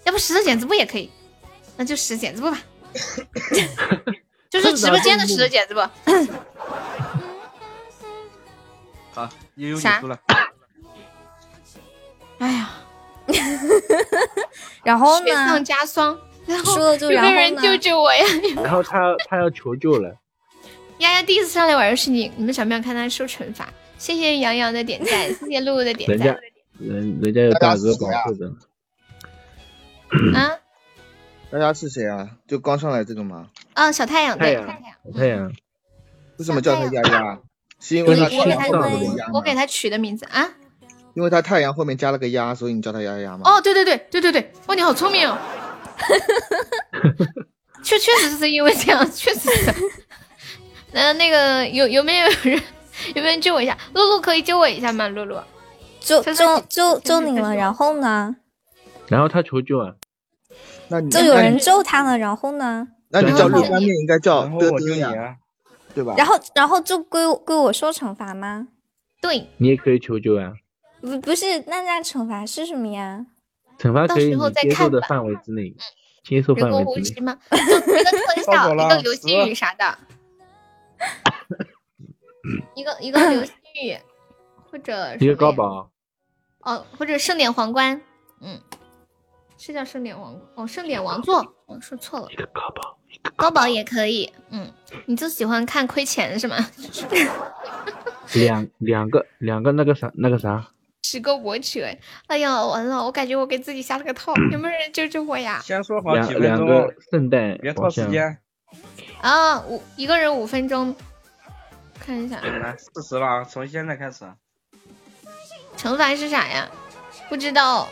要不石头剪子布也可以，那就石剪子布吧。[LAUGHS] 就是直播间的石头剪子布。[COUGHS] 好，悠悠你啥输了。[COUGHS] 哎呀，[LAUGHS] 然后雪上？加霜，然后输了就有没有人然后呢救救我呀？[LAUGHS] 然后他他要求救了，[LAUGHS] 丫丫第一次上来玩游戏，你你们想不想看他受惩罚？谢谢杨洋的点赞，谢谢露露的点人家赞人人家有大哥保护的。啊大家是谁啊？就刚上来这个吗？嗯！小太阳，对，太阳小太阳，为什么叫他丫丫？是因为他我给他太阳后面有个丫？我给他取的名字啊。因为他太阳后面加了个丫，所以你叫他丫丫吗？哦，对对对对对对，哇，你好聪明哦！[LAUGHS] 确确实是因为这样，确实是。那那个有有没有人有没有人救我一下？露露可以救我一下吗？露露，救他就就说就你了，然后呢？然后他求救啊，那你就有人救他了，然后呢？那你然后呢叫热干面应该叫然后嘚我救你嘚呀，啊，对吧？然后然后就归归我受惩罚吗？对，你也可以求救啊。不不是，那那惩罚是什么呀？惩罚可以到时候你接受的再看吧范围之内，接受人工范围之内。呼吸吗？就一个特效，[LAUGHS] [LAUGHS] 一个流星雨啥的，一个一个流星雨，或者一个高保，哦，或者盛典皇冠，嗯，是叫盛典王哦，盛典王座，哦，说错了，一个高宝，高宝也可以，嗯，你就喜欢看亏钱是吗？[LAUGHS] 两两个两个那个啥那个啥，[LAUGHS] 十个我取，哎哎呀，完了，我感觉我给自己下了个套，有没有人救救我呀？先说好两几分钟两个，圣诞别拖时间。啊，五一个人五分钟，看一下来，四十了，啊，从现在开始。惩罚是啥呀？不知道，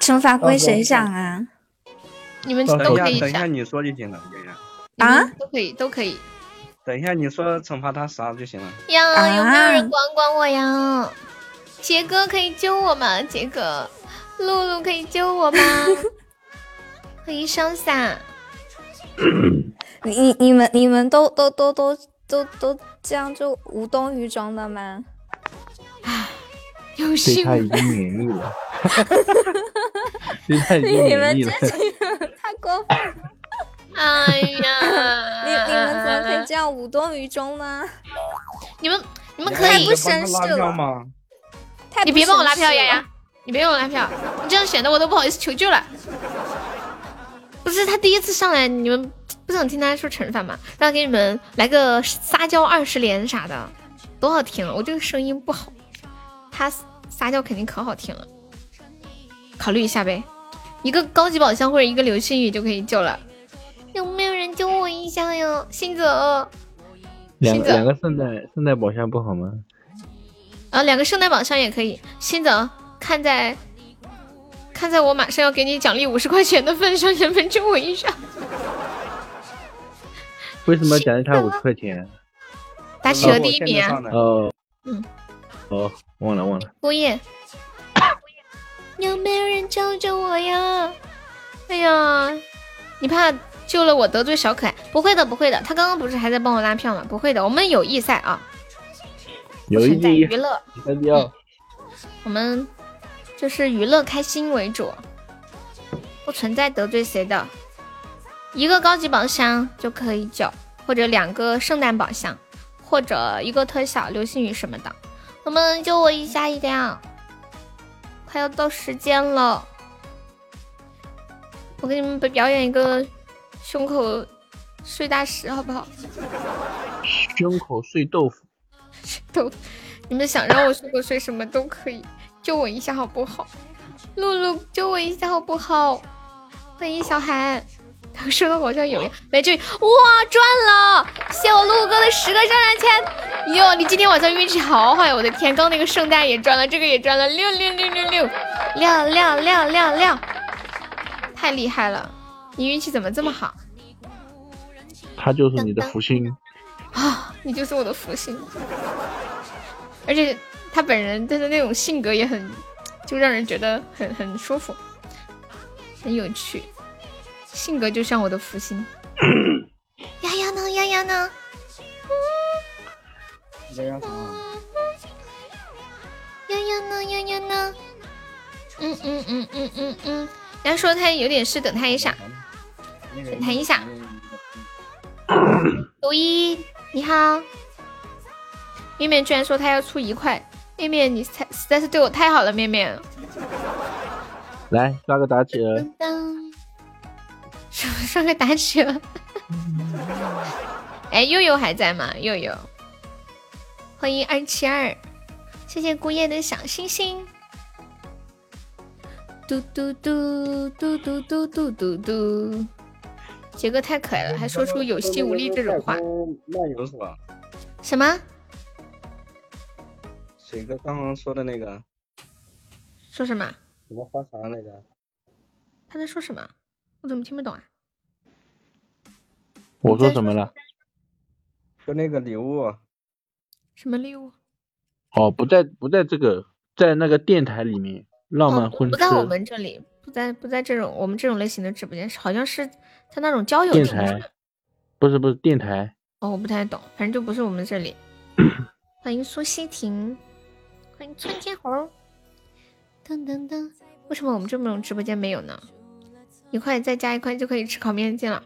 惩罚归谁想啊？你们都可以想，等一下你说就行了。等一下，啊都可以，都可以。等一下你说惩罚他啥就行了。呀，有没有啊人管管我呀？杰哥可以救我吗？杰哥，露露可以救我吗？可以上伞。你你你们你们都都都都都都这样就无动于衷的吗？对有幸他已经免疫了，[LAUGHS] 对他已经你们免疫了。这群人太过分了！哎呀，你你们怎么可以这样无动于衷呢？你们你们你可以不绅士了吗？太你别帮我拉票，丫丫，你别帮我拉票，你这样显得我都不好意思求救了。不是他第一次上来，你们不想听他说惩罚吗？让给你们来个撒娇二十连啥的，多好听了！我这个声音不好，他撒娇肯定可好听了，考虑一下呗。一个高级宝箱或者一个流星雨就可以救了。有没有人救我一下呀？星泽，两两个圣诞圣诞宝箱不好吗？啊，两个圣诞宝箱也可以。星泽，看在看在我马上要给你奖励五十块钱的份上，能不能救我一下？为什么奖励他五十块钱？打企鹅第一名啊！哦，嗯，哦，忘了忘了。姑爷，有没有人救救我呀？哎呀，你怕救了我得罪小可爱？不会的，不会的，他刚刚不是还在帮我拉票吗？不会的，我们友谊赛啊，有一存在娱乐，我们就是娱乐开心为主，不存在得罪谁的。一个高级宝箱就可以救，或者两个圣诞宝箱，或者一个特效流星雨什么的。我们救我一下一点，快要到时间了。我给你们表演一个胸口碎大石，好不好？胸口碎豆腐。都，你们想让我胸口碎什么都可以，救我一下好不好？露露，救我一下好不好？欢迎小海，他说的好像有样。来这里，哇，赚了！谢我陆哥的十个上上签。哟，你今天晚上运气好好呀！我的天，刚那个圣诞也赚了，这个也赚了，六六六六六六六六六六，太厉害了！你运气怎么这么好他就是你的福星。啊？你就是我的福星。而且他本人他的那种性格也很，就让人觉得很很舒服，很有趣，性格就像我的福星。[COUGHS] 丫丫呢？丫丫呢？丫丫呢？丫丫呢？嗯嗯嗯嗯嗯嗯，丫说他有点事，等他一下，等他一下。周一，你好。面面居然说他要出一块，面面你才实在是对我太好了，面面。来刷个打企 [LAUGHS] 鹅，当，刷刷个打企鹅。哎，悠悠还在吗？悠悠，欢迎二七二，谢谢姑爷的小星星。嘟嘟嘟嘟嘟嘟嘟嘟嘟，杰哥太可爱了，还说出有气无力这种话。漫游是吧？什么？水哥刚刚说的那个说什么？什么花茶那个？他在说什么？我怎么听不懂啊？我说什么了？就那个礼物，什么礼物？哦，不在不在这个，在那个电台里面，浪漫婚车不在我们这里，不在不在这种我们这种类型的直播间，好像是他那种交友电台，不是不是电台，哦，我不太懂，反正就不是我们这里。[LAUGHS] 欢迎苏西婷，欢迎春天猴。噔噔噔，为什么我们这种直播间没有呢？一块再加一块就可以吃烤面筋了。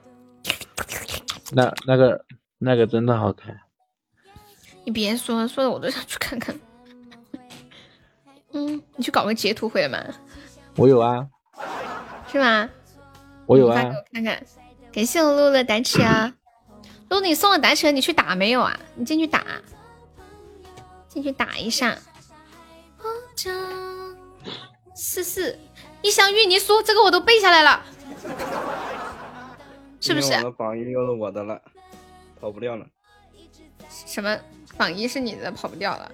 那那个那个真的好看。你别说，说的我都想去看看。嗯，你去搞个截图回来嘛，我有啊，是吗？我有啊发给，我看看。感谢我露露的打起啊！露露，你送了打起，你去打没有啊？你进去打，进去打一下。四四一箱芋泥酥，这个我都背下来了，是不是？我的榜一又是我的了，跑不掉了。什么榜一是你的，跑不掉了。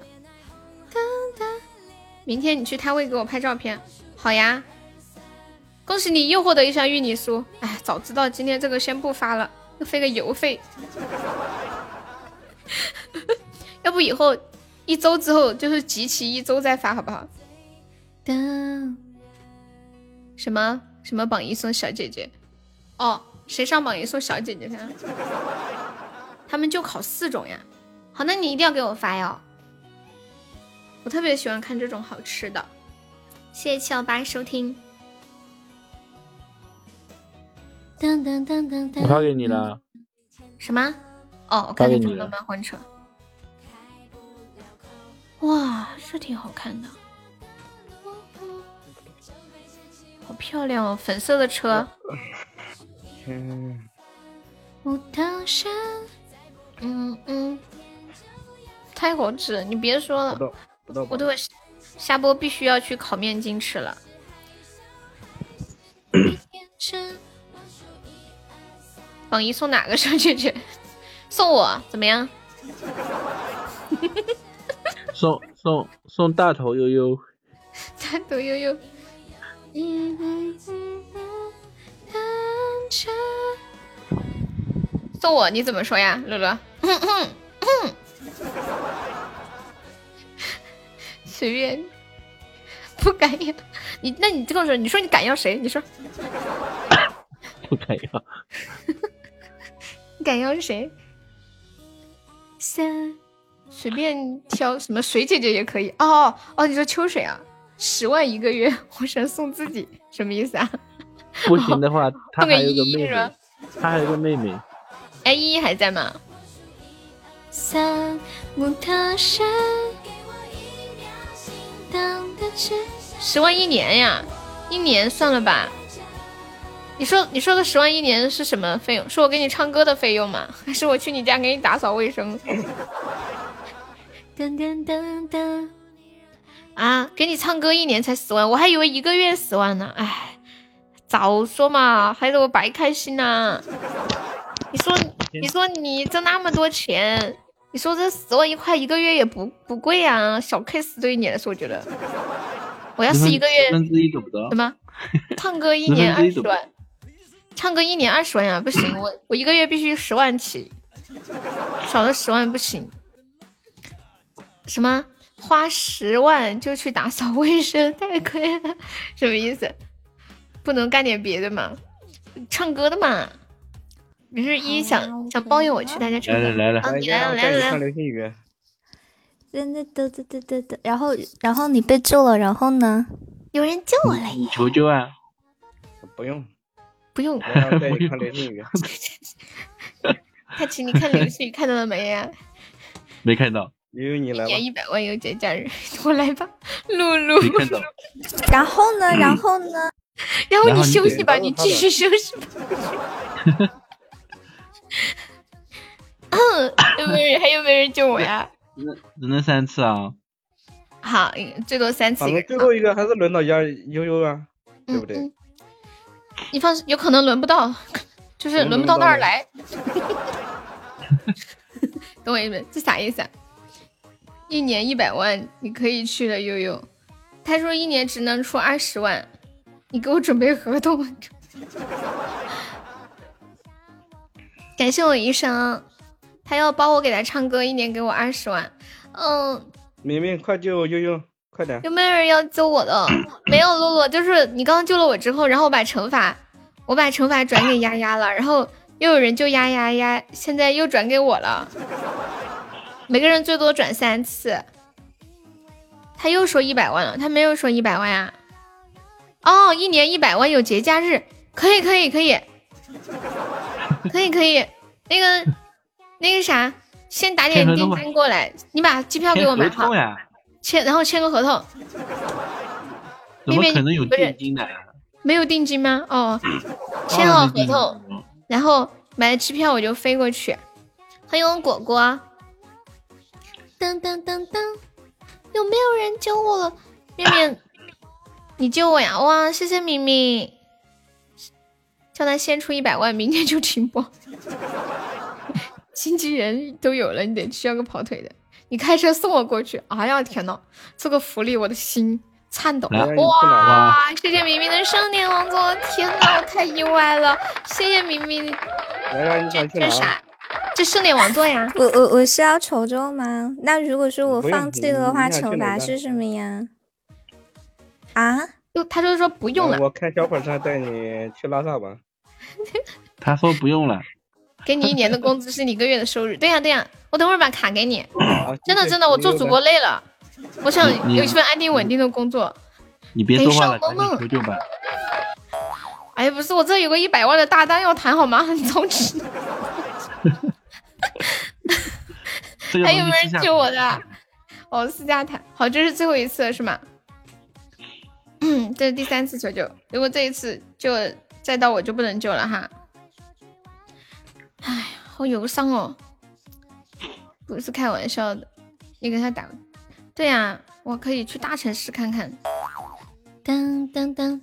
明天你去摊位给我拍照片，好呀。恭喜你又获得一箱芋泥酥，哎，早知道今天这个先不发了，又费个邮费。[LAUGHS] 要不以后一周之后就是集齐一周再发，好不好？当什么什么榜一送小姐姐？哦，谁上榜一送小姐姐噻？他们就考四种呀。好，那你一定要给我发哟。我特别喜欢看这种好吃的。谢谢七幺八收听。噔噔噔噔噔。我发给你了。什么？哦，我看发给你了见中的漫幻车。哇，是挺好看的，好漂亮哦，粉色的车。嗯，木头山，嗯嗯，太好吃了！你别说了，不到不到吧，我等会下播必须要去烤面筋吃了。[COUGHS] 榜一送哪个小姐姐？送我怎么样？[LAUGHS] 送送送大头悠悠，大头悠悠。嗯嗯嗯嗯，单车送我你怎么说呀，乐乐？随便，[LAUGHS] [LAUGHS] 不敢要。你那你跟我说，你说你敢要谁？你说 [LAUGHS] 不敢要。你敢要谁？三，随便挑什么水姐姐也可以。哦哦，你说秋水啊？十万一个月，我想送自己，什么意思啊？[LAUGHS] 不行的话，[LAUGHS] 他还有个妹妹，他还有个妹妹。哎，依依还在吗？三木头山，十万一年呀，一年算了吧。你说你说的十万一年是什么费用？是我给你唱歌的费用吗？[LAUGHS] 还是我去你家给你打扫卫生？噔噔噔噔啊，给你唱歌一年才十万，我还以为一个月十万呢。哎，早说嘛，害得我白开心呐、你说你说你挣那么多钱，你说这十万一块一个月也不不贵啊，小 case 对于你来说，我觉得。我要是一个月分之一都不到什。么？[LAUGHS] 唱歌一年二十万，唱歌一年二十万呀，不行，我我一个月必须十万起，少了十万不行。什么？花十万就去打扫卫生，太亏了，什么意思？不能干点别的吗？唱歌的嘛。没事一想想包邮我去大家唱歌来来来了啊，你来来了来了来了，带你看流星雨，对对对对对对对，然后然后你被救了，然后呢？有人救我了你耶！求救啊！不用，不用，我要带你 [LAUGHS] 看流星雨。开启你看流星雨看到了没呀？没看到，悠悠你来吧，一百万有节假日，[LAUGHS] 我来吧，露露。没看到。然后呢？然后呢？[LAUGHS] 然后你休息吧，你继续休息吧。[LAUGHS] 嗯，有没有人还有没有人救我呀？只能三次啊！好，最多三次反。正最后一个还是轮到丫悠悠啊，对不对？嗯嗯你放心，有可能轮不到，[LAUGHS] 就是轮不到那儿来。等我一会，这啥意思啊？一年一百万，你可以去了，悠悠。他说一年只能出二十万，你给我准备合同。[LAUGHS] 感谢我医生，他要帮我给他唱歌，一年给我二十万。嗯，明明快救悠悠，快点！有没有人要救我的？[COUGHS] 没有，洛洛，就是你刚刚救了我之后，然后我把惩罚，我把惩罚转给丫丫了，然后又有人救丫丫丫，现在又转给我了。每个人最多转三次。他又说一百万了，他没有说一百万呀、哦，一年一百万有节假日，可以可以可以，可以可以，那个那个啥，先打点定签合同吧金过来，你把机票给我买好签然后签个合同。怎么可能有定金的？没有定金吗？哦，[CLEARS THROAT] 签好合同，然后买了机票我就飞过去。欢迎果果，噔噔噔噔，有没有人救我了？面面，你救我呀！哇，谢谢明明，叫他先出一百万，明天就停播。经纪人都有了，你得需要个跑腿的。你开车送我过去。哎呀天呐，这个福利我的心颤抖。来你去哪哇，谢谢明明的盛年王座，天呐，我太意外了！谢谢明明，来来，你想去？这啥？这盛年王座呀？我我我是要求救吗？那如果说我放弃的话，惩罚是什么呀？啊？就他就是说不用了，我开小火车带你去拉萨吧。[LAUGHS] 他说不用了，给你一年的工资是你一个月的收入。对呀对呀，我等会儿把卡给你。啊真的真的，我做主播累了，我想有一份安定稳定的工作。你别说话了，赶紧求救吧。哎呀，不是，我这有个一百万的大单要谈好吗？很着急。还有没有人救我的？哦，私家谈，好，这是最后一次了是吗？嗯，这是第三次求救，如果这一次就再到我就不能救了哈。哎，好忧伤哦，不是开玩笑的。你给他打，对呀、我可以去大城市看看。噔噔噔，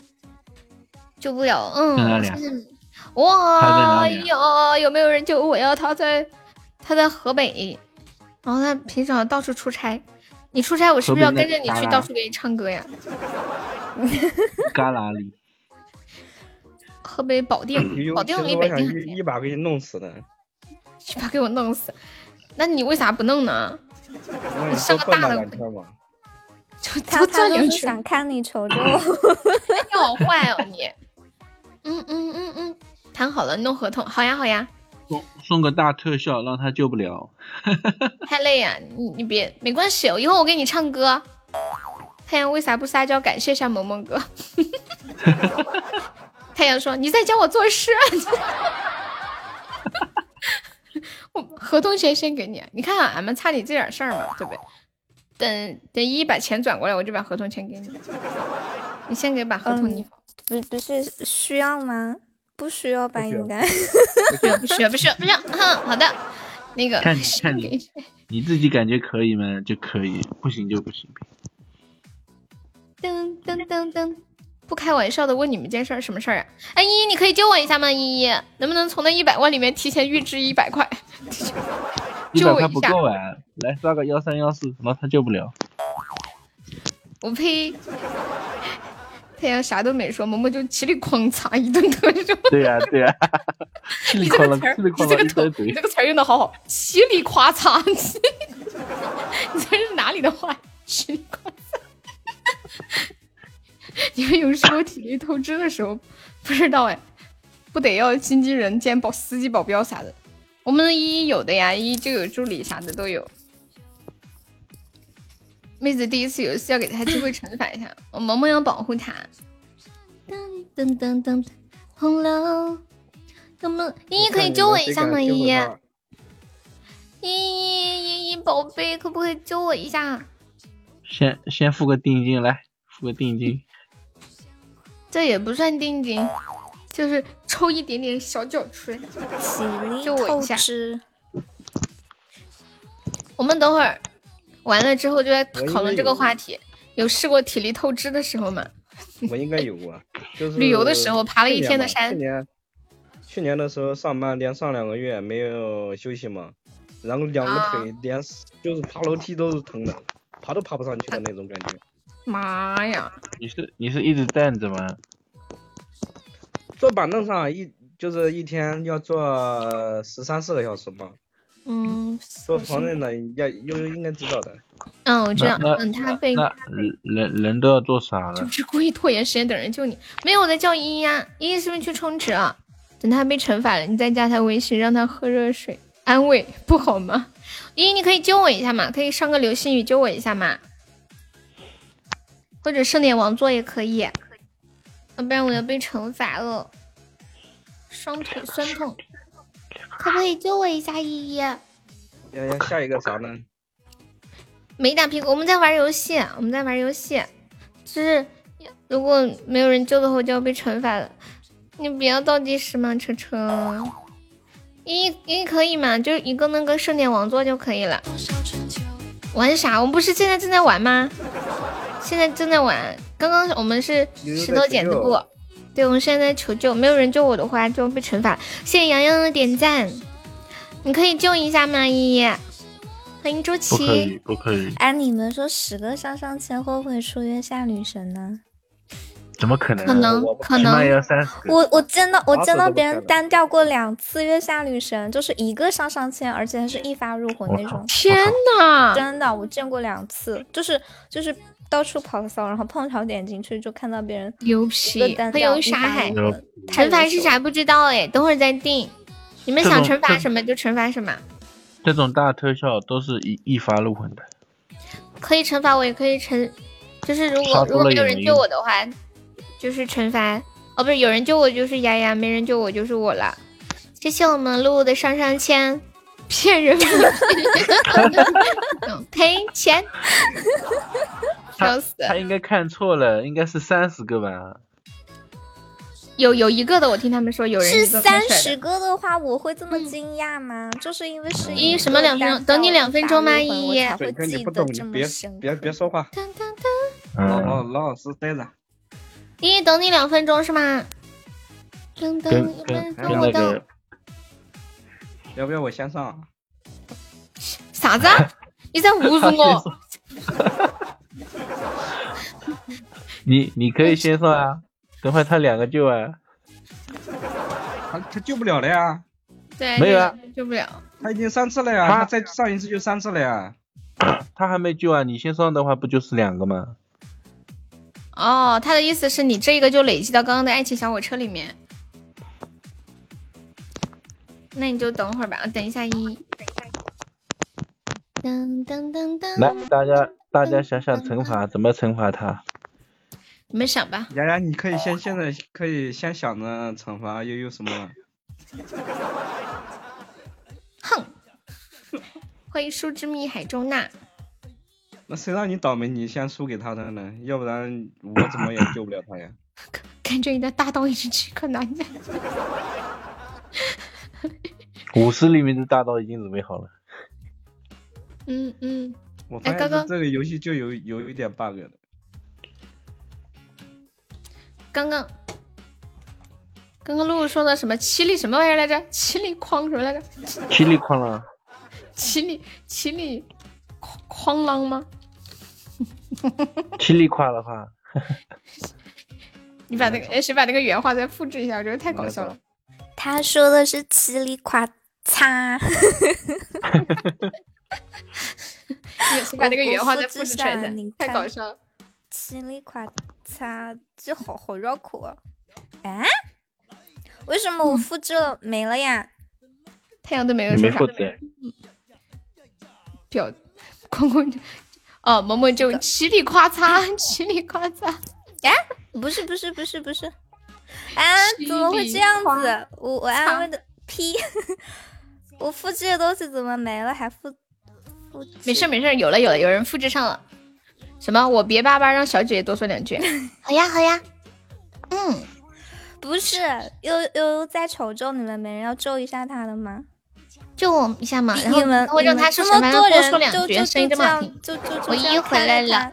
救不了，嗯，哇哪里呀，有没有人救我呀？他在，他在河北，然后他平常到处出差。你出差，我是不是要跟着你去到处给你唱歌呀？旮旯里，[LAUGHS] 河北保定，保定离北京很近，一一把给你弄死的。[LAUGHS] 去把给我弄死。那你为啥不弄呢？我你上个大的。就他他就是。想看你求救。[LAUGHS] 你好坏哦你。嗯嗯嗯嗯，谈好了，弄合同，好呀好呀。送送个大特效，让他救不了。[LAUGHS] 太累呀、你你别没关系，以后我给你唱歌。太阳为啥不撒娇感谢一下萌萌哥？[LAUGHS] 太阳说你在教我做事。[LAUGHS] 我合同钱先给你，你看啊俺们差你这点事儿嘛，对不对？等等依依把钱转过来，我就把合同钱给你。你先给把合同你嗯，不不是需要吗？不需要吧，不需要应该。不需要不需要不需要不需要。哼，[LAUGHS] 好的，那个看你看你，你自己感觉可以吗？就可以，不行就不行。噔噔噔噔，不开玩笑的问你们件事儿，什么事儿啊？哎，依依，你可以救我一下吗？依依，能不能从那一百万里面提前预支一百块？[LAUGHS] 一百块救我一下！不够啊，来刷个幺三幺四，然后他救不了。我呸！太阳啥都没说，萌萌就嘁里哐嚓一顿特就。对呀、对呀、[LAUGHS] 嘁里哐啷，你这个词儿，嘁里哐啷你这个头，一堆嘴你这。个词儿用的好好，嘁里夸嚓。[LAUGHS] 你这是哪里的话？嘁里夸嚓。[LAUGHS] 你们有时候体力透支的时候，不知道哎，不得要经纪人兼保司机、保镖啥的。我们依依有的呀，依依就有助理啥的都有。妹子第一次游戏要给她机会惩罚一下，我萌萌要保护她。噔噔噔噔，红楼，有没有依依可以救我一下吗？依依，依依依依宝贝，可不可以救我一下？先先付个定金，来付个定金。[LAUGHS] 这也不算定金，就是抽一点点小脚出来，救我一下。我们等会儿完了之后就在讨论这个话题。有试过体力透支的时候吗？[LAUGHS] 我应该有过，就是旅游的时候爬了一天的山去年去年的时候上班连上两个月没有休息嘛，然后两个啊腿连就是爬楼梯都是疼的，爬都爬不上去的那种感觉。妈呀！你是你是一直站着吗？坐板凳上一就是一天要坐十三四个小时嘛，嗯坐床凳的要悠悠应该知道的。嗯，我知道。那嗯，他被那人人都要做傻了？就是故意拖延时间等人救你。没有，我在叫依依呀，依依是不是去充值啊？等他被惩罚了，你再加他微信，让他喝热水安慰，不好吗？依依，你可以救我一下嘛？可以上个流星雨救我一下嘛？或者盛典王座也可以，要不然我要被惩罚了，双腿酸痛。可不可以救我一下，依依？要要下一个啥呢？[LAUGHS] 没打屁股，我们在玩游戏，我们在玩游戏，就是如果没有人救的话，我就要被惩罚了。你不要倒计时吗，车车。一一可以吗，就一个那个盛典王座就可以了。玩啥？我们不是现在正在玩吗？现在正在玩。刚刚我们是石头剪子布，对，我们现在在求救，没有人救我的话就要被惩罚。谢谢洋洋的点赞，你可以救一下吗？依依，欢迎周不可琦。以，不可以，哎，你们说十个上上签会不会出月下女神呢？怎么可能啊？可能可能起码要三十。我我见到我见到别人单调过两次月下女神，就是一个上上签，而且还是一发入魂那种。天呐！真的，我见过两次，就是就是到处跑骚，然后碰巧点进去就看到别人牛皮，很单调一有杀害。发入魂太惩罚是啥不知道哎，等会儿再定。你们想惩罚什么就惩罚什么，这种大特效都是一一发入魂的。可以惩罚我，也可以惩，就是如果如果没有人救我的话，就是惩罚。哦，不是，有人救我就是丫丫，没人救我就是我了。谢谢我们露露的上上签，骗人 [LAUGHS] 赔钱，他笑死！他应该看错了，应该是三十个吧？有有一个的，我听他们说有人是一个开三十个的话，我会这么惊讶吗？就是因为是一一什么两分钟等你两分钟吗一我才会对，你记不懂，你得这么别深。别别说话，嗯老老老老实待着。一，等你两分钟是吗？等等跟一分跟跟钟，我等要不要我先上啊？啥子啊？你在侮辱我？[LAUGHS] 你你可以先上啊，等会他两个救啊。他他救不了了呀，对，没有啊，救不了。他已经三次了呀，他他再上一次就三次了呀。他还没救啊，你先上的话不就是两个吗？哦，他的意思是你这个就累积到刚刚的爱情小火车里面。那你就等会儿吧，等一下一。噔噔噔噔，来，大家大家想想惩罚怎么惩罚他？你们想吧。洋洋，你可以先现在可以先想着惩罚悠悠什么？哼，欢迎树之蜜海中娜。那谁让你倒霉，你先输给他的呢？要不然我怎么也救不了他呀。感觉你的大刀已经这个难的。[LAUGHS] 五十厘米的大刀已经准备好了。嗯嗯，我发哎刚刚现这这个游戏就有有一点 bug 的。刚刚刚刚露露说的什么七里什么玩意儿来着？七里哐什么来着？七里哐啷，七里七里哐哐啷吗？七里夸的话，[LAUGHS] 你把那个哎谁把那个原话再复制一下？我觉得太搞笑了。他说的是嘁里夸擦，[LAUGHS] [LAUGHS] 谁把那个原话再我复制出来一下你？太看搞笑了。嘁里夸嚓，这好好绕口啊！啊？为什么我复制了没了呀？太阳都没有说啥没复制，表空空就哦，萌萌就嘁里夸嚓，[LAUGHS] 嘁里夸嚓。哎？不是不是不是不是，啊？怎么会这样子？我我安慰的屁！我复制的东西怎么没了？还复复制？没事没事，有了有了，有人复制上了。什么？我别巴巴，让小姐姐多说两句。[LAUGHS] 好呀好呀。嗯，不是，悠悠悠在丑咒，你们没人要咒一下他的吗？救我一下嘛，然后你们然后让他说什么多多说两句，就就声音就这么好听。就就就我一回来了。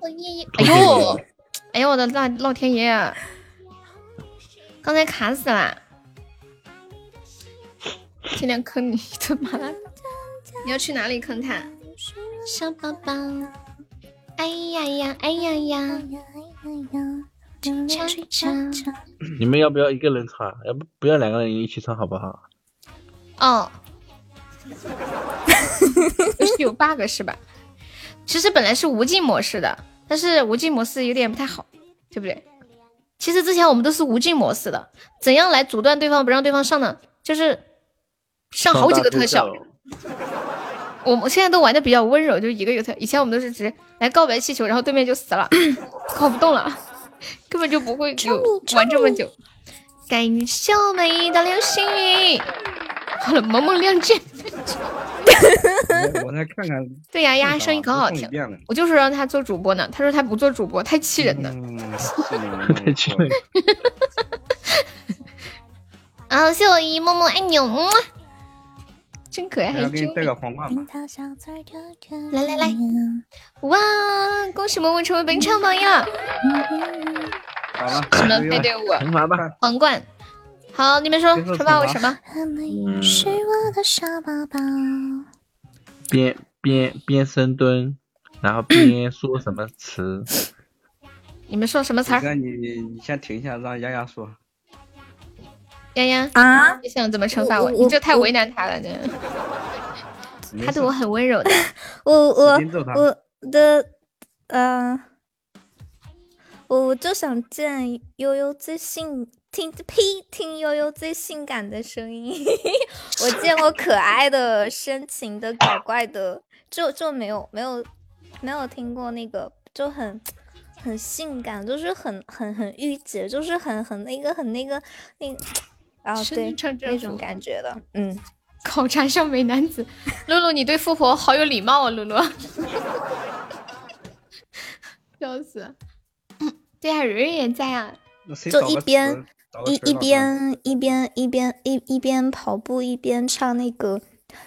我一哎呦，哎呦我的老老天爷啊！刚才卡死了，尽量坑你一顿吧。[LAUGHS] 你要去哪里坑他？小宝宝，哎呀呀，哎呀呀，唱唱唱。你们要不要一个人唱？要不不要两个人一起唱好不好？哦，是 [LAUGHS] 有 bug 是吧？其实本来是无尽模式的，但是无尽模式有点不太好，对不对？其实之前我们都是无尽模式的，怎样来阻断对方不让对方上呢？就是上好几个特效。我们现在都玩的比较温柔，就一个一个特。以前我们都是直接来告白气球，然后对面就死了，[CLEARS THROAT] 跑不动了，根本就不会有玩这么久。感谢我们一道流星雨。好了，萌萌亮剑。我我再看看。对呀呀，声音可好听。我就是让他做主播呢，他说他不做主播，太气人了。太气人。啊，[LAUGHS] [LAUGHS] 谢我一默默爱你，嗯，真可爱，还给你带个皇冠吧。来来来，哇！恭喜萌萌成为本场榜样。好了，什么悠悠配对舞？惩罚吧。皇冠。好，你们说惩罚我什么？嗯，是我的小宝宝。边边边深蹲，然后边说什么词？你们说什么词儿？那你你先停一下，让丫丫说。丫丫啊？你想怎么惩罚我？我我你这太为难他了，这。他对我很温柔的。[LAUGHS] 我我我的呃，我就想见悠悠最性听呸听悠悠最性感的声音。[LAUGHS] 我见过可爱的、深情的、搞怪的，就就没有没有没有听过那个就很。很性感，就是很很很御姐，就是很很那个很那个那个，啊对那种感觉的，嗯，考察小美男子，[LAUGHS] 露露，你对富婆好有礼貌啊，露露。[LAUGHS] 笑死。嗯，[COUGHS] 对啊，蕊蕊也在啊。就一边一一边一边一边一一边跑步一边唱那个。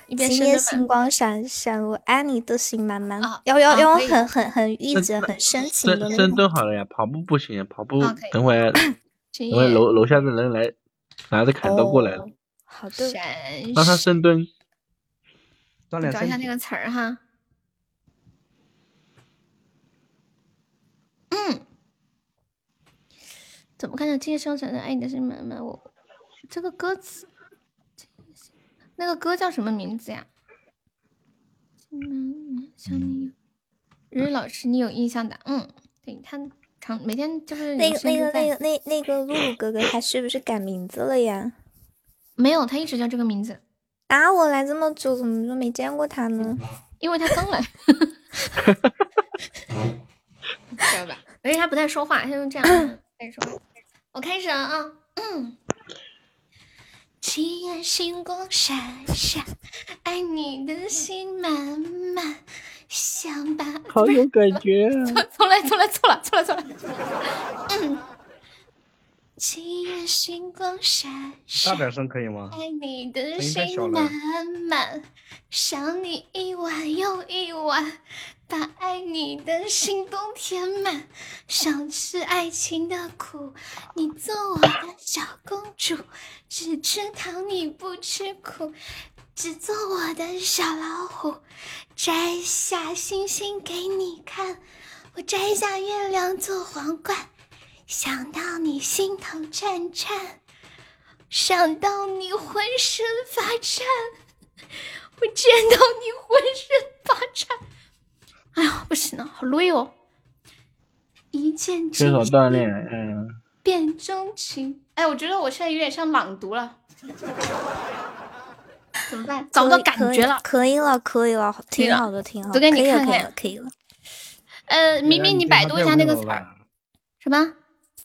一边今夜星光闪闪，我爱你的心满满。要要要很很很郁结、很深情的那种。深蹲好了呀，跑步不行，跑步等会儿 [COUGHS] 等会儿楼楼下的人来拿着砍刀过来了。好的，让他深蹲。找一下那个词儿哈。嗯，怎么看见今夜星光闪闪，爱你的心满满？我这个歌词。那个歌叫什么名字呀？想你，日日老师，你有印象的？嗯，对他常每天就是那个那个那个那那个露露哥哥，他是不是改名字了呀？没有，他一直叫这个名字。啊，我来这么久，怎么就没见过他呢？因为他刚来，[LAUGHS] 知道吧？而且他不太说话，他就这样开始说。我开始了啊。嗯。今夜星光闪闪，爱你的心满满，想把好有感觉啊！[LAUGHS] 重来，重来，错了，错了，错了。嗯。今夜星光闪闪，大点声可以吗？爱你的心满满，想你一晚又一晚。把爱你的心都填满，想吃爱情的苦，你做我的小公主，只吃糖你不吃苦，只做我的小老虎，摘下星星给你看，我摘下月亮做皇冠，想到你心头颤颤，想到你浑身发颤，我见到你浑身发颤。哎呀，不行了，好累哦！一见缺少锻炼，嗯。变钟情，哎，我觉得我现在有点像朗读了，怎么办？找不到感觉了。可以了，可以了，挺好的，挺好的。都给你看看，可以了。呃，明明你百度一下那个词儿，什么？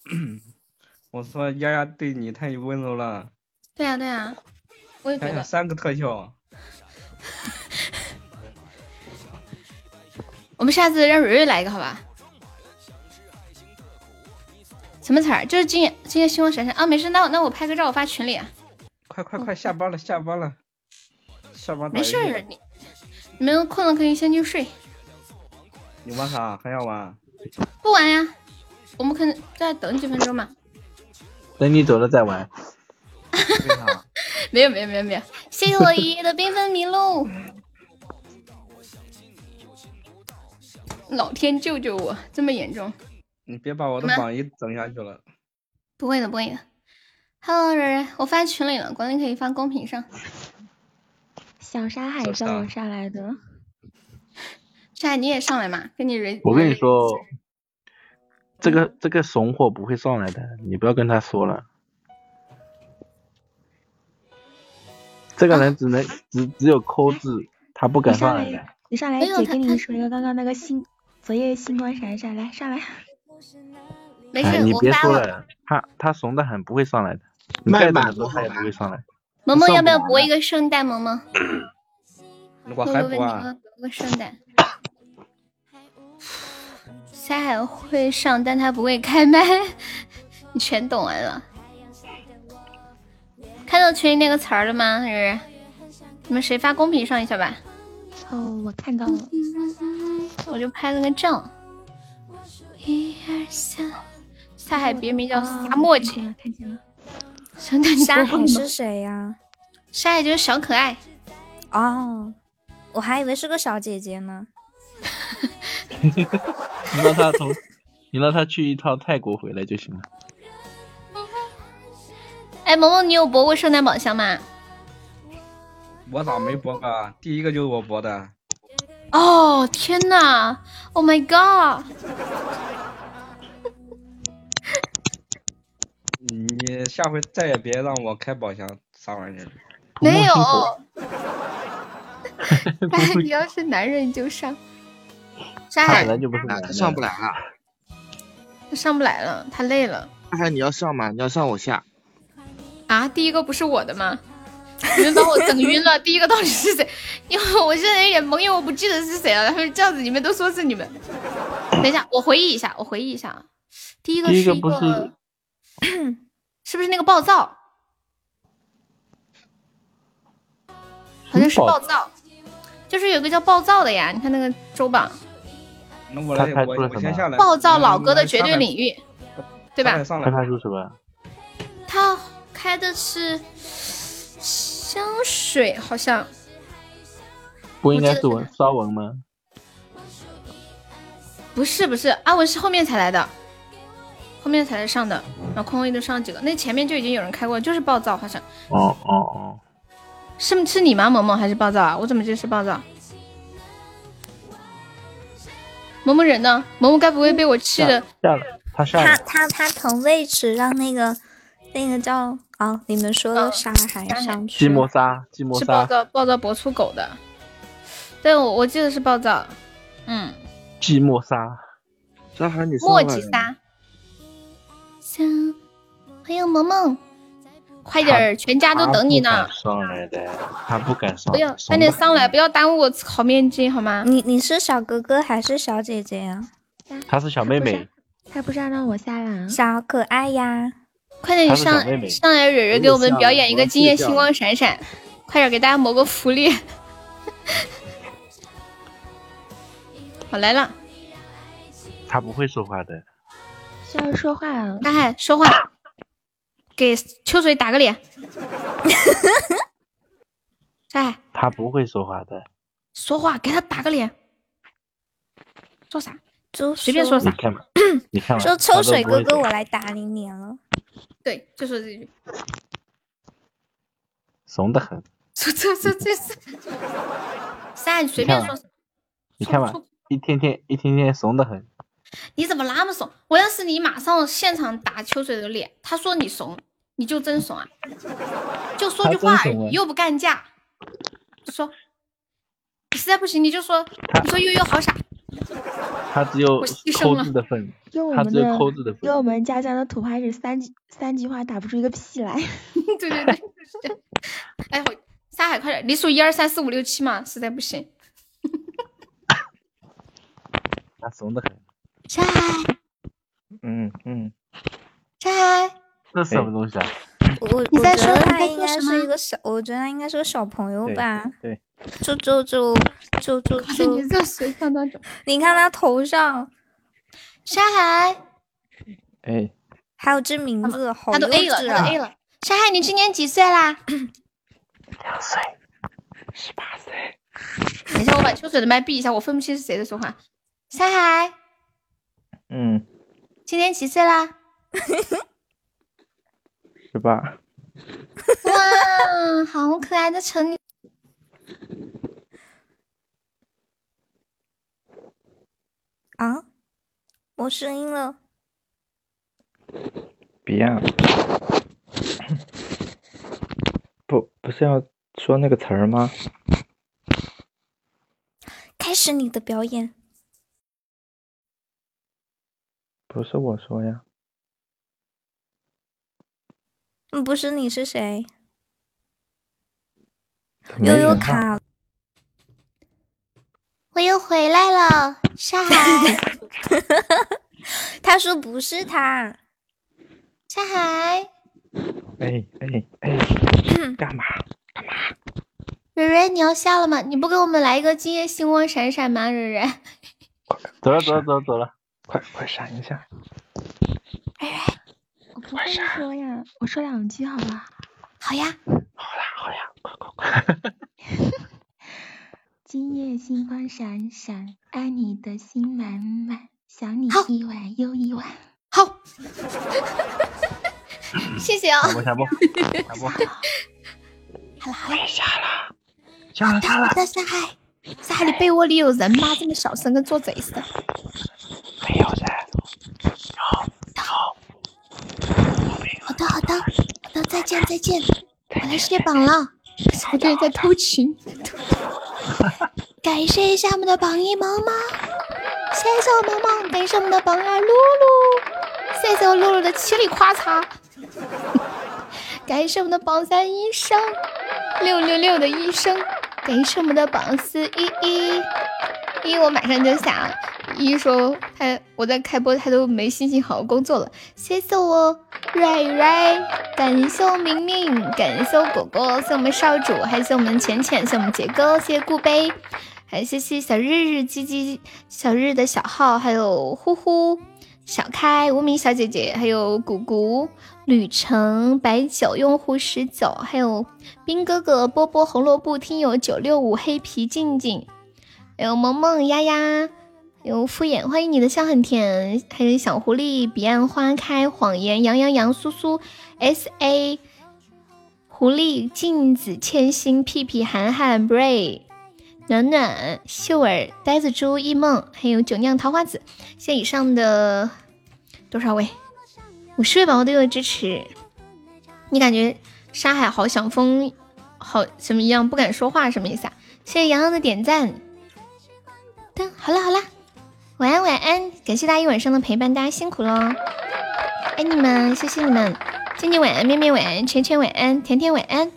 [CLEARS THROAT] 我说丫丫对你太温柔了。对呀，对呀，我也觉得。三个特效。[LAUGHS] 我们下次让蕊蕊来一个，好吧？什么词儿？就是今夜今夜星光闪闪啊！没事，那那我拍个照，我发群里。快快快，下班了，下班了，下班。没事，你你们困了可以先去睡。你玩啥？还要玩？不玩呀，我们可能再等几分钟嘛。[LAUGHS] 等你走了再玩。[LAUGHS] 没有没有没有没有，谢谢我爷爷的缤纷迷路。老天救救我！这么严重？你别把我的榜一整下去了。不会的，不会的。Hello，人人，我发群里了，管理可以发公屏上。小沙海叫我上来的。[LAUGHS] 沙海你也上来嘛？跟你人。我跟你说，这个这个怂货不会上来的，你不要跟他说了。这个人只能只只有抠字，他不敢上来的。你上来，姐跟你说一个刚刚那个星。昨夜星光闪闪，来上来。没事，你别说了，他他怂的很，不会上来的。你再怎么说他也不会上来。萌萌要不要博一个圣诞？萌萌。我还博啊。博个圣诞。他还会上，但他不会开麦。[LAUGHS] 你全懂完了。看到群里那个词儿了吗？是？你们谁发公屏上一下吧？哦，我看到了。我就拍了个照。一二三，沙海别名叫沙漠姐，看见了。沙海是谁呀？沙海就是小可爱。哦，我还以为是个小姐姐呢。[LAUGHS] 你让他从，你让他去一趟泰国回来就行了。哎，萌萌，你有博过圣诞宝箱吗？我咋没博啊？第一个就是我博的。哦天呐 o h my god！你下回再也别让我开宝箱，啥玩意儿？没有。哎，[LAUGHS] [LAUGHS] 你要是男人就上。上来就不是男他上不来了。他上不来了，他累了。那还你要上吗？你要上我下。啊，第一个不是我的吗？你们把我整晕了。[LAUGHS] 第一个到底是谁？因为我现在有点懵，因为我不记得是谁了。然后这样子，你们都说是你们。等一下，我回忆一下，我回忆一下啊。第一个是一个，[CLEARS THROAT] 是不是那个暴躁？好像是暴躁，就是有个叫暴躁的呀。你看那个周榜，那我来，我我先下来。暴躁老哥的绝对领域，对吧？开发出什么？他开的是香水，好像。不应该是文骚文吗？不是不是，阿文是后面才来的，后面才是上的。然后空位都上几个，那前面就已经有人开过，就是暴躁，好像。哦哦哦。是是你吗，萌萌还是暴躁啊？我怎么记得是暴躁？萌萌人呢？萌萌该不会被我气的？下了，他下了。他他他腾位置让那个那个叫啊，你们说的沙海上去。寂寞沙，寂寞沙。是暴躁暴躁博出狗的。对，我我记得是暴躁。嗯。寂寞沙。沙海你墨迹沙。欢迎萌萌。快点儿，全家都等你呢。上来的，他不敢上。不要，快点上来，不要耽误我炒面筋，好吗？你你是小哥哥还是小姐姐呀？他是小妹妹。他不是要让我下来？小可爱呀！快点你上上来，蕊蕊给我们表演一个今夜星光闪闪，快点给大家谋个福利。[LAUGHS] 我来了。他不会说话的。需要说话啊！大海，说话。给秋水打个脸，大海，他不会说话的。说话，给他打个脸。说啥？就随便说啥。你看嘛，你看嘛。说秋水哥哥，我来打你脸了。对，就说这句。怂得很。[LAUGHS] 这这这这是。三，随便说。你看嘛，一天天一天天怂得很。你怎么那么怂？我要是你，马上现场打秋水的脸。他说你怂，你就真怂啊！就说句话，又不干架。说，实在不行你就说，你说悠悠好傻。他只有抠字的份，他只有抠字的份。用我们家乡的土话是三句三句话打不出一个屁来。[LAUGHS] 对对对，哎，沙海快点，你数一二三四五六七嘛，实在不行。[LAUGHS] 他怂的很。山海，嗯嗯，山海，这什么东西啊？我你在说他应该是一个小，我觉得他应该是个小朋友吧。对，就就就就就就，你这谁看到这？你看他头上，山海，哎，还有这名字，好他都 A 了，他都 A 了。山海，你今年几岁啦？两岁，十八岁。等一下，我把秋水的麦闭一下，我分不清是谁在说话。山海。嗯，今年几岁啦？十八。哇，好可爱的成女。啊，我声音了。别啊！[COUGHS] 不，不是要说那个词儿吗？开始你的表演。不是我说呀，嗯，不是你是谁？悠悠卡，我又回来了，沙海。[LAUGHS] 他说不是他，沙海。哎哎哎，干嘛干嘛？蕊蕊，你要下了吗？你不给我们来一个今夜星光闪闪吗？蕊蕊，走了走了走了走了。快快闪一下！哎，我不会说呀，我说两句好吧？好呀，好呀好呀，快快快！[LAUGHS] 今夜星光闪闪，爱你的心满满，想你一晚又一晚。好，[LAUGHS] 谢谢啊！下播下播下播。[LAUGHS] 好了好了，下了下了下了。海的被窝里有人吗？这么小声，跟做贼似的。没有噻，好好的好的好的，再见再见，我来卸榜了。我这里在偷情。感谢一下我们的榜一萌萌，谢谢我萌萌，感谢我们的榜二露露，谢谢我露露的七里夸嚓，感谢我们的榜三医生，六六六的医生，感谢我们的榜四一一一，我马上就下。一说他我在开播，他都没心情好好工作了。谢谢我瑞瑞，感谢我明明，感谢我果果，谢我们少主，还谢我们浅浅，谢我们杰哥，谢谢顾杯，还谢谢小日日、鸡鸡、小日的小号，还有呼呼、小开、无名小姐姐，还有谷谷、旅程、白酒用户十九，还有兵哥哥、波波、红萝卜、听友九六五、黑皮静静，还有萌萌丫丫。有敷衍，欢迎你的笑很甜，还有小狐狸，彼岸花开，谎言，杨洋洋，苏苏，S A，狐狸，镜子，千心，屁屁，涵涵，Bray，暖暖，秀儿，呆子猪，一梦，还有酒酿桃花子，谢谢以上的多少位？五十位宝宝对我支持。你感觉沙海好想疯，好什么一样不敢说话，什么意思啊？谢谢洋洋的点赞。好了好了。晚安晚安，感谢大家一晚上的陪伴，大家辛苦了，爱你们，谢谢你们，静静晚安，面面晚安，圈圈晚安，甜甜晚安，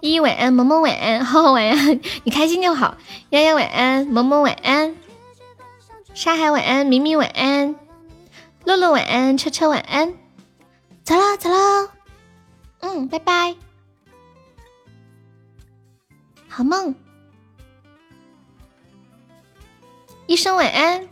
依依晚安，萌萌晚安，浩浩晚安，你开心就好，丫丫晚安，萌萌晚安，沙海晚安，明明晚安，乐乐晚安，车车晚安，走啦走啦，嗯，拜拜，好梦，一声晚安。